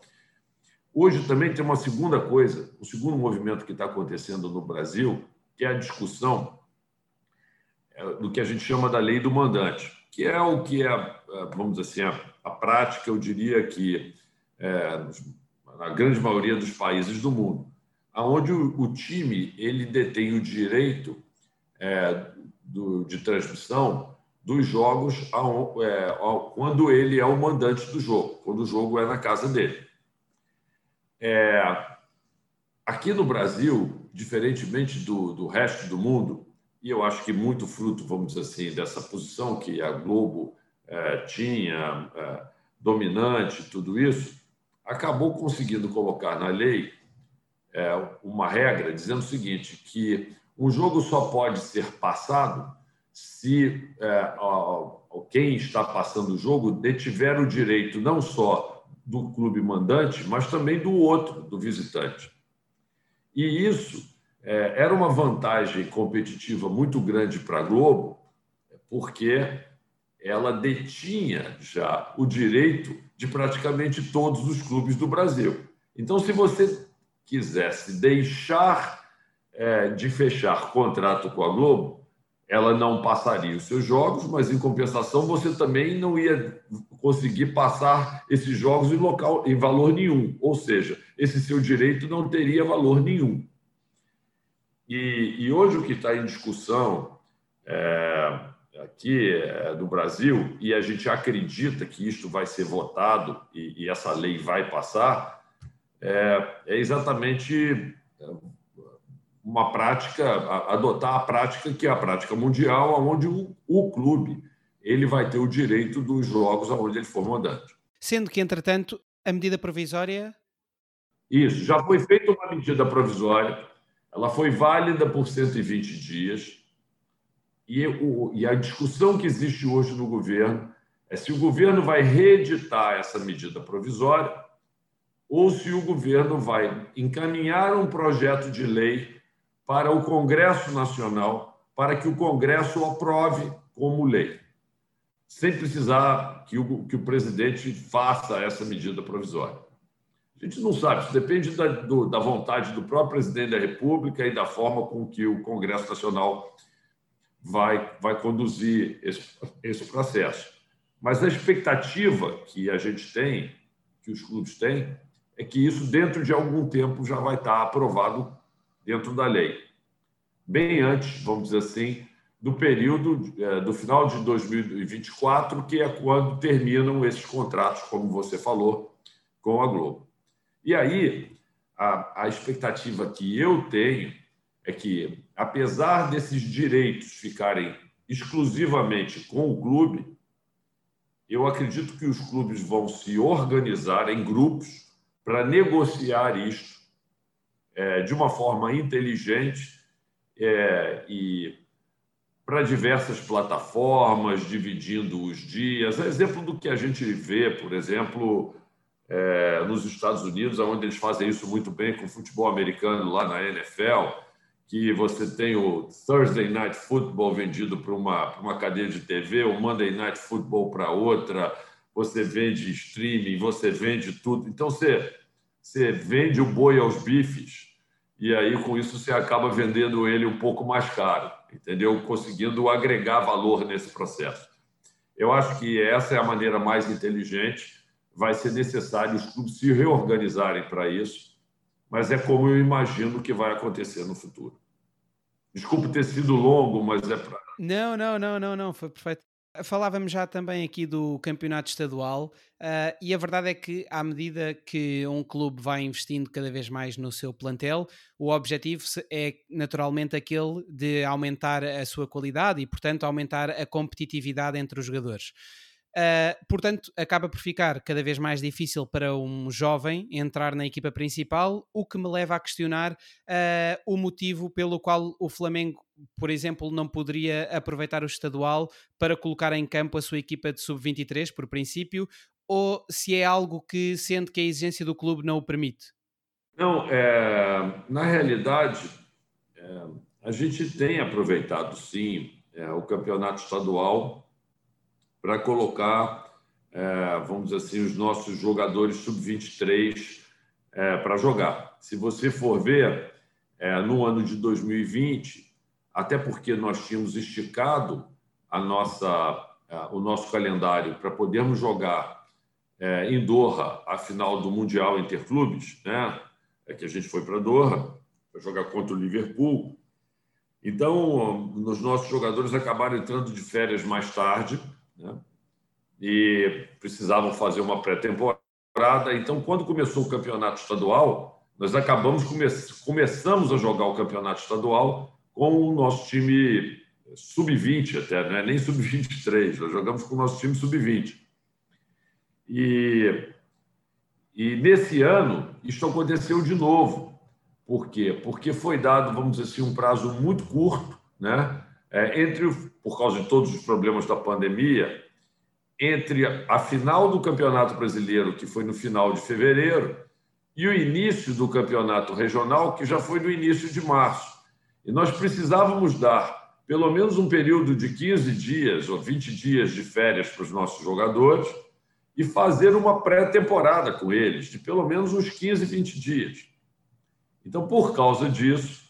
[SPEAKER 3] Hoje também tem uma segunda coisa, um segundo movimento que está acontecendo no Brasil, que é a discussão do que a gente chama da lei do mandante, que é o que é, é vamos dizer assim, a, a prática, eu diria que é, na grande maioria dos países do mundo onde o, time ele detém o direito é, do, de transmissão dos jogos a, é, a, quando ele é o mandante do jogo, quando o jogo é na casa dele. É, aqui no Brasil, diferentemente do, do resto do mundo, e eu acho que muito fruto, vamos dizer assim, dessa posição que a Globo é, tinha, é, dominante, tudo isso, acabou conseguindo colocar na lei é, uma regra dizendo o seguinte, que um jogo só pode ser passado se quem está passando o jogo detiver o direito não só do clube mandante, mas também do outro, do visitante. E isso é, era uma vantagem competitiva muito grande para a Globo, porque ela detinha já o direito de praticamente todos os clubes do Brasil. Então, se você quisesse deixar é, de fechar contrato com a Globo, ela não passaria os seus jogos, mas em compensação você também não ia conseguir passar esses jogos em local em valor nenhum, ou seja, esse seu direito não teria valor nenhum. E, e hoje o que está em discussão é, aqui é, no Brasil e a gente acredita que isto vai ser votado e, e essa lei vai passar é, é exatamente é, uma prática, adotar a prática que é a prática mundial, onde o, o clube ele vai ter o direito dos jogos aonde ele for mandante.
[SPEAKER 2] Sendo que, entretanto, a medida provisória.
[SPEAKER 3] Isso, já foi feita uma medida provisória, ela foi válida por 120 dias, e, o, e a discussão que existe hoje no governo é se o governo vai reeditar essa medida provisória ou se o governo vai encaminhar um projeto de lei para o Congresso Nacional, para que o Congresso aprove como lei, sem precisar que o, que o presidente faça essa medida provisória. A gente não sabe, isso depende da, do, da vontade do próprio presidente da República e da forma com que o Congresso Nacional vai, vai conduzir esse, esse processo. Mas a expectativa que a gente tem, que os clubes têm, é que isso, dentro de algum tempo, já vai estar aprovado dentro da lei. Bem antes, vamos dizer assim, do período é, do final de 2024, que é quando terminam esses contratos, como você falou, com a Globo. E aí, a, a expectativa que eu tenho é que, apesar desses direitos ficarem exclusivamente com o clube, eu acredito que os clubes vão se organizar em grupos para negociar isto é, de uma forma inteligente é, e para diversas plataformas, dividindo os dias. É exemplo do que a gente vê, por exemplo, é, nos Estados Unidos, onde eles fazem isso muito bem com o futebol americano lá na NFL, que você tem o Thursday Night Football vendido para uma, uma cadeia de TV, o Monday Night Football para outra, você vende streaming, você vende tudo. Então, você, você vende o boi aos bifes e aí, com isso, você acaba vendendo ele um pouco mais caro. entendeu? Conseguindo agregar valor nesse processo. Eu acho que essa é a maneira mais inteligente. Vai ser necessário os clubes se reorganizarem para isso, mas é como eu imagino que vai acontecer no futuro. Desculpe ter sido longo, mas é para.
[SPEAKER 2] Não, não, não, não, não, foi perfeito. Falávamos já também aqui do campeonato estadual uh, e a verdade é que, à medida que um clube vai investindo cada vez mais no seu plantel, o objetivo é naturalmente aquele de aumentar a sua qualidade e, portanto, aumentar a competitividade entre os jogadores. Uh, portanto, acaba por ficar cada vez mais difícil para um jovem entrar na equipa principal, o que me leva a questionar uh, o motivo pelo qual o Flamengo, por exemplo, não poderia aproveitar o estadual para colocar em campo a sua equipa de sub-23, por princípio, ou se é algo que sente que a exigência do clube não o permite?
[SPEAKER 3] Não, é, na realidade, é, a gente tem aproveitado sim é, o campeonato estadual para colocar, é, vamos dizer assim, os nossos jogadores sub-23 é, para jogar. Se você for ver, é, no ano de 2020, até porque nós tínhamos esticado a nossa, é, o nosso calendário para podermos jogar é, em Doha a final do Mundial Interclubes, né? É que a gente foi para Doha para jogar contra o Liverpool. Então, os nossos jogadores acabaram entrando de férias mais tarde né? e precisavam fazer uma pré-temporada. Então, quando começou o campeonato estadual, nós acabamos come começamos a jogar o campeonato estadual com o nosso time sub-20 até, não é nem sub-23, nós jogamos com o nosso time sub-20. E, e nesse ano, isso aconteceu de novo. Por quê? Porque foi dado, vamos dizer assim, um prazo muito curto, né? É, entre, por causa de todos os problemas da pandemia, entre a final do Campeonato Brasileiro, que foi no final de fevereiro, e o início do Campeonato Regional, que já foi no início de março. E nós precisávamos dar pelo menos um período de 15 dias ou 20 dias de férias para os nossos jogadores e fazer uma pré-temporada com eles, de pelo menos uns 15, 20 dias. Então, por causa disso,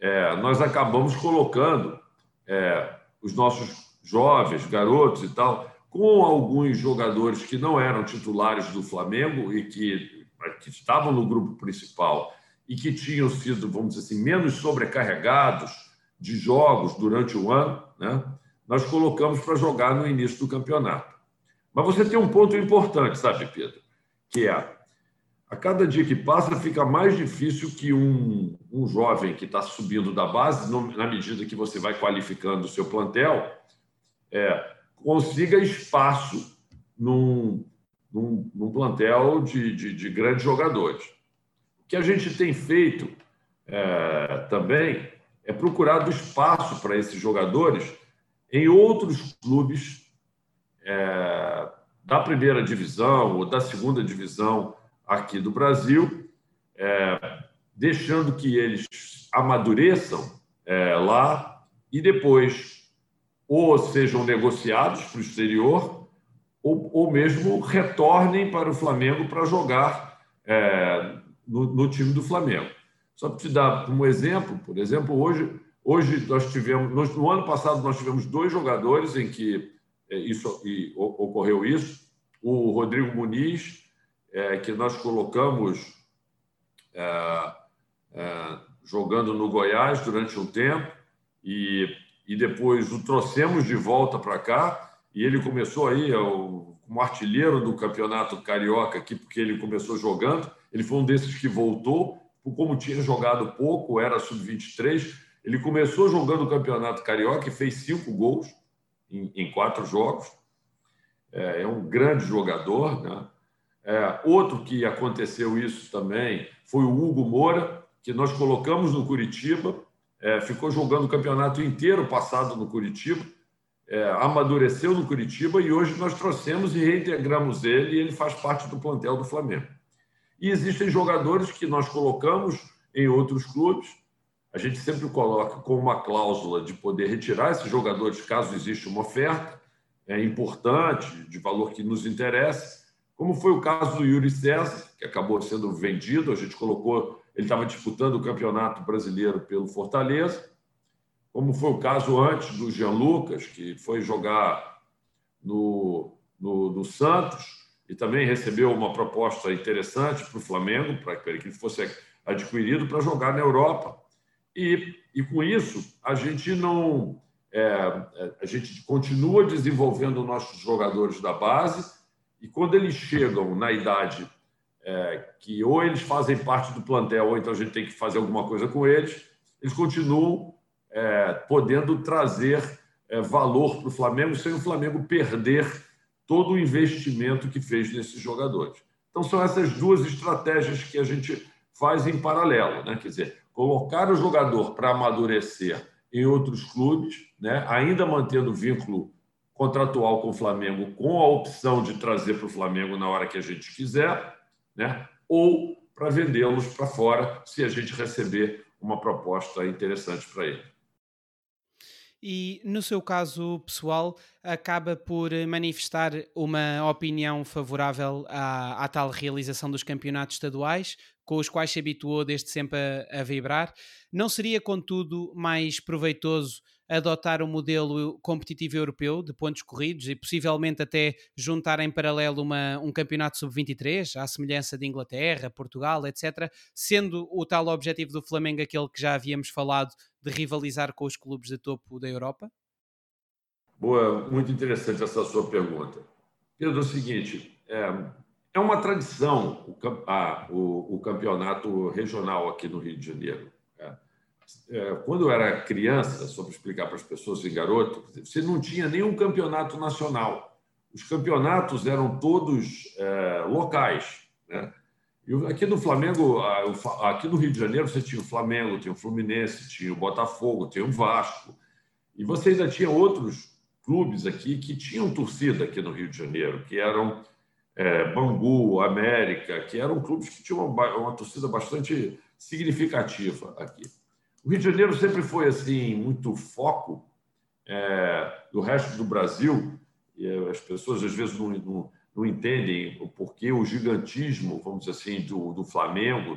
[SPEAKER 3] é, nós acabamos colocando é, os nossos jovens, garotos e tal, com alguns jogadores que não eram titulares do Flamengo e que, que estavam no grupo principal e que tinham sido, vamos dizer assim, menos sobrecarregados de jogos durante o ano, né? nós colocamos para jogar no início do campeonato. Mas você tem um ponto importante, sabe, Pedro? Que é a cada dia que passa fica mais difícil que um, um jovem que está subindo da base, na medida que você vai qualificando o seu plantel, é, consiga espaço num, num, num plantel de, de, de, grandes jogadores. O que a gente tem feito é, também é procurado espaço para esses jogadores em outros clubes é, da primeira divisão ou da segunda divisão aqui do Brasil, é, deixando que eles amadureçam é, lá e depois ou sejam negociados para o exterior ou, ou mesmo retornem para o Flamengo para jogar é, no, no, time do Flamengo. Só para te dar um exemplo, por exemplo, hoje, hoje nós tivemos, no ano passado nós tivemos dois jogadores em que é, isso e, ocorreu isso, o Rodrigo Muniz é, que nós colocamos é, é, jogando no Goiás durante um tempo e, e depois o trouxemos de volta para cá e ele começou aí é como artilheiro do campeonato carioca aqui porque ele começou jogando. Ele foi um desses que voltou como tinha jogado pouco era sub-23 ele começou jogando o campeonato carioca e fez cinco gols em, em quatro jogos. É, é um grande jogador né? É, outro que aconteceu isso também foi o Hugo Moura, que nós colocamos no Curitiba, é, ficou jogando o campeonato inteiro passado no Curitiba, é, amadureceu no Curitiba e hoje nós trouxemos e reintegramos ele e ele faz parte do plantel do Flamengo. E existem jogadores que nós colocamos em outros clubes, a gente sempre coloca com uma cláusula de poder retirar esses jogadores caso exista uma oferta é importante, de valor que nos interessa, como foi o caso do Yuri César, que acabou sendo vendido, a gente colocou, ele estava disputando o Campeonato Brasileiro pelo Fortaleza. como foi o caso antes do Jean Lucas, que foi jogar no, no, no Santos e também recebeu uma proposta interessante para o Flamengo, para que ele fosse adquirido para jogar na Europa. E, e com isso, a gente não. É, a gente continua desenvolvendo nossos jogadores da base e quando eles chegam na idade é, que ou eles fazem parte do plantel ou então a gente tem que fazer alguma coisa com eles, eles continuam é, podendo trazer é, valor para o Flamengo sem o Flamengo perder todo o investimento que fez nesses jogadores. Então, são essas duas estratégias que a gente faz em paralelo, né? quer dizer, colocar o jogador para amadurecer em outros clubes, né? ainda mantendo vínculo contratual com o Flamengo, com a opção de trazer para o Flamengo na hora que a gente quiser, né? ou para vendê-los para fora, se a gente receber uma proposta interessante para ele
[SPEAKER 2] e, no seu caso pessoal, acaba por manifestar uma opinião favorável à, à tal realização dos campeonatos estaduais, com os quais se habituou desde sempre a, a vibrar. Não seria, contudo, mais proveitoso adotar um modelo competitivo europeu de pontos corridos e possivelmente até juntar em paralelo uma, um campeonato sub-23, à semelhança de Inglaterra, Portugal, etc., sendo o tal objetivo do Flamengo aquele que já havíamos falado de rivalizar com os clubes de topo da Europa?
[SPEAKER 3] Boa, muito interessante essa sua pergunta. Pedro, é o seguinte, é, é uma tradição o, a, o, o campeonato regional aqui no Rio de Janeiro. É, quando eu era criança, só para explicar para as pessoas e garoto, você não tinha nenhum campeonato nacional. Os campeonatos eram todos é, locais. Né? E aqui no Flamengo, aqui no Rio de Janeiro, você tinha o Flamengo, tinha o Fluminense, tinha o Botafogo, tinha o Vasco. E você ainda tinha outros clubes aqui que tinham torcida aqui no Rio de Janeiro, que eram é, Bangu, América, que eram clubes que tinham uma, uma torcida bastante significativa aqui. O Rio de Janeiro sempre foi assim muito foco é, do resto do Brasil as pessoas às vezes não, não, não, entendem o porquê o gigantismo, vamos dizer assim, do, do Flamengo.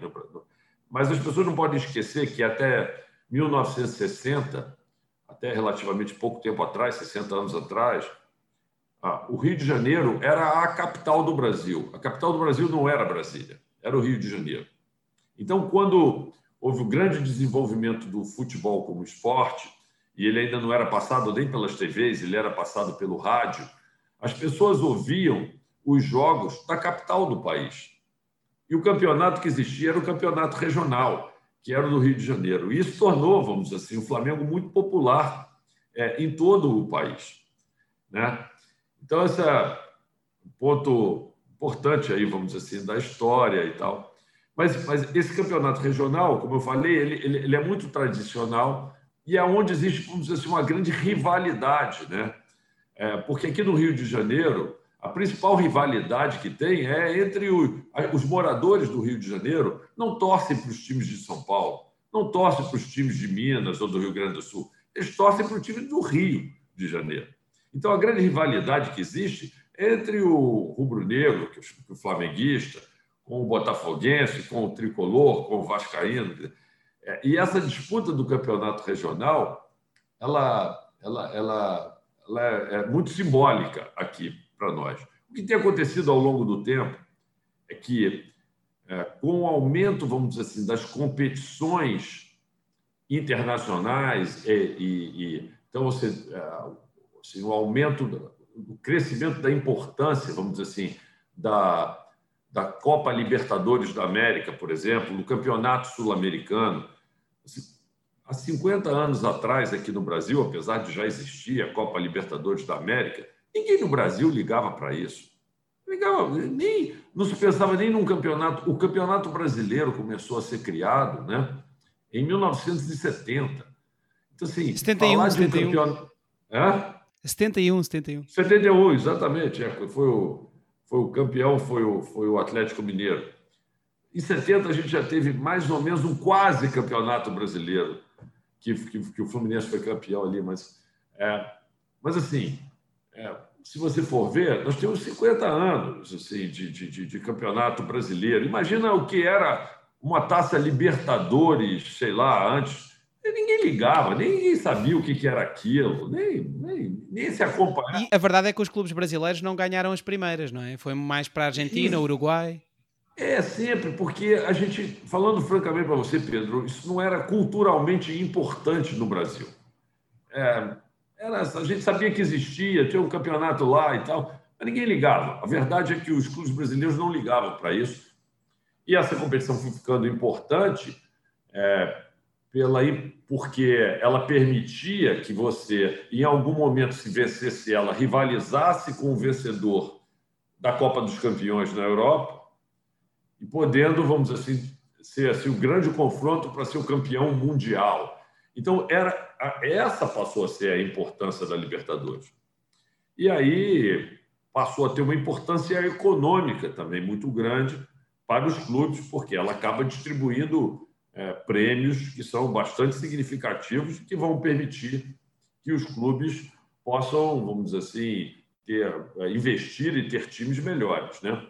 [SPEAKER 3] Mas as pessoas não podem esquecer que até 1960, até relativamente pouco tempo atrás, 60 anos atrás, ah, o Rio de Janeiro era a capital do Brasil. A capital do Brasil não era Brasília, era o Rio de Janeiro. Então, quando houve um grande desenvolvimento do futebol como esporte, e ele ainda não era passado nem pelas TVs, ele era passado pelo rádio. As pessoas ouviam os jogos da capital do país. E o campeonato que existia era o campeonato regional, que era o do Rio de Janeiro. E isso tornou, vamos dizer assim, o Flamengo muito popular é, em todo o país. Né? Então, esse é um ponto importante aí, vamos dizer assim, da história e tal. Mas, mas esse campeonato regional, como eu falei, ele, ele, ele é muito tradicional e é onde existe, vamos dizer assim, uma grande rivalidade, né? É, porque aqui no Rio de Janeiro, a principal rivalidade que tem é entre o, os moradores do Rio de Janeiro não torcem para os times de São Paulo, não torcem para os times de Minas ou do Rio Grande do Sul, eles torcem para o time do Rio de Janeiro. Então, a grande rivalidade que existe é entre o rubro-negro, que é o flamenguista, com o Botafoguense, com o Tricolor, com o Vascaíno. É, e essa disputa do campeonato regional, ela, ela, ela, ela é, é muito simbólica aqui para nós. O que tem acontecido ao longo do tempo é que, é, com o aumento, vamos dizer assim, das competições internacionais e, e, e então você assim, o aumento do crescimento da importância, vamos dizer assim, da da Copa Libertadores da América, por exemplo, no Campeonato Sul-Americano. Assim, há 50 anos atrás, aqui no Brasil, apesar de já existir a Copa Libertadores da América, ninguém no Brasil ligava para isso. Ligava, nem, não se pensava nem num campeonato. O campeonato brasileiro começou a ser criado né, em 1970. Então, assim,
[SPEAKER 2] 71, falar de 71. um
[SPEAKER 3] campeonato. É?
[SPEAKER 2] 71, 71.
[SPEAKER 3] 71, exatamente. É, foi o, foi o campeão, foi o, foi o Atlético Mineiro. Em 70, a gente já teve mais ou menos um quase campeonato brasileiro, que, que, que o Fluminense foi campeão ali, mas, é, mas assim, é, se você for ver, nós temos 50 anos assim, de, de, de, campeonato brasileiro. Imagina o que era uma taça Libertadores, sei lá, antes. Ligava, ninguém sabia o que, que era aquilo, nem, nem, nem se acompanhava.
[SPEAKER 2] E a verdade é que os clubes brasileiros não ganharam as primeiras, não é? Foi mais para a Argentina, isso. Uruguai.
[SPEAKER 3] É, sempre, porque a gente, falando francamente para você, Pedro, isso não era culturalmente importante no Brasil. É, era, a gente sabia que existia, tinha um campeonato lá e tal, mas ninguém ligava. A verdade é que os clubes brasileiros não ligavam para isso. E essa competição foi ficando importante é, pela, porque ela permitia que você, em algum momento, se vencesse ela, rivalizasse com o vencedor da Copa dos Campeões na Europa e podendo, vamos assim, ser assim, o grande confronto para ser o campeão mundial. Então, era essa passou a ser a importância da Libertadores. E aí passou a ter uma importância econômica também muito grande para os clubes, porque ela acaba distribuindo é, prêmios que são bastante significativos que vão permitir que os clubes possam, vamos dizer assim, ter, é, investir e ter times melhores. Né?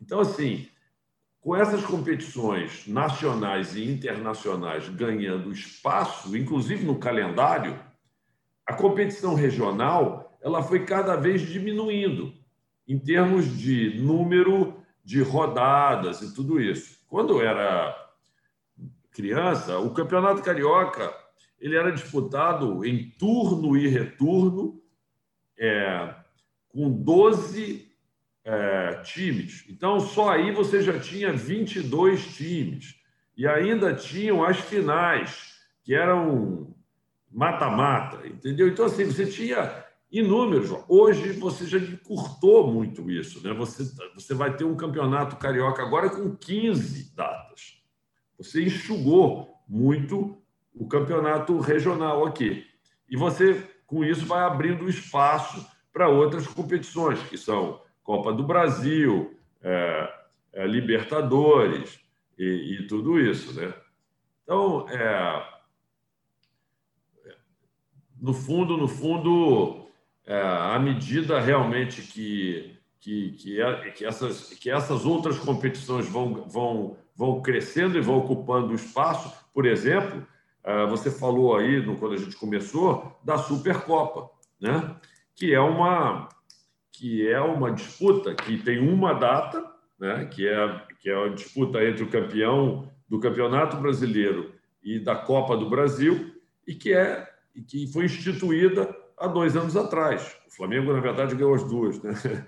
[SPEAKER 3] Então, assim, com essas competições nacionais e internacionais ganhando espaço, inclusive no calendário, a competição regional ela foi cada vez diminuindo em termos de número de rodadas e tudo isso. Quando era criança, o Campeonato Carioca ele era disputado em turno e retorno é, com 12 é, times. Então, só aí você já tinha 22 times. E ainda tinham as finais, que eram mata-mata, entendeu? Então, assim, você tinha inúmeros. Hoje você já encurtou muito isso, né? Você, você vai ter um campeonato carioca agora com 15 datas. Você enxugou muito o campeonato regional aqui. E você, com isso, vai abrindo espaço para outras competições, que são Copa do Brasil, é, é, Libertadores e, e, tudo isso. Né? Então, é, no fundo, no fundo, é, à medida realmente que, que, que, é, que, essas, que essas outras competições vão, vão, vão crescendo e vão ocupando espaço, por exemplo, é, você falou aí, quando a gente começou, da Supercopa, né? que é uma que é uma disputa que tem uma data, né, que, é, que é a disputa entre o campeão do Campeonato Brasileiro e da Copa do Brasil, e que, é, e que foi instituída há dois anos atrás. O Flamengo, na verdade, ganhou as duas, né?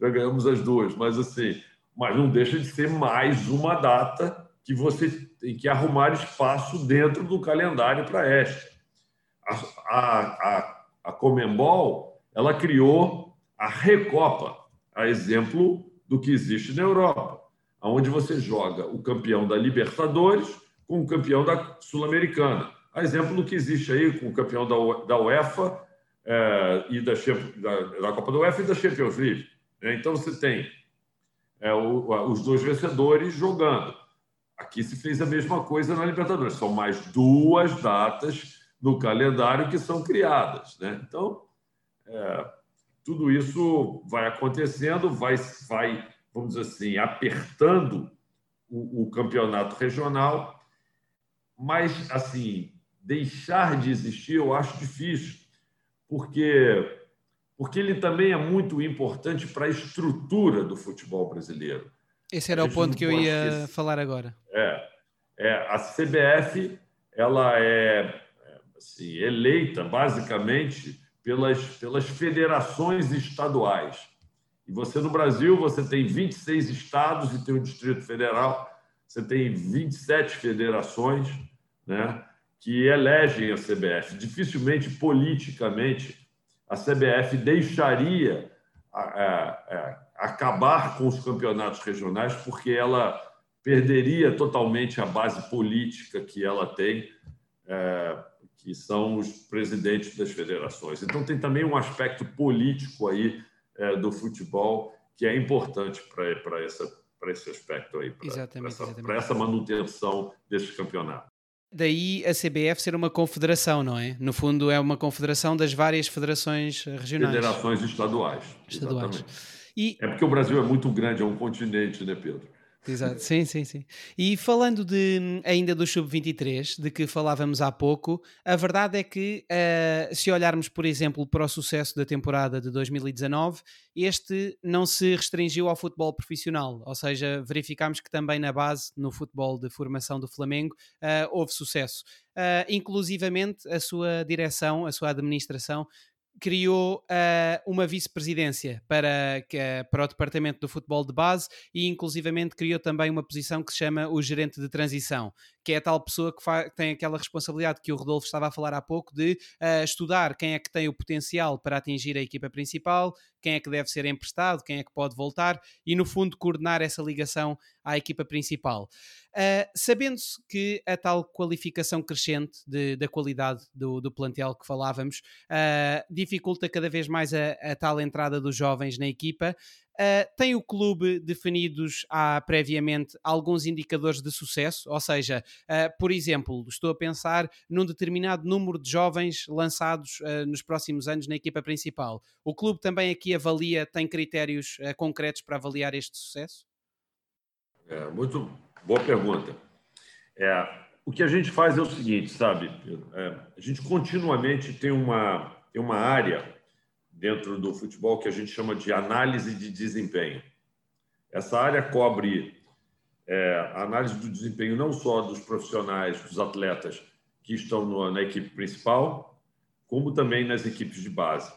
[SPEAKER 3] já ganhamos as duas, mas assim, mas não deixa de ser mais uma data que você tem que arrumar espaço dentro do calendário para esta. A, a, a, a Comembol ela criou a Recopa, a exemplo do que existe na Europa, onde você joga o campeão da Libertadores com o campeão da Sul-Americana. A exemplo do que existe aí com o campeão da UEFA é, e da, da, da, Copa da UEFA e da Champions League. Né? Então você tem é, o, os dois vencedores jogando. Aqui se fez a mesma coisa na Libertadores. São mais duas datas no calendário que são criadas. Né? Então, é, tudo isso vai acontecendo, vai, vai vamos dizer assim, apertando o, o campeonato regional, mas, assim, deixar de existir eu acho difícil, porque porque ele também é muito importante para a estrutura do futebol brasileiro.
[SPEAKER 2] Esse era o ponto que eu ia esquecer. falar agora.
[SPEAKER 3] É, é, a CBF ela é assim, eleita basicamente pelas, pelas federações estaduais. E você, no Brasil, você tem 26 estados e tem o Distrito Federal, você tem 27 federações né, que elegem a CBF. Dificilmente, politicamente, a CBF deixaria a, a, a, acabar com os campeonatos regionais, porque ela perderia totalmente a base política que ela tem é, que são os presidentes das federações. Então, tem também um aspecto político aí é, do futebol que é importante para esse aspecto aí, para essa, essa manutenção desse campeonato.
[SPEAKER 2] Daí a CBF ser uma confederação, não é? No fundo, é uma confederação das várias federações regionais.
[SPEAKER 3] Federações estaduais. estaduais. E... É porque o Brasil é muito grande, é um continente, né, Pedro?
[SPEAKER 2] Exato. Sim, sim, sim. E falando de, ainda do Sub-23, de que falávamos há pouco, a verdade é que, uh, se olharmos, por exemplo, para o sucesso da temporada de 2019, este não se restringiu ao futebol profissional, ou seja, verificámos que também na base, no futebol de formação do Flamengo, uh, houve sucesso. Uh, inclusivamente a sua direção, a sua administração criou uh, uma vice-presidência para, uh, para o departamento do futebol de base e inclusivamente criou também uma posição que se chama o gerente de transição, que é a tal pessoa que, que tem aquela responsabilidade que o Rodolfo estava a falar há pouco de uh, estudar quem é que tem o potencial para atingir a equipa principal, quem é que deve ser emprestado, quem é que pode voltar e no fundo coordenar essa ligação à equipa principal. Sabendo-se que a tal qualificação crescente de, da qualidade do, do plantel que falávamos dificulta cada vez mais a, a, tal entrada dos jovens na equipa, uh, tem o clube definidos há previamente alguns indicadores de sucesso? Ou seja, por exemplo, estou a pensar num determinado número de jovens lançados nos próximos anos na equipa principal. O clube também aqui avalia, tem critérios concretos para avaliar este sucesso?
[SPEAKER 3] É, muito boa pergunta. É, o que a gente faz é o seguinte, sabe? É, a gente continuamente tem uma, tem uma área dentro do futebol que a gente chama de análise de desempenho. Essa área cobre é, a análise do desempenho não só dos profissionais, dos atletas que estão no, na equipe principal, como também nas equipes de base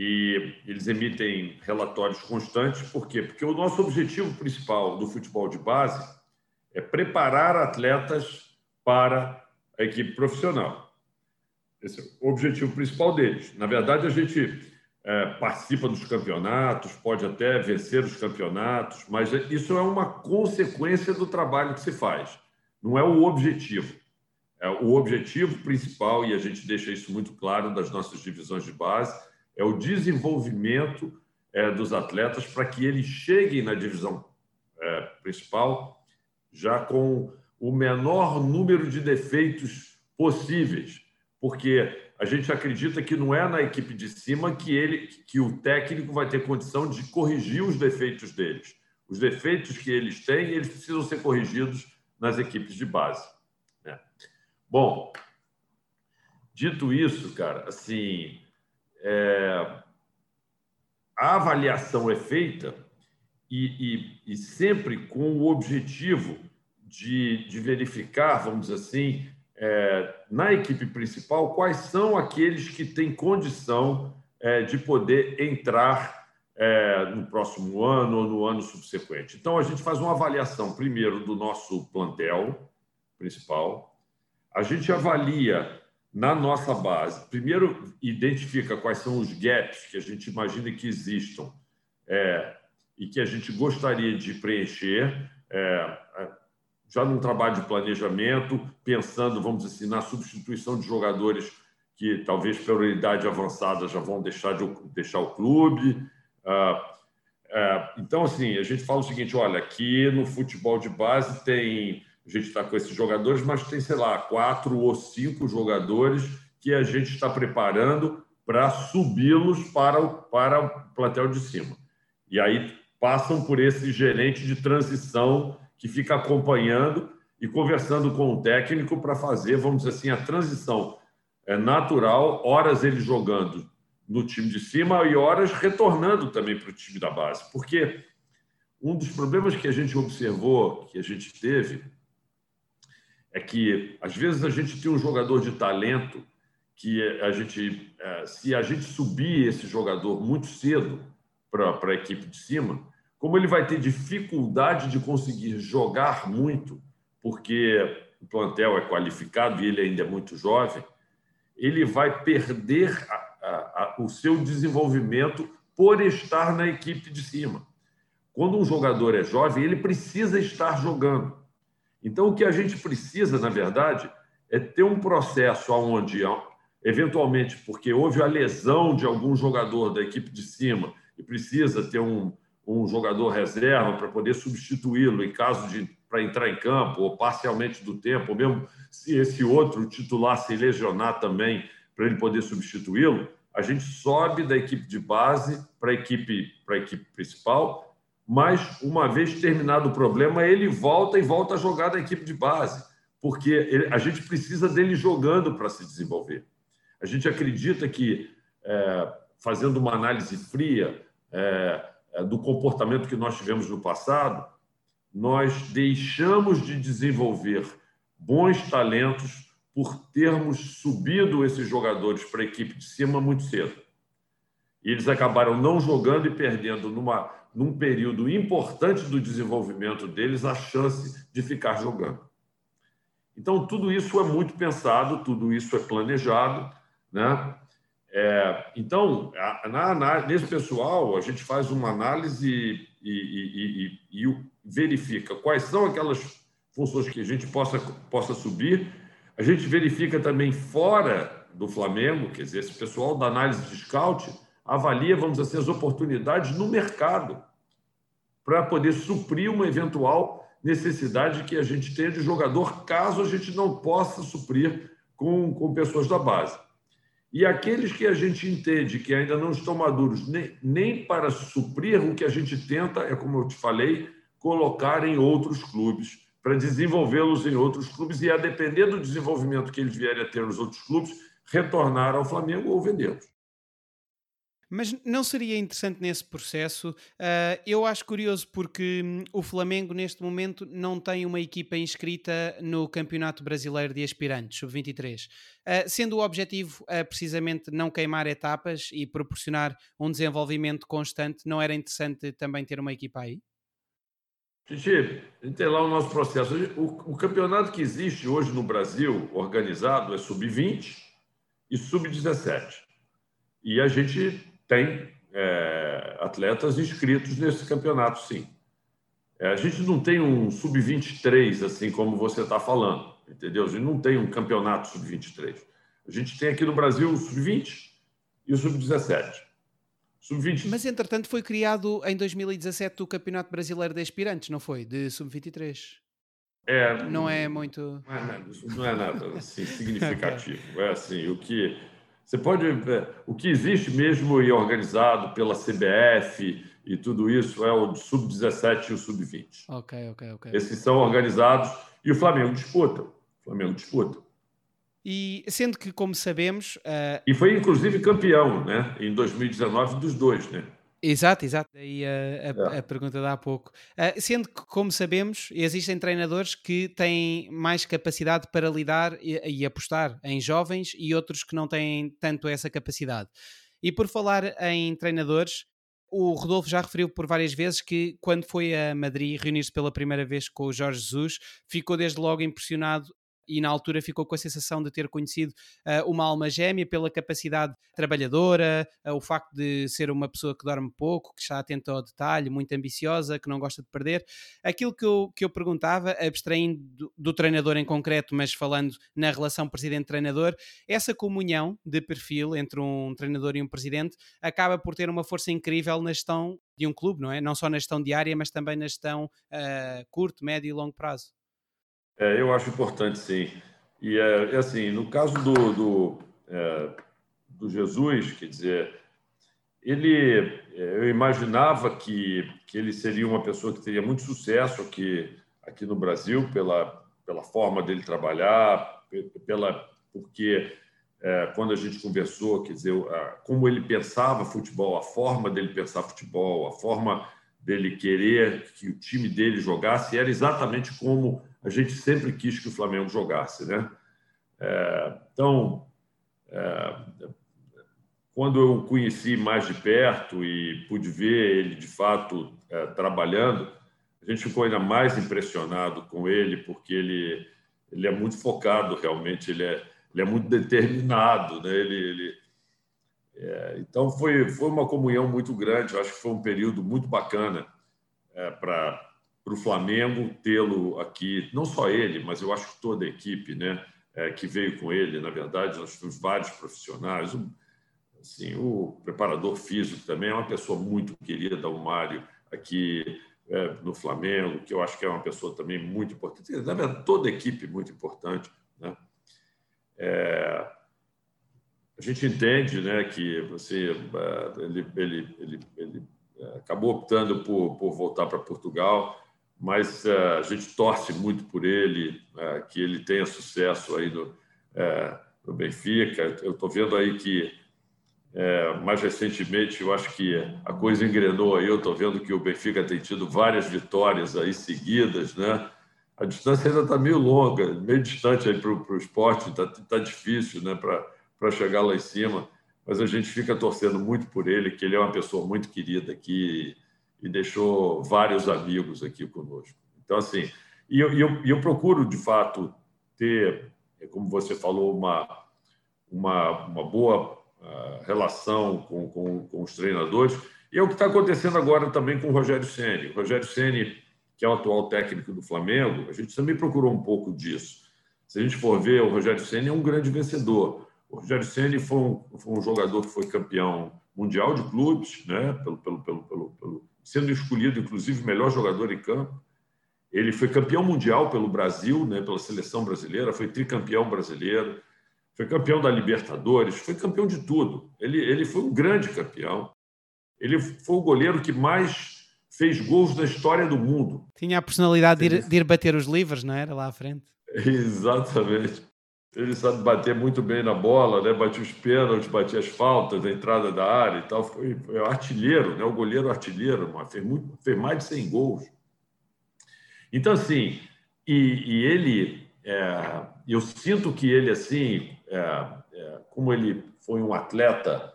[SPEAKER 3] e eles emitem relatórios constantes. Por quê? Porque o nosso objetivo principal do futebol de base é preparar atletas para a equipe profissional. Esse é o objetivo principal deles. Na verdade, a gente é, participa dos campeonatos, pode até vencer os campeonatos, mas isso é uma consequência do trabalho que se faz, não é o objetivo. É o objetivo principal, e a gente deixa isso muito claro das nossas divisões de base, é o desenvolvimento é, dos atletas para que eles cheguem na divisão é, principal já com o menor número de defeitos possíveis, porque a gente acredita que não é na equipe de cima que ele, que o técnico vai ter condição de corrigir os defeitos deles. Os defeitos que eles têm, eles precisam ser corrigidos nas equipes de base. Né? Bom, dito isso, cara, assim, é, a avaliação é feita e, e, e, sempre com o objetivo de, de verificar, vamos dizer assim, é, na equipe principal, quais são aqueles que têm condição é, de poder entrar é, no próximo ano ou no ano subsequente. Então, a gente faz uma avaliação, primeiro, do nosso plantel principal, a gente avalia na nossa base, primeiro identifica quais são os gaps que a gente imagina que existam é, e que a gente gostaria de preencher, é, já num trabalho de planejamento, pensando, vamos dizer assim, na substituição de jogadores que talvez pela idade avançada já vão deixar, de, deixar o clube. Ah, é, então, assim, a gente fala o seguinte: olha, aqui no futebol de base tem a gente está com esses jogadores, mas tem, sei lá, quatro ou cinco jogadores que a gente está preparando para subi-los para o, para o plantel de cima. E aí passam por esse gerente de transição que fica acompanhando e conversando com o técnico para fazer, vamos dizer assim, a transição é natural, horas ele jogando no time de cima e horas retornando também para o time da base. Porque um dos problemas que a gente observou, que a gente teve, é que às vezes a gente tem um jogador de talento que a gente, é, se a gente subir esse jogador muito cedo para a equipe de cima, como ele vai ter dificuldade de conseguir jogar muito, porque o plantel é qualificado e ele ainda é muito jovem, ele vai perder a, a, a, o seu desenvolvimento por estar na equipe de cima. Quando um jogador é jovem, ele precisa estar jogando. Então, o que a gente precisa, na verdade, é ter um processo onde, eventualmente, porque houve a lesão de algum jogador da equipe de cima e precisa ter um, um jogador reserva para poder substituí-lo em caso de para entrar em campo ou parcialmente do tempo, ou mesmo se esse outro titular se lesionar também para ele poder substituí-lo, a gente sobe da equipe de base para a equipe para a equipe principal mas uma vez terminado o problema, ele volta e volta a jogar na equipe de base, porque ele, a gente precisa dele jogando para se desenvolver. A gente acredita que, é, fazendo uma análise fria é, do comportamento que nós tivemos no passado, nós deixamos de desenvolver bons talentos por termos subido esses jogadores para a equipe de cima muito cedo. E eles acabaram não jogando e perdendo numa num período importante do desenvolvimento deles, a chance de ficar jogando. Então, tudo isso é muito pensado, tudo isso é planejado. Né? É, então, na, na, nesse pessoal, a gente faz uma análise e, e, e, e, verifica quais são aquelas funções que a gente possa, possa subir. A gente verifica também fora do Flamengo, quer dizer, esse pessoal da análise de scout avalia, vamos dizer assim, as oportunidades no mercado para poder suprir uma eventual necessidade que a gente tenha de jogador, caso a gente não possa suprir com, com pessoas da base. E aqueles que a gente entende que ainda não estão maduros nem, nem para suprir o que a gente tenta, é como eu te falei, colocar em outros clubes, para desenvolvê-los em outros clubes e, a depender do desenvolvimento que eles vierem a ter nos outros clubes, retornar ao Flamengo ou vendê-los.
[SPEAKER 2] Mas não seria interessante nesse processo? Uh, eu acho curioso porque hum, o Flamengo, neste momento, não tem uma equipa inscrita no Campeonato Brasileiro de Aspirantes, sub-23. Uh, ah, sendo o objetivo uh, precisamente não queimar etapas e proporcionar um desenvolvimento constante, não era interessante também ter uma equipa aí?
[SPEAKER 3] Titi, tem lá o nosso processo. O, o campeonato que existe hoje no Brasil, organizado, é sub-20 e sub-17. E a gente tem é, atletas inscritos nesse campeonato, sim. É, a gente não tem um sub-23, assim como você está falando, entendeu? A gente não tem um campeonato sub-23. A gente tem aqui no Brasil o sub-20 e o sub-17.
[SPEAKER 2] Sub-20. Mas, entretanto, foi criado em 2017 o Campeonato Brasileiro de Aspirantes, não foi? De sub-23.
[SPEAKER 3] É,
[SPEAKER 2] não é muito.
[SPEAKER 3] Não é nada, não é nada assim, significativo. É assim, o que você pode o que existe mesmo e organizado pela CBF e tudo isso é o sub-17 e o sub-20.
[SPEAKER 2] Ok, ok, ok.
[SPEAKER 3] Esses são organizados e o Flamengo disputa. O Flamengo disputa.
[SPEAKER 2] E sendo que, como sabemos. Uh...
[SPEAKER 3] E foi inclusive campeão, né? Em 2019 dos dois, né?
[SPEAKER 2] Exato, exato. Daí a, a, a, pergunta de há pouco. Uh, sendo que, como sabemos, existem treinadores que têm mais capacidade para lidar e, e, apostar em jovens e outros que não têm tanto essa capacidade. E por falar em treinadores, o Rodolfo já referiu por várias vezes que, quando foi a Madrid reunir-se pela primeira vez com o Jorge Jesus, ficou desde logo impressionado e na altura ficou com a sensação de ter conhecido uh, uma alma gêmea pela capacidade trabalhadora, uh, o facto de ser uma pessoa que dorme pouco, que está atenta ao detalhe, muito ambiciosa, que não gosta de perder. Aquilo que eu, que eu perguntava, abstraindo do, do treinador em concreto, mas falando na relação presidente-treinador, essa comunhão de perfil entre um treinador e um presidente acaba por ter uma força incrível na gestão de um clube, não é? Não só na gestão diária, mas também na gestão uh, curto, médio e longo prazo.
[SPEAKER 3] É, eu acho importante, sim. E é, assim, no caso do, do, é, do, Jesus, quer dizer, ele, é, eu imaginava que, que ele seria uma pessoa que teria muito sucesso aqui, aqui no Brasil pela, pela forma dele trabalhar, pela porque é, quando a gente conversou, quer dizer, como ele pensava futebol, a forma dele pensar futebol, a forma dele querer que o time dele jogasse, era exatamente como a gente sempre quis que o Flamengo jogasse, né? É, então, é, quando eu o conheci mais de perto e pude ver ele de fato é, trabalhando, a gente ficou ainda mais impressionado com ele, porque ele, ele é muito focado, realmente, ele é, ele é muito determinado, né? Ele, ele é, então foi, foi uma comunhão muito grande, eu acho que foi um período muito bacana é, para para o Flamengo tê-lo aqui, não só ele, mas eu acho que toda a equipe né, é, que veio com ele. Na verdade, nós tivemos vários profissionais. Assim, o preparador físico também é uma pessoa muito querida, o Mário, aqui é, no Flamengo, que eu acho que é uma pessoa também muito importante. Na verdade, toda a equipe muito importante. Né? É, a gente entende né, que você, é, ele, ele, ele, ele acabou optando por, por voltar para Portugal, mas a gente torce muito por ele, que ele tenha sucesso aí no, no Benfica. Eu estou vendo aí que mais recentemente, eu acho que a coisa engrenou aí. Eu estou vendo que o Benfica tem tido várias vitórias aí seguidas, né? A distância ainda está meio longa, meio distante aí para o esporte, está tá difícil, né? Para chegar lá em cima. Mas a gente fica torcendo muito por ele, que ele é uma pessoa muito querida aqui e deixou vários amigos aqui conosco. Então, assim, e eu, eu, eu procuro, de fato, ter, como você falou, uma, uma, uma boa relação com, com, com, os treinadores. E é o que está acontecendo agora também com o Rogério Ceni. O Rogério Ceni, que é o atual técnico do Flamengo, a gente também procurou um pouco disso. Se a gente for ver, o Rogério Ceni é um grande vencedor. O Rogério Ceni foi um, foi um jogador que foi campeão mundial de clubes, né? pelo, pelo, pelo, pelo, pelo sendo escolhido, inclusive, melhor jogador em campo. Ele foi campeão mundial pelo Brasil, né? pela seleção brasileira, foi tricampeão brasileiro foi campeão da Libertadores, foi campeão de tudo. Ele, ele foi um grande campeão. Ele foi o goleiro que mais fez gols na história do mundo.
[SPEAKER 2] Tinha a personalidade de ir, de ir bater os livros, não era? Lá à frente.
[SPEAKER 3] Exatamente. Ele sabe bater muito bem na bola, né? batia os pênaltis, batia as faltas da entrada da área e tal. Foi, foi artilheiro, né? o goleiro artilheiro, fez, muito, fez mais de 100 gols. Então, assim, e, e ele, é, eu sinto que ele, assim, é, é, como ele foi um atleta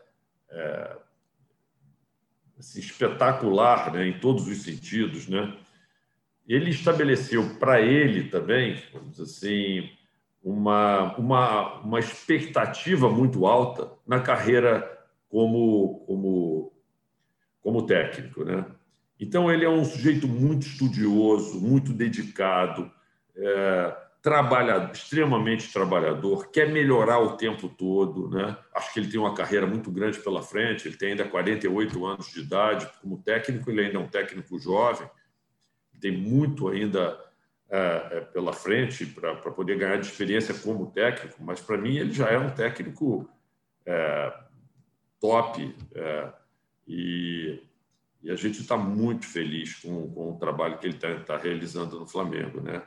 [SPEAKER 3] é, assim, espetacular né, em todos os sentidos, né? ele estabeleceu para ele também, vamos assim, uma, uma, uma expectativa muito alta na carreira como, como, como técnico. Né? Então, ele é um sujeito muito estudioso, muito dedicado, é, extremamente trabalhador, quer melhorar o tempo todo. Né? Acho que ele tem uma carreira muito grande pela frente, ele tem ainda 48 anos de idade. Como técnico, ele ainda é um técnico jovem, tem muito ainda pela frente para poder ganhar de experiência como técnico, mas para mim ele já é um técnico é, top é, e, e, a gente está muito feliz com, com, o trabalho que ele está tá realizando no Flamengo. Né?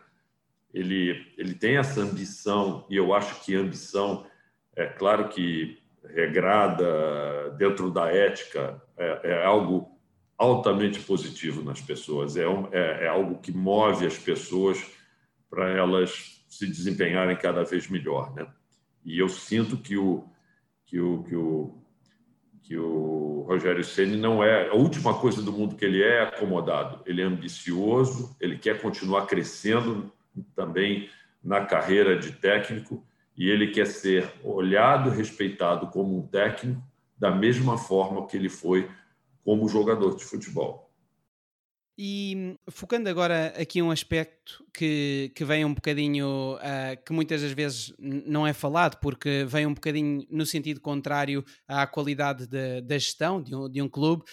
[SPEAKER 3] ele, ele tem essa ambição, e eu acho que ambição, é claro que regrada dentro da ética, é, é algo altamente positivo nas pessoas, é, um, é, é algo que move as pessoas para elas se desempenharem cada vez melhor. Né? E eu sinto que o, que o, que o, que o Rogério Ceni não é a última coisa do mundo que ele é, acomodado. Ele é ambicioso, ele quer continuar crescendo também na carreira de técnico e ele quer ser olhado respeitado como um técnico da mesma forma que ele foi como jogador de futebol.
[SPEAKER 2] E focando agora aqui um aspecto que, que vem um bocadinho, uh, que muitas das vezes não é falado, porque vem um bocadinho no sentido contrário à qualidade de, da gestão de um, de um clube,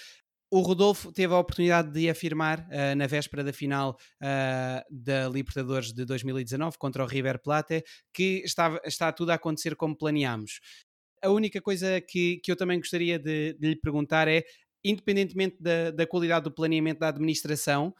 [SPEAKER 2] o Rodolfo teve a oportunidade de afirmar uh, na véspera da final uh, da Libertadores de 2019 contra o River Plate que estava, está tudo a acontecer como planeámos. A única coisa que, que eu também gostaria de, de lhe perguntar é, independentemente da, da qualidade do planeamento da administração,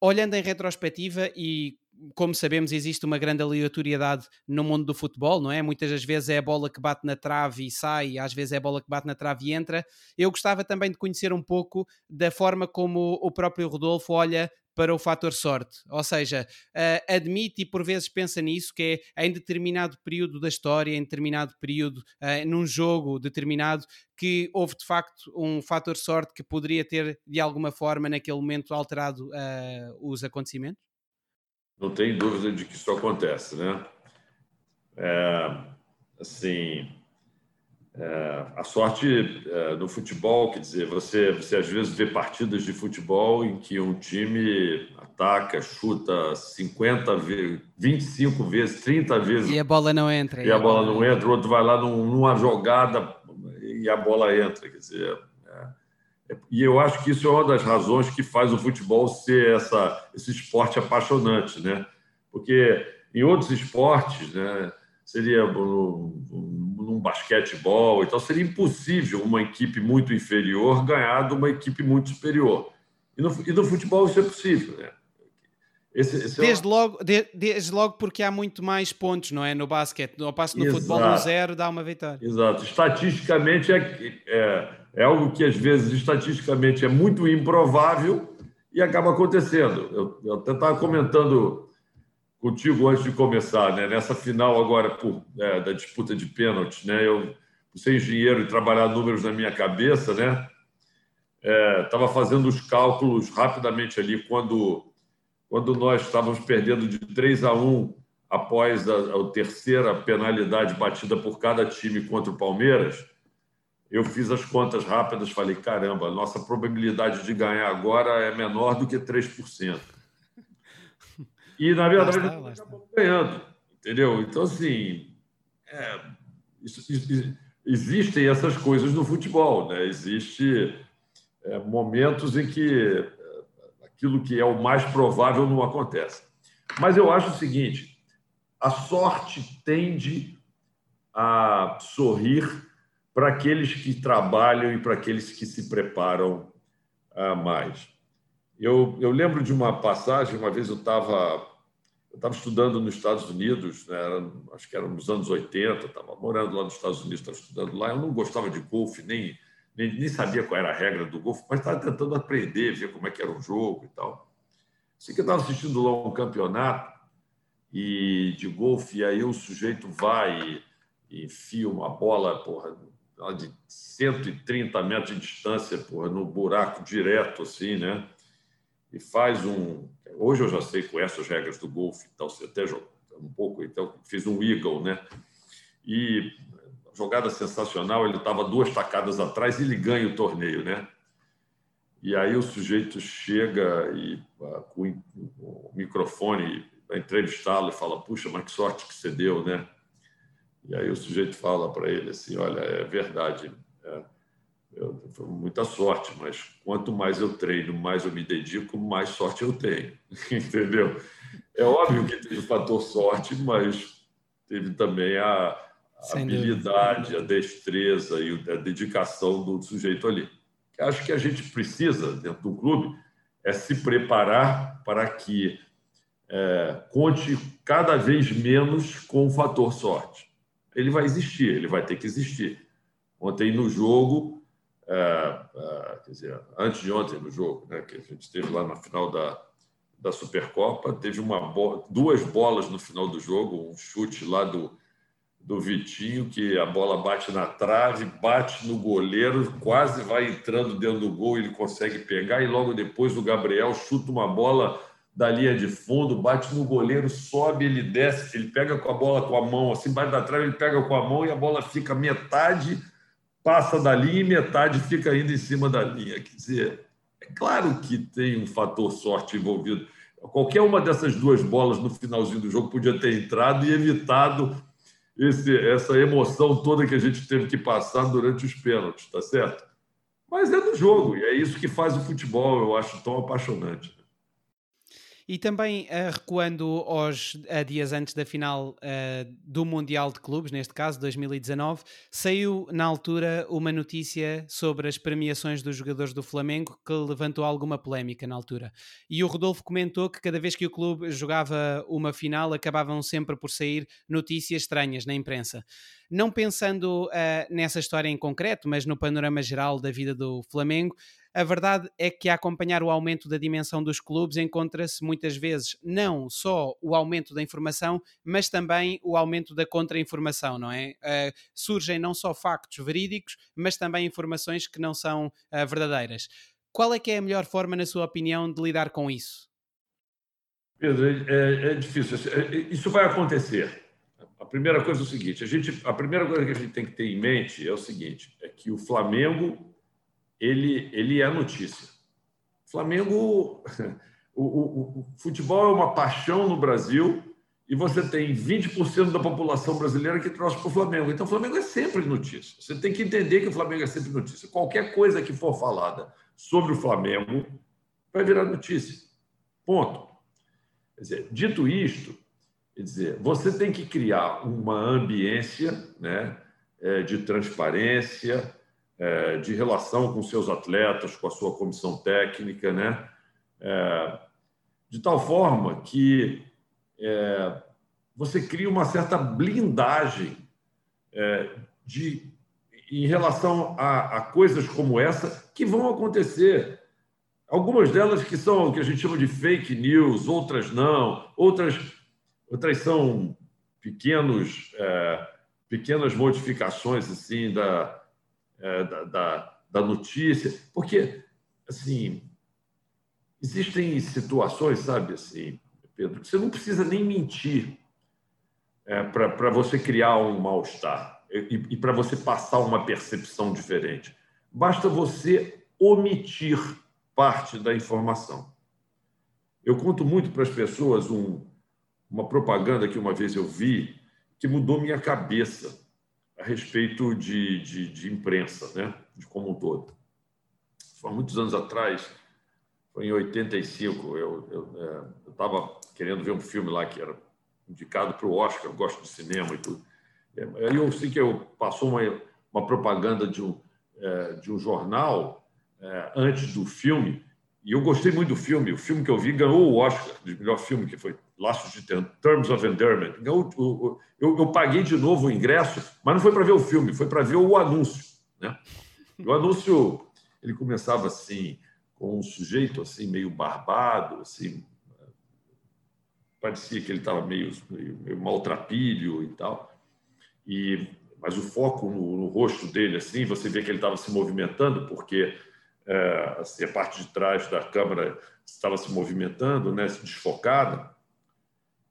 [SPEAKER 2] olhando em retrospectiva e como sabemos, existe uma grande aleatoriedade no mundo do futebol, não é? Muitas das vezes é a bola que bate na trave e sai, às vezes é a bola que bate na trave e entra. Eu gostava também de conhecer um pouco da forma como o próprio Rodolfo olha para o fator sorte, ou seja, uh, admite e por vezes pensa nisso, que é em determinado período da história, em determinado período, uh, num jogo determinado, que houve de facto um fator sorte que poderia ter de alguma forma naquele momento alterado uh, os acontecimentos?
[SPEAKER 3] Não tem dúvida de que isso acontece, né? É, assim, é, a sorte é, no futebol, quer dizer, você, você às vezes vê partidas de futebol em que um time ataca, chuta 50 vezes, 25 vezes, 30 vezes.
[SPEAKER 2] E a bola não entra.
[SPEAKER 3] E, e a, bola, bola não entra, o outro vai lá numa jogada e a bola entra. Quer dizer, e eu acho que isso é uma das razões que faz o futebol ser essa, esse esporte apaixonante, né? Porque em outros esportes, né, seria num um basquetebol. Então, seria impossível uma equipe muito inferior ganhar de uma equipe muito superior. E no, e no futebol isso é possível. Né?
[SPEAKER 2] Esse, esse é desde, é logo, de, desde logo porque há muito mais pontos, não é? No basquete. Ao passo no Exato. futebol, um zero dá uma vitória.
[SPEAKER 3] Exato. Estatisticamente, é, é, é algo que às vezes, estatisticamente, é muito improvável e acaba acontecendo. Eu, eu até estava comentando contigo antes de começar, né? nessa final agora por, é, da disputa de pênaltis. Né? Eu, por ser engenheiro e trabalhar números na minha cabeça, né? estava é, fazendo os cálculos rapidamente ali quando quando nós estávamos perdendo de 3 a 1 após a, a terceira penalidade batida por cada time contra o Palmeiras, eu fiz as contas rápidas, falei, caramba, nossa probabilidade de ganhar agora é menor do que 3%. E, na verdade, está, acabamos ganhando, entendeu? Então, assim, é, isso, isso, existem essas coisas no futebol, né? Existem é, momentos em que aquilo que é o mais provável não acontece. Mas eu acho o seguinte: a sorte tende a sorrir para aqueles que trabalham e para aqueles que se preparam uh, mais. Eu, eu lembro de uma passagem, uma vez eu estava eu estava estudando nos Estados Unidos, né, era, acho que era nos anos 80, estava morando lá nos Estados Unidos, estava estudando lá. Eu não gostava de golfe, nem nem, nem sabia qual era a regra do golfe, mas estava tentando aprender, ver como é que era o jogo e tal. Assim que eu estava assistindo lá um campeonato e de golfe, e aí o sujeito vai e enfia uma bola porra, de 130 metros de distância porra, no buraco direto, assim, né? E faz um. Hoje eu já sei, conheço as regras do golfe, então, até um pouco, então fiz um eagle, né? E jogada sensacional, ele estava duas tacadas atrás e ele ganha o torneio, né? E aí o sujeito chega e uh, com o microfone para entrevistá-lo e fala: "Puxa, mas que sorte que você deu, né?" E aí o sujeito fala para ele assim: "Olha, é verdade, é, eu, foi muita sorte, mas quanto mais eu treino, mais eu me dedico, mais sorte eu tenho, entendeu? É óbvio que teve o fator sorte, mas teve também a a habilidade, a destreza e a dedicação do sujeito ali. Acho que a gente precisa, dentro do clube, é se preparar para que é, conte cada vez menos com o fator sorte. Ele vai existir, ele vai ter que existir. Ontem no jogo, é, é, quer dizer, antes de ontem no jogo, né, que a gente esteve lá na final da, da Supercopa, teve uma bola, duas bolas no final do jogo, um chute lá do do Vitinho, que a bola bate na trave, bate no goleiro, quase vai entrando dentro do gol, ele consegue pegar, e logo depois o Gabriel chuta uma bola da linha de fundo, bate no goleiro, sobe, ele desce, ele pega com a bola com a mão, assim, bate na trave, ele pega com a mão e a bola fica metade passa da linha e metade fica ainda em cima da linha. Quer dizer, é claro que tem um fator sorte envolvido. Qualquer uma dessas duas bolas no finalzinho do jogo podia ter entrado e evitado esse, essa emoção toda que a gente teve que passar durante os pênaltis, tá certo? Mas é do jogo, e é isso que faz o futebol, eu acho tão apaixonante.
[SPEAKER 2] E também uh, recuando aos uh, dias antes da final uh, do Mundial de Clubes, neste caso 2019, saiu na altura uma notícia sobre as premiações dos jogadores do Flamengo que levantou alguma polémica na altura. E o Rodolfo comentou que cada vez que o clube jogava uma final acabavam sempre por sair notícias estranhas na imprensa não pensando uh, nessa história em concreto, mas no panorama geral da vida do Flamengo, a verdade é que a acompanhar o aumento da dimensão dos clubes encontra-se muitas vezes não só o aumento da informação, mas também o aumento da contra-informação, não é? Uh, surgem não só factos verídicos, mas também informações que não são uh, verdadeiras. Qual é que é a melhor forma, na sua opinião, de lidar com isso?
[SPEAKER 3] Pedro, é, é, é difícil. É, isso vai acontecer. A primeira coisa é o seguinte: a, gente, a primeira coisa que a gente tem que ter em mente é o seguinte: é que o Flamengo ele, ele é notícia. Flamengo, o, o, o futebol é uma paixão no Brasil e você tem 20% da população brasileira que trouxe para o Flamengo. Então, o Flamengo é sempre notícia. Você tem que entender que o Flamengo é sempre notícia. Qualquer coisa que for falada sobre o Flamengo vai virar notícia. Ponto. Quer dizer, dito isto, quer dizer, você tem que criar uma ambiência né, é, de transparência, é, de relação com seus atletas, com a sua comissão técnica, né? É, de tal forma que é, você cria uma certa blindagem é, de, em relação a, a, coisas como essa que vão acontecer. Algumas delas que são o que a gente chama de fake news, outras não, outras, outras são pequenos, é, pequenas modificações assim da, é, da, da, da notícia, porque assim existem situações, sabe assim, Pedro, que você não precisa nem mentir é, para você criar um mal-estar e, e para você passar uma percepção diferente. Basta você omitir parte da informação. Eu conto muito para as pessoas um, uma propaganda que uma vez eu vi que mudou minha cabeça a respeito de, de, de imprensa, né? de como um todo. Há muitos anos atrás, foi em 85, eu estava é, querendo ver um filme lá que era indicado para o Oscar, eu gosto de cinema e tudo. É, aí eu sei que eu passou uma, uma propaganda de um, é, de um jornal antes do filme, e eu gostei muito do filme. O filme que eu vi ganhou o Oscar de melhor filme, que foi Laços de Terms of Endearment. Ganhou, eu, eu, eu paguei de novo o ingresso, mas não foi para ver o filme, foi para ver o anúncio. Né? O anúncio ele começava assim, com um sujeito assim meio barbado, assim, parecia que ele estava meio, meio, meio, maltrapilho e tal. E mas o foco no, no, rosto dele assim, você vê que ele estava se movimentando porque é, assim, a parte de trás da câmera estava se movimentando, né, desfocada.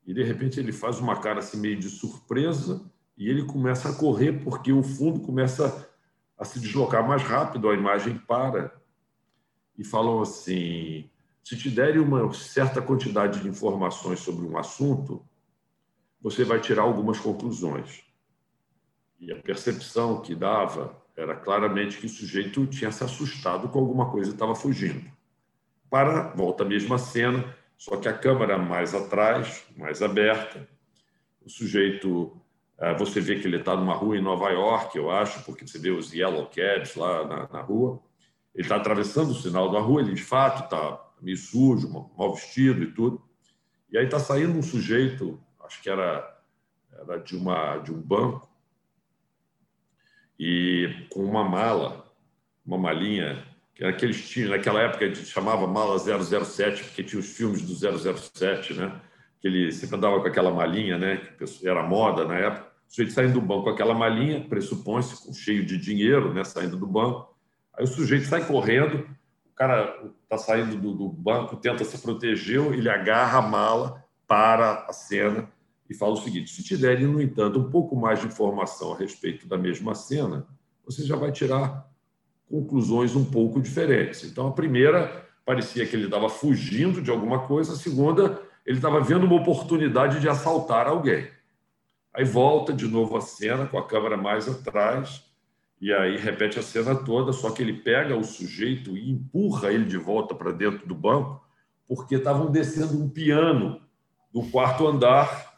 [SPEAKER 3] E de repente ele faz uma cara assim meio de surpresa e ele começa a correr porque o fundo começa a se deslocar mais rápido, a imagem para. E falam assim: se te derem uma certa quantidade de informações sobre um assunto, você vai tirar algumas conclusões. E a percepção que dava era claramente que o sujeito tinha se assustado com alguma coisa e estava fugindo. Para, volta a mesma cena, só que a câmera mais atrás, mais aberta, o sujeito, eh, você vê que ele está numa rua em Nova York, eu acho, porque você vê os yellow cabs lá na, na rua, ele está atravessando o sinal da rua, ele de fato está meio sujo, mal vestido e tudo. E aí está saindo um sujeito, acho que era, era de, uma, de um banco, e com uma mala, uma malinha, que aqueles naquela época a gente chamava mala 007, porque tinha os filmes do 007, né? Que ele sempre andava com aquela malinha, né? Que era moda na época. O sujeito saindo do banco com aquela malinha, pressupõe-se, cheio de dinheiro, né? Saindo do banco. Aí o sujeito sai correndo, cara está saindo do, do, banco, tenta se proteger, ele agarra a mala, para a cena e fala o seguinte: se te derem, no entanto, um pouco mais de informação a respeito da mesma cena, você já vai tirar conclusões um pouco diferentes. Então, a primeira parecia que ele estava fugindo de alguma coisa, a segunda, ele estava vendo uma oportunidade de assaltar alguém. Aí volta de novo a cena com a câmera mais atrás e aí repete a cena toda, só que ele pega o sujeito e empurra ele de volta para dentro do banco, porque estavam descendo um piano do quarto andar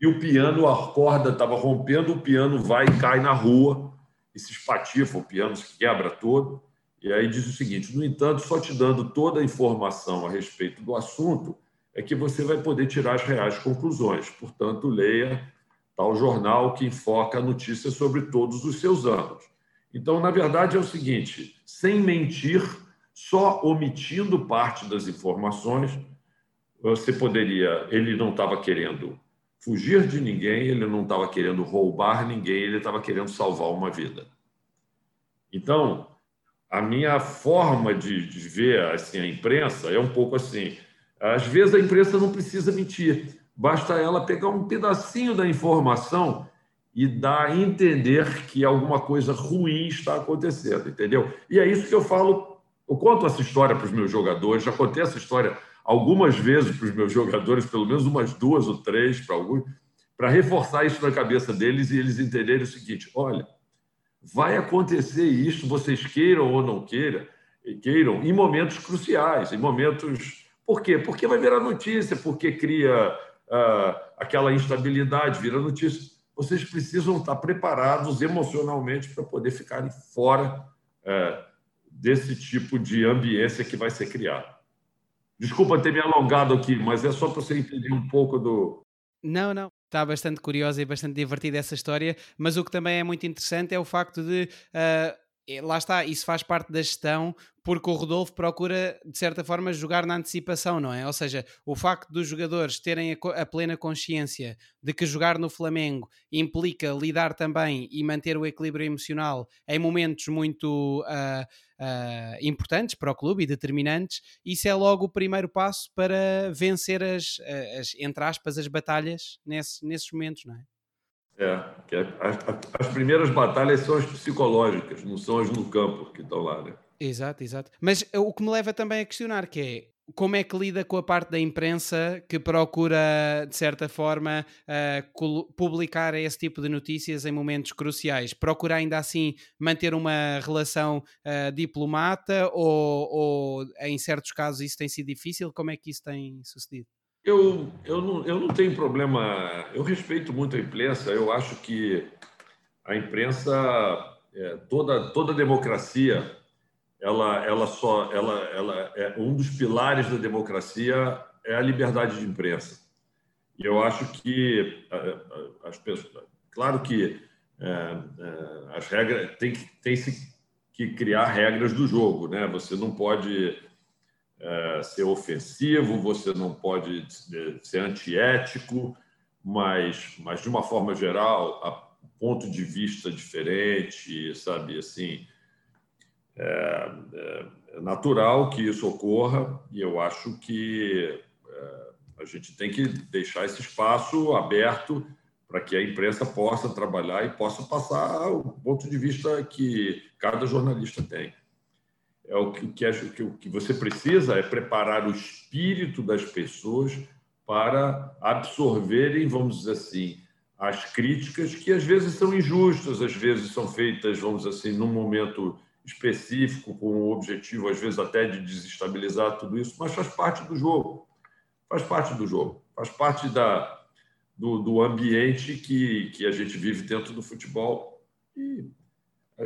[SPEAKER 3] e o piano, a corda estava rompendo, o piano vai e cai na rua se espatifa, o piano se quebra todo. E aí diz o seguinte: no entanto, só te dando toda a informação a respeito do assunto é que você vai poder tirar as reais conclusões. Portanto, leia tal jornal que enfoca a notícia sobre todos os seus anos. Então, na verdade, é o seguinte: sem mentir, só omitindo parte das informações, você poderia. Ele não estava querendo fugir de ninguém, ele não estava querendo roubar ninguém, ele estava querendo salvar uma vida. Então, a minha forma de, de ver assim, a imprensa é um pouco assim. Às vezes a imprensa não precisa mentir, basta ela pegar um pedacinho da informação e dá a entender que alguma coisa ruim está acontecendo, entendeu? E é isso que eu falo. Eu conto essa história para os meus jogadores, já contei essa história algumas vezes para os meus jogadores, pelo menos umas duas ou três para alguns, para reforçar isso na cabeça deles e eles entenderem o seguinte: olha, vai acontecer isso, vocês queiram ou não queiram, queiram, em momentos cruciais, em momentos. Por quê? Porque vai virar notícia, porque cria uh, aquela instabilidade, vira notícia vocês precisam estar preparados emocionalmente para poder ficarem fora é, desse tipo de ambiência que vai ser criado. Desculpa ter me alongado aqui, mas é só para você entender um pouco do.
[SPEAKER 2] Não, não. Está bastante curiosa e bastante divertida essa história, mas o que também é muito interessante é o facto de. Uh lá está, isso faz parte da gestão, porque o Rodolfo procura, de certa forma, jogar na antecipação, não é? Ou seja, o facto dos jogadores terem a, a, plena consciência de que jogar no Flamengo implica lidar também e manter o equilíbrio emocional em momentos muito uh, uh, importantes para o clube e determinantes, isso é logo o primeiro passo para vencer as, as entre aspas, as batalhas nesse, nesses momentos, não é?
[SPEAKER 3] É, que é, as, as, primeiras batalhas são as psicológicas, não são as no campo que estão lá, né?
[SPEAKER 2] Exato, exato. Mas o que me leva também a questionar que é como é que lida com a parte da imprensa que procura, de certa forma, uh, publicar esse tipo de notícias em momentos cruciais? Procura ainda assim manter uma relação uh, diplomata ou, ou em certos casos isso tem sido difícil? Como é que isso tem sucedido?
[SPEAKER 3] Eu, eu, não, eu não tenho problema, eu respeito muito a imprensa, eu acho que a imprensa, é, toda, toda democracia, ela, ela só, ela, ela é um dos pilares da democracia é a liberdade de imprensa. E eu acho que as pessoas, claro que é, é, as regras tem que tem -se que criar regras do jogo, né? Você não pode ser ofensivo, você não pode ser antiético, mas, mas de uma forma geral, a ponto de vista diferente, sabe, assim, é, é natural que isso ocorra e eu acho que é, a gente tem que deixar esse espaço aberto para que a imprensa possa trabalhar e possa passar o ponto de vista que cada jornalista tem é o que, que, o que você precisa é preparar o espírito das pessoas para absorverem, vamos dizer assim, as críticas que às vezes são injustas, às vezes são feitas, vamos dizer assim, num momento específico, com o objetivo, às vezes, até de desestabilizar tudo isso, mas faz parte do jogo. Faz parte do jogo. Faz parte da, do, do ambiente que, que a gente vive dentro do futebol. E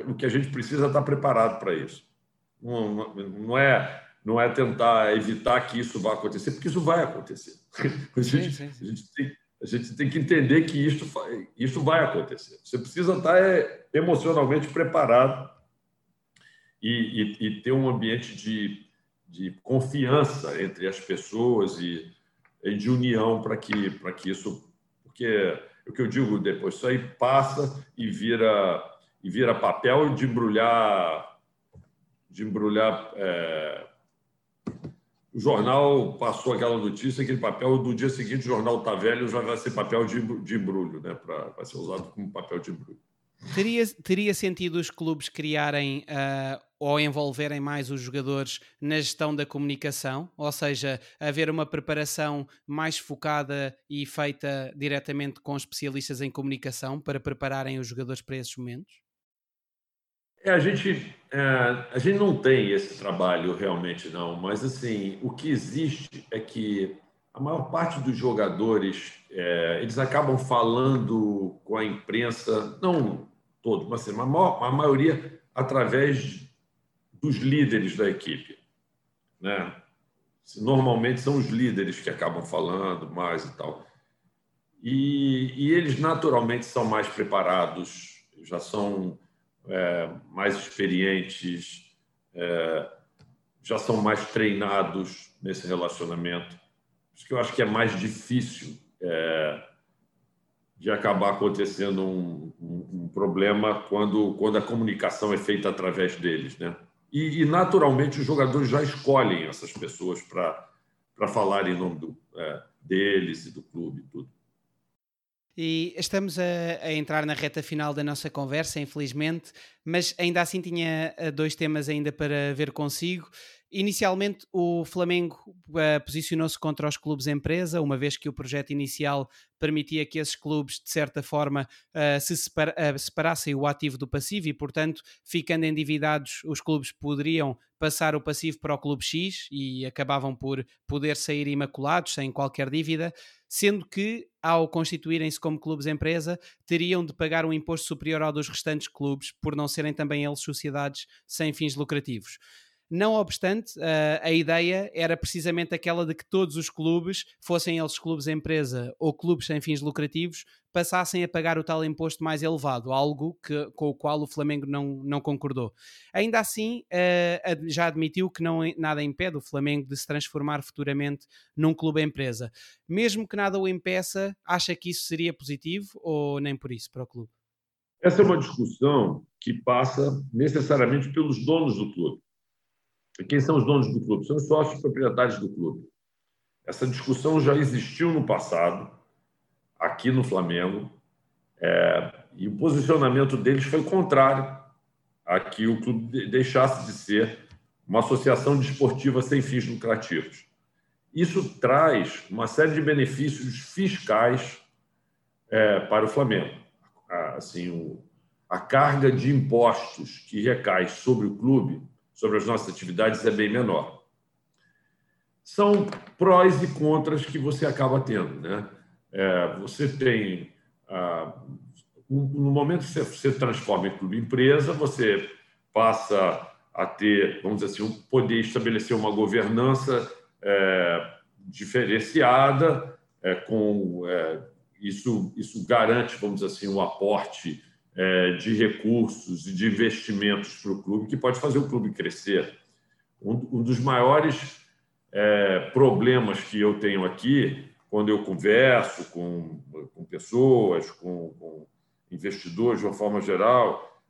[SPEAKER 3] o que a gente precisa é estar preparado para isso. Não, não, é, não é tentar evitar que isso vá acontecer, porque isso vai acontecer. A gente, sim, sim, sim. A gente, tem, a gente tem que entender que isso, isso vai acontecer. Você precisa estar é, emocionalmente preparado e, e, e ter um ambiente de, de confiança entre as pessoas e, e de união para que, que isso. Porque é o que eu digo depois, isso aí passa e vira, e vira papel de embrulhar de embrulhar. É... O jornal passou aquela notícia, aquele papel, do dia seguinte o jornal está velho, já vai ser papel de, embrulho, né? Pra, vai ser usado como papel de embrulho.
[SPEAKER 2] Teria, teria sentido os clubes criarem uh, ou envolverem mais os jogadores na gestão da comunicação? Ou seja, haver uma preparação mais focada e feita diretamente com especialistas em comunicação para prepararem os jogadores para esses momentos?
[SPEAKER 3] É, a gente é, a gente não tem esse trabalho realmente não, mas assim o que existe é que a maior parte dos jogadores é, eles acabam falando com a imprensa, não todos, mas assim, a, maior, a maioria através dos líderes da equipe, né? Normalmente são os líderes que acabam falando mais e tal. E, e eles naturalmente são mais preparados, já são é, mais experientes, é, já são mais treinados nesse relacionamento. Isso que eu acho que é mais difícil é, de acabar acontecendo um, um, um, problema quando, quando a comunicação é feita através deles. Né? E, e naturalmente, os jogadores já escolhem essas pessoas para falar em nome do, é, deles e do clube e tudo.
[SPEAKER 2] E estamos a, a, entrar na reta final da nossa conversa, infelizmente, mas ainda assim tinha eh, dois temas ainda para ver consigo. Inicialmente, o Flamengo uh, posicionou-se contra os clubes empresa, uma vez que o projeto inicial permitia que esses clubes, de certa forma, uh, se separa uh, separassem o ativo do passivo e, portanto, ficando endividados, os clubes poderiam passar o passivo para o clube X e acabavam por poder sair imaculados, sem qualquer dívida. Sendo que, ao constituírem-se como clubes empresa, teriam de pagar um imposto superior ao dos restantes clubes, por não serem também eles sociedades sem fins lucrativos. Não obstante, a ideia era precisamente aquela de que todos os clubes, fossem eles clubes empresa ou clubes sem fins lucrativos, passassem a pagar o tal imposto mais elevado, algo que, com o qual o Flamengo não, não concordou. Ainda assim, já admitiu que não, nada impede o Flamengo de se transformar futuramente num clube empresa. Mesmo que nada o impeça, acha que isso seria positivo ou nem por isso para o clube?
[SPEAKER 3] Essa é uma discussão que passa necessariamente pelos donos do clube. Quem são os donos do clube? São os sócios proprietários do clube. Essa discussão já existiu no passado, aqui no Flamengo, é, e o posicionamento deles foi contrário a que o clube deixasse de ser uma associação desportiva sem fins lucrativos. Isso traz uma série de benefícios fiscais é, para o Flamengo. Assim, o, a carga de impostos que recai sobre o clube sobre as nossas atividades é bem menor. São prós e contras que você acaba tendo. Né? É, você tem. Ah, no momento que você, você transforma em clube empresa, você passa a ter, vamos dizer assim, poder estabelecer uma governança é, diferenciada, é, com é, isso, isso garante, vamos dizer assim, um aporte de recursos e de investimentos para o clube que pode fazer o clube crescer. Um, dos maiores é, problemas que eu tenho aqui, quando eu converso com, com pessoas, com, com investidores de uma forma geral,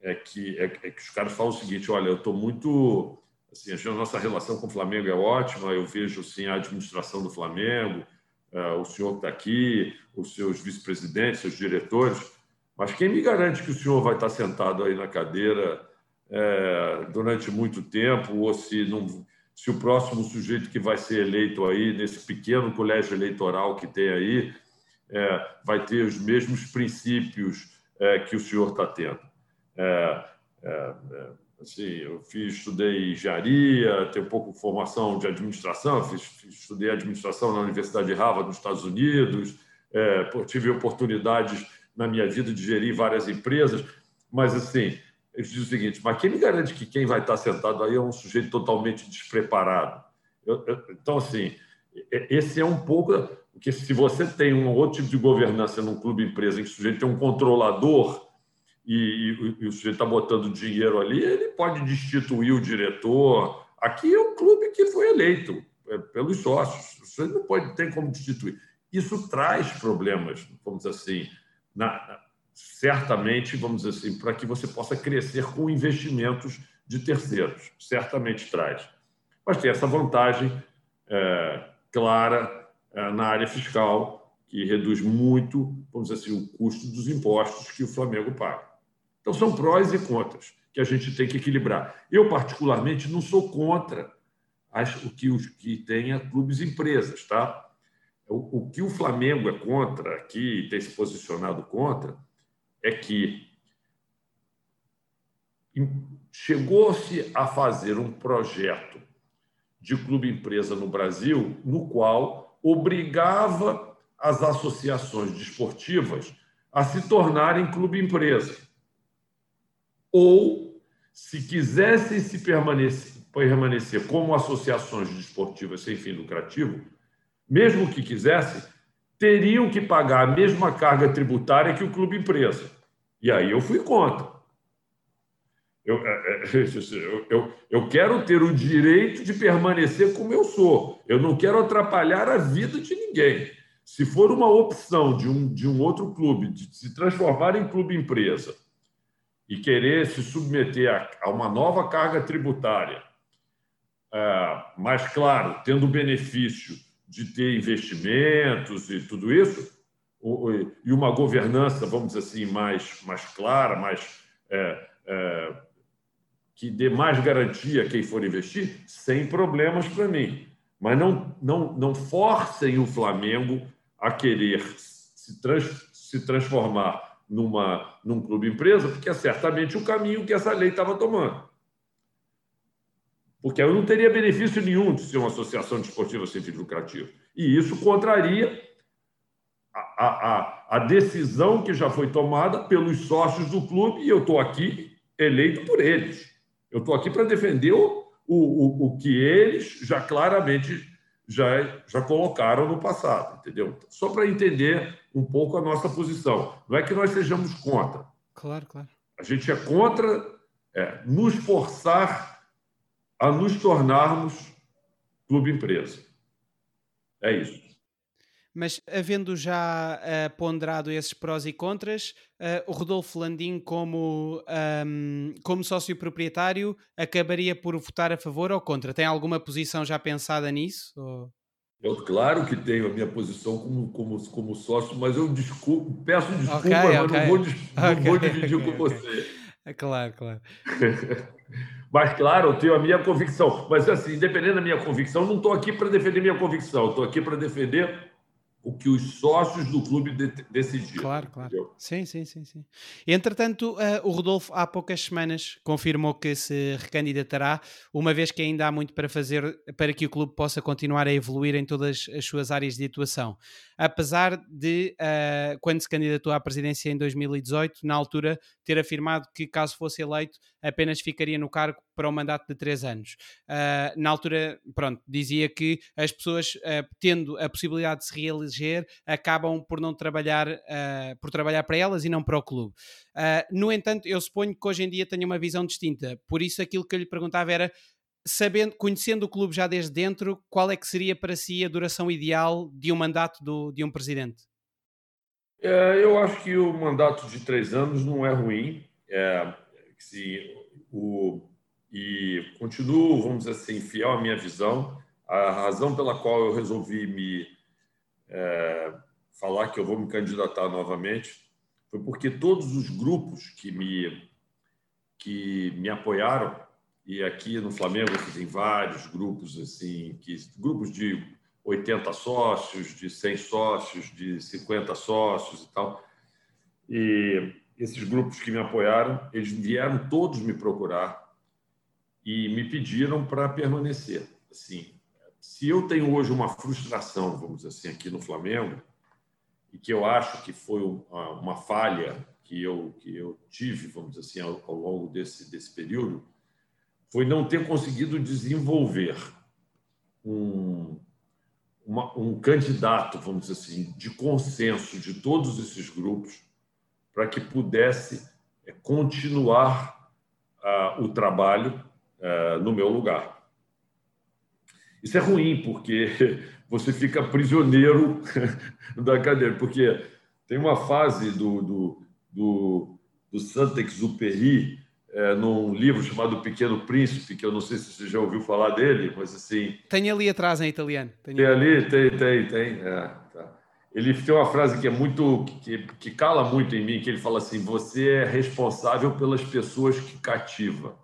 [SPEAKER 3] é que, é, é, que os caras falam o seguinte: olha, eu estou muito. Assim, a nossa relação com o Flamengo é ótima, eu vejo assim, a administração do Flamengo, uh, o senhor que está aqui, os seus vice-presidentes, seus diretores, mas quem me garante que o senhor vai estar sentado aí na cadeira é, durante muito tempo, ou se, não, se o próximo sujeito que vai ser eleito aí, nesse pequeno colégio eleitoral que tem aí, é, vai ter os mesmos princípios é, que o senhor está tendo? É, é, é, assim, eu fiz, estudei engenharia, tenho um pouco de formação de administração, fiz, estudei administração na Universidade de Harvard, nos Estados Unidos, tive oportunidades na minha vida de gerir várias empresas, mas assim, eu digo o seguinte: mas quem me garante que quem vai estar sentado aí é um sujeito totalmente despreparado? Eu, eu, então, assim, esse é um pouco. Porque se você tem um outro tipo de governança num clube empresa em que o sujeito tem um controlador e, e, e o sujeito está botando dinheiro ali, ele pode destituir o diretor. Aqui é um clube que foi eleito é, pelos sócios. Você não pode ter como destituir. Isso traz problemas, vamos dizer assim, na, certamente, vamos dizer assim, para que você possa crescer com investimentos de terceiros. Certamente traz. Mas tem essa vantagem é, clara é, na área fiscal, que reduz muito, vamos dizer assim, o custo dos impostos que o Flamengo paga. Então, são prós e contras que a gente tem que equilibrar. Eu, particularmente, não sou contra o que, os, que tenha clubes empresas, tá? O, o que o Flamengo é contra aqui, tem se posicionado contra, é que chegou-se a fazer um projeto de clube empresa no Brasil, no qual obrigava as associações desportivas a se tornarem clube empresa. Ou, se quisessem se permanecer, permanecer como associações desportivas sem fim lucrativo, mesmo que quisessem, teriam que pagar a mesma carga tributária que o clube empresa. E aí eu fui contra. Eu, é, é, eu, eu, eu, quero ter o direito de permanecer como eu sou. Eu não quero atrapalhar a vida de ninguém. Se for uma opção de um, de um outro clube de se transformar em clube empresa e querer se submeter a, a uma nova carga tributária, é, mas, claro, tendo benefício de ter investimentos e tudo isso, e uma governança, vamos dizer assim, mais, mais clara, mais, é, é, que dê mais garantia a quem for investir, sem problemas para mim. Mas não, não, não forcem o Flamengo a querer se, trans, se transformar numa, num clube empresa, porque é certamente o caminho que essa lei estava tomando. Porque eu não teria benefício nenhum de ser uma associação desportiva sem fins lucrativos. E isso contraria a, a, a decisão que já foi tomada pelos sócios do clube e eu estou aqui eleito por eles. Eu estou aqui para defender o, o, o que eles já claramente já, já colocaram no passado, entendeu? Só para entender um pouco a nossa posição. Não é que nós sejamos contra.
[SPEAKER 2] Claro, claro.
[SPEAKER 3] A gente é contra é, nos forçar a nos tornarmos clube empresa. É isso.
[SPEAKER 2] Mas havendo já uh, ponderado esses prós e contras, uh, o Rodolfo Landim, como, um, como sócio proprietário, acabaria por votar a favor ou contra? Tem alguma posição já pensada nisso? Ou...
[SPEAKER 3] Eu, claro que tenho a minha posição como, como, como sócio, mas eu desculpo, peço desculpa, okay, mas okay. não, vou, não okay, vou dividir com você.
[SPEAKER 2] É claro, claro.
[SPEAKER 3] mas, claro, eu tenho a minha convicção. Mas, assim, independente da minha convicção, não estou aqui para defender minha convicção, estou aqui para defender o que os sócios do clube de decidiram.
[SPEAKER 2] Claro, claro. Entendeu? Sim, sim, sim, sim. Entretanto, uh, o Rodolfo há poucas semanas confirmou que se recandidatará, uma vez que ainda há muito para fazer para que o clube possa continuar a evoluir em todas as suas áreas de atuação. Apesar de, uh, quando se candidatou à presidência em 2018, na altura, ter afirmado que, caso fosse eleito, apenas ficaria no cargo para um mandato de três anos. Uh, na altura, pronto, dizia que as pessoas, uh, tendo a possibilidade de se reeleger, acabam por não trabalhar, uh, por trabalhar para elas e não para o clube. no entanto, eu suponho que hoje em dia tenha uma visão distinta. Por isso, aquilo que eu lhe perguntava era sabendo, conhecendo o clube já desde dentro, qual é que seria para si a duração ideal de um mandato do, de um presidente?
[SPEAKER 3] É, eu acho que o mandato de três anos não é ruim. É, se o, e continuo, vamos dizer assim, fiel à minha visão. A razão pela qual eu resolvi me é, falar que eu vou me candidatar novamente foi porque todos os grupos que me que me apoiaram e aqui no Flamengo tem vários grupos assim que grupos de 80 sócios, de 100 sócios, de 50 sócios e tal. E esses grupos que me apoiaram, eles vieram todos me procurar e me pediram para permanecer. Assim, se eu tenho hoje uma frustração, vamos dizer assim, aqui no Flamengo, e que eu acho que foi uma falha que eu, que eu tive, vamos dizer assim, ao, ao longo desse, desse período, foi não ter conseguido desenvolver um, uma, um candidato, vamos dizer assim, de consenso de todos esses grupos para que pudesse é, continuar uh, o trabalho uh, no meu lugar. Isso é ruim, porque você fica prisioneiro da cadeira, porque tem uma fase do, do, do, do Saint-Exupéry, é, num livro chamado Pequeno Príncipe, que eu não sei se você já ouviu falar dele, mas assim...
[SPEAKER 2] Tem ali atrás em italiano.
[SPEAKER 3] Tem, tem ali, tem, tem, tem. É, tá. Ele tem uma frase que é muito... Que, que cala muito em mim, que ele fala assim, você é responsável pelas pessoas que cativa.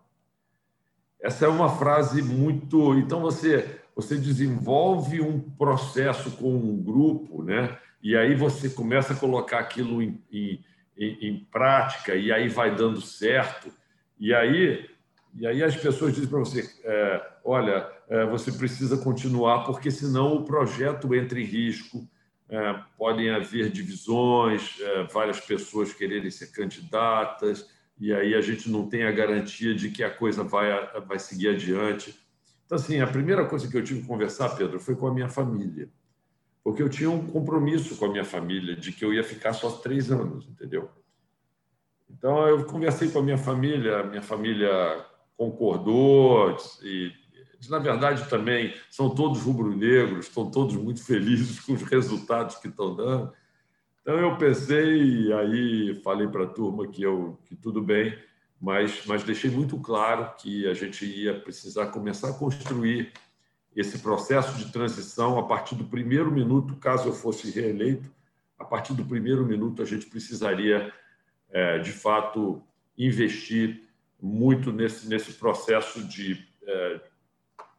[SPEAKER 3] Essa é uma frase muito. Então você você desenvolve um processo com um grupo, né? E aí você começa a colocar aquilo em, em, em prática e aí vai dando certo. E aí e aí as pessoas dizem para você, é, olha, é, você precisa continuar porque senão o projeto entra em risco. É, podem haver divisões, é, várias pessoas quererem ser candidatas e aí a gente não tem a garantia de que a coisa vai, vai seguir adiante. Então, assim, a primeira coisa que eu tive que conversar, Pedro, foi com a minha família. Porque eu tinha um compromisso com a minha família de que eu ia ficar só três anos, entendeu? Então, eu conversei com a minha família, minha família concordou, e, na verdade, também são todos rubro-negros, estão todos muito felizes com os resultados que estão dando. Então eu pensei, aí falei para a turma que, eu, que tudo bem, mas, mas deixei muito claro que a gente ia precisar começar a construir esse processo de transição a partir do primeiro minuto, caso eu fosse reeleito, a partir do primeiro minuto a gente precisaria, é, de fato, investir muito nesse, nesse processo de, é,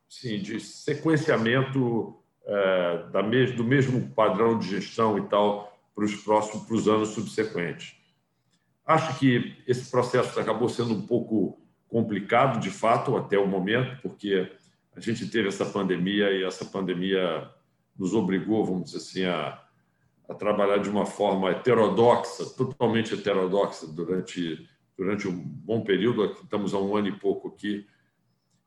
[SPEAKER 3] sim, de sequenciamento é, da mes do mesmo padrão de gestão e tal para os próximos para os anos subsequentes. Acho que esse processo acabou sendo um pouco complicado, de fato, até o momento, porque a gente teve essa pandemia e essa pandemia nos obrigou, vamos dizer assim, a, a trabalhar de uma forma heterodoxa, totalmente heterodoxa, durante, durante um bom período. Estamos há um ano e pouco aqui.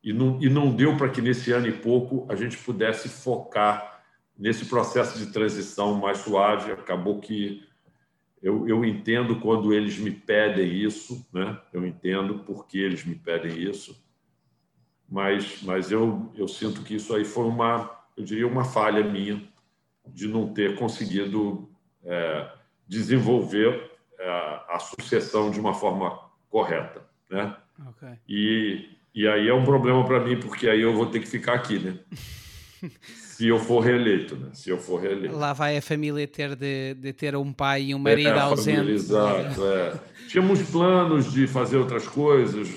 [SPEAKER 3] E não, e não deu para que nesse ano e pouco a gente pudesse focar nesse processo de transição mais suave. Acabou que eu, eu entendo quando eles me pedem isso, né? eu entendo por que eles me pedem isso, mas, mas eu, eu sinto que isso aí foi uma, eu diria, uma falha minha de não ter conseguido é, desenvolver é, a sucessão de uma forma correta, né? Okay. E, e aí é um problema para mim porque aí eu vou ter que ficar aqui, né? se eu for reeleito, né? Se eu for reeleito.
[SPEAKER 2] Lá vai a família ter de, de ter um pai e um marido é, ausente.
[SPEAKER 3] Exato, é. Tínhamos planos de fazer outras coisas,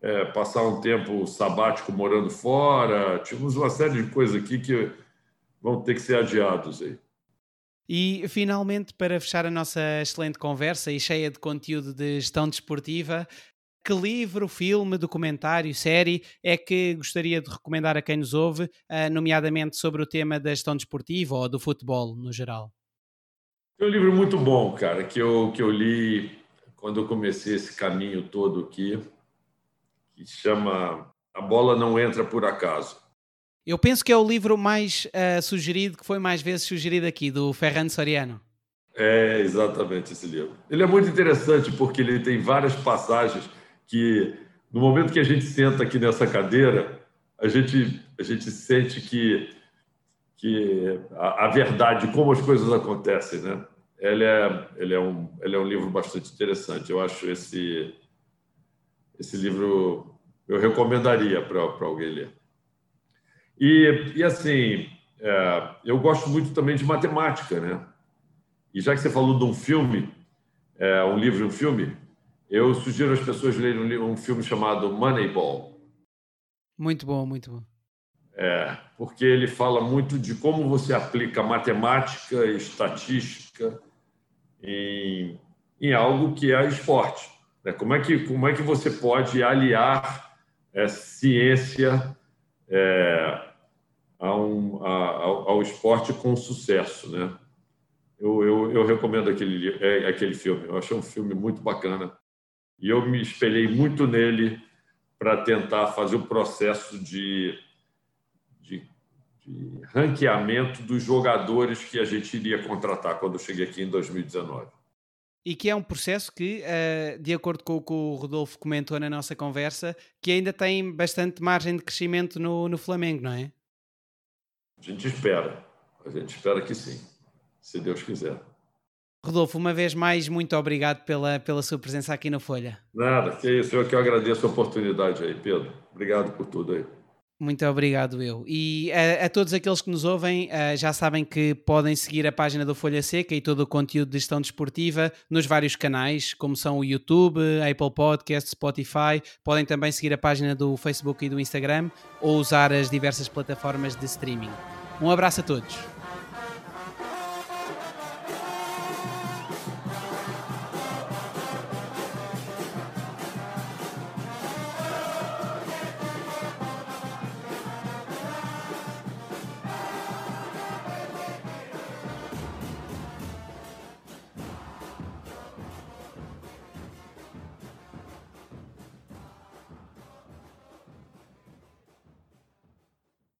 [SPEAKER 3] é, passar um tempo sabático morando fora, tínhamos uma série de coisas aqui que vão ter que ser adiados aí.
[SPEAKER 2] E finalmente, para fechar a nossa excelente conversa e cheia de conteúdo de gestão desportiva, que livro, filme, documentário, série é que gostaria de recomendar a quem nos ouve, ah, nomeadamente sobre o tema da gestão desportiva ou do futebol no geral?
[SPEAKER 3] Tem um livro muito bom, cara, que eu, que eu li quando eu comecei esse caminho todo aqui, que chama A Bola Não Entra Por Acaso.
[SPEAKER 2] Eu penso que é o livro mais uh, sugerido, que foi mais vezes sugerido aqui, do Ferran Soriano.
[SPEAKER 3] É, exatamente esse livro. Ele é muito interessante porque ele tem várias passagens que no momento que a gente senta aqui nessa cadeira, a gente, a gente sente que, que a, a verdade, como as coisas acontecem, né? Ele é, ele, é um, ele é um livro bastante interessante. Eu acho esse, esse livro, eu recomendaria para alguém ler. E, e assim, é, eu gosto muito também de matemática, né? E já que você falou de um filme, é, um livro e um filme, eu sugiro às pessoas lerem um, um filme chamado Moneyball.
[SPEAKER 2] Muito bom, muito bom.
[SPEAKER 3] É, porque ele fala muito de como você aplica matemática e estatística em, em algo que é esporte. Né? Como, é que, como é que você pode aliar é, ciência é, a um, a, ao, ao, esporte com sucesso, né? Eu, eu, eu recomendo aquele, é, aquele filme. Eu achei um filme muito bacana. E eu me espelhei muito nele para tentar fazer o processo de, de, de ranqueamento dos jogadores que a gente iria contratar quando eu cheguei aqui em 2019.
[SPEAKER 2] E que é um processo que, eh, de acordo com o que o Rodolfo comentou na nossa conversa, que ainda tem bastante margem de crescimento no, no Flamengo, não é?
[SPEAKER 3] A gente espera. A gente espera que sim, se Deus quiser.
[SPEAKER 2] Rodolfo, uma vez mais, muito obrigado pela, pela sua presença aqui na Folha.
[SPEAKER 3] Nada, que isso, eu que agradeço a oportunidade aí, Pedro. Obrigado por tudo aí.
[SPEAKER 2] Muito obrigado, eu. E a, a, todos aqueles que nos ouvem, uh, já sabem que podem seguir a página do Folha Seca e todo o conteúdo de gestão desportiva nos vários canais, como são o YouTube, Apple Podcast, Spotify. Podem também seguir a página do Facebook e do Instagram ou usar as diversas plataformas de streaming. Um abraço a todos.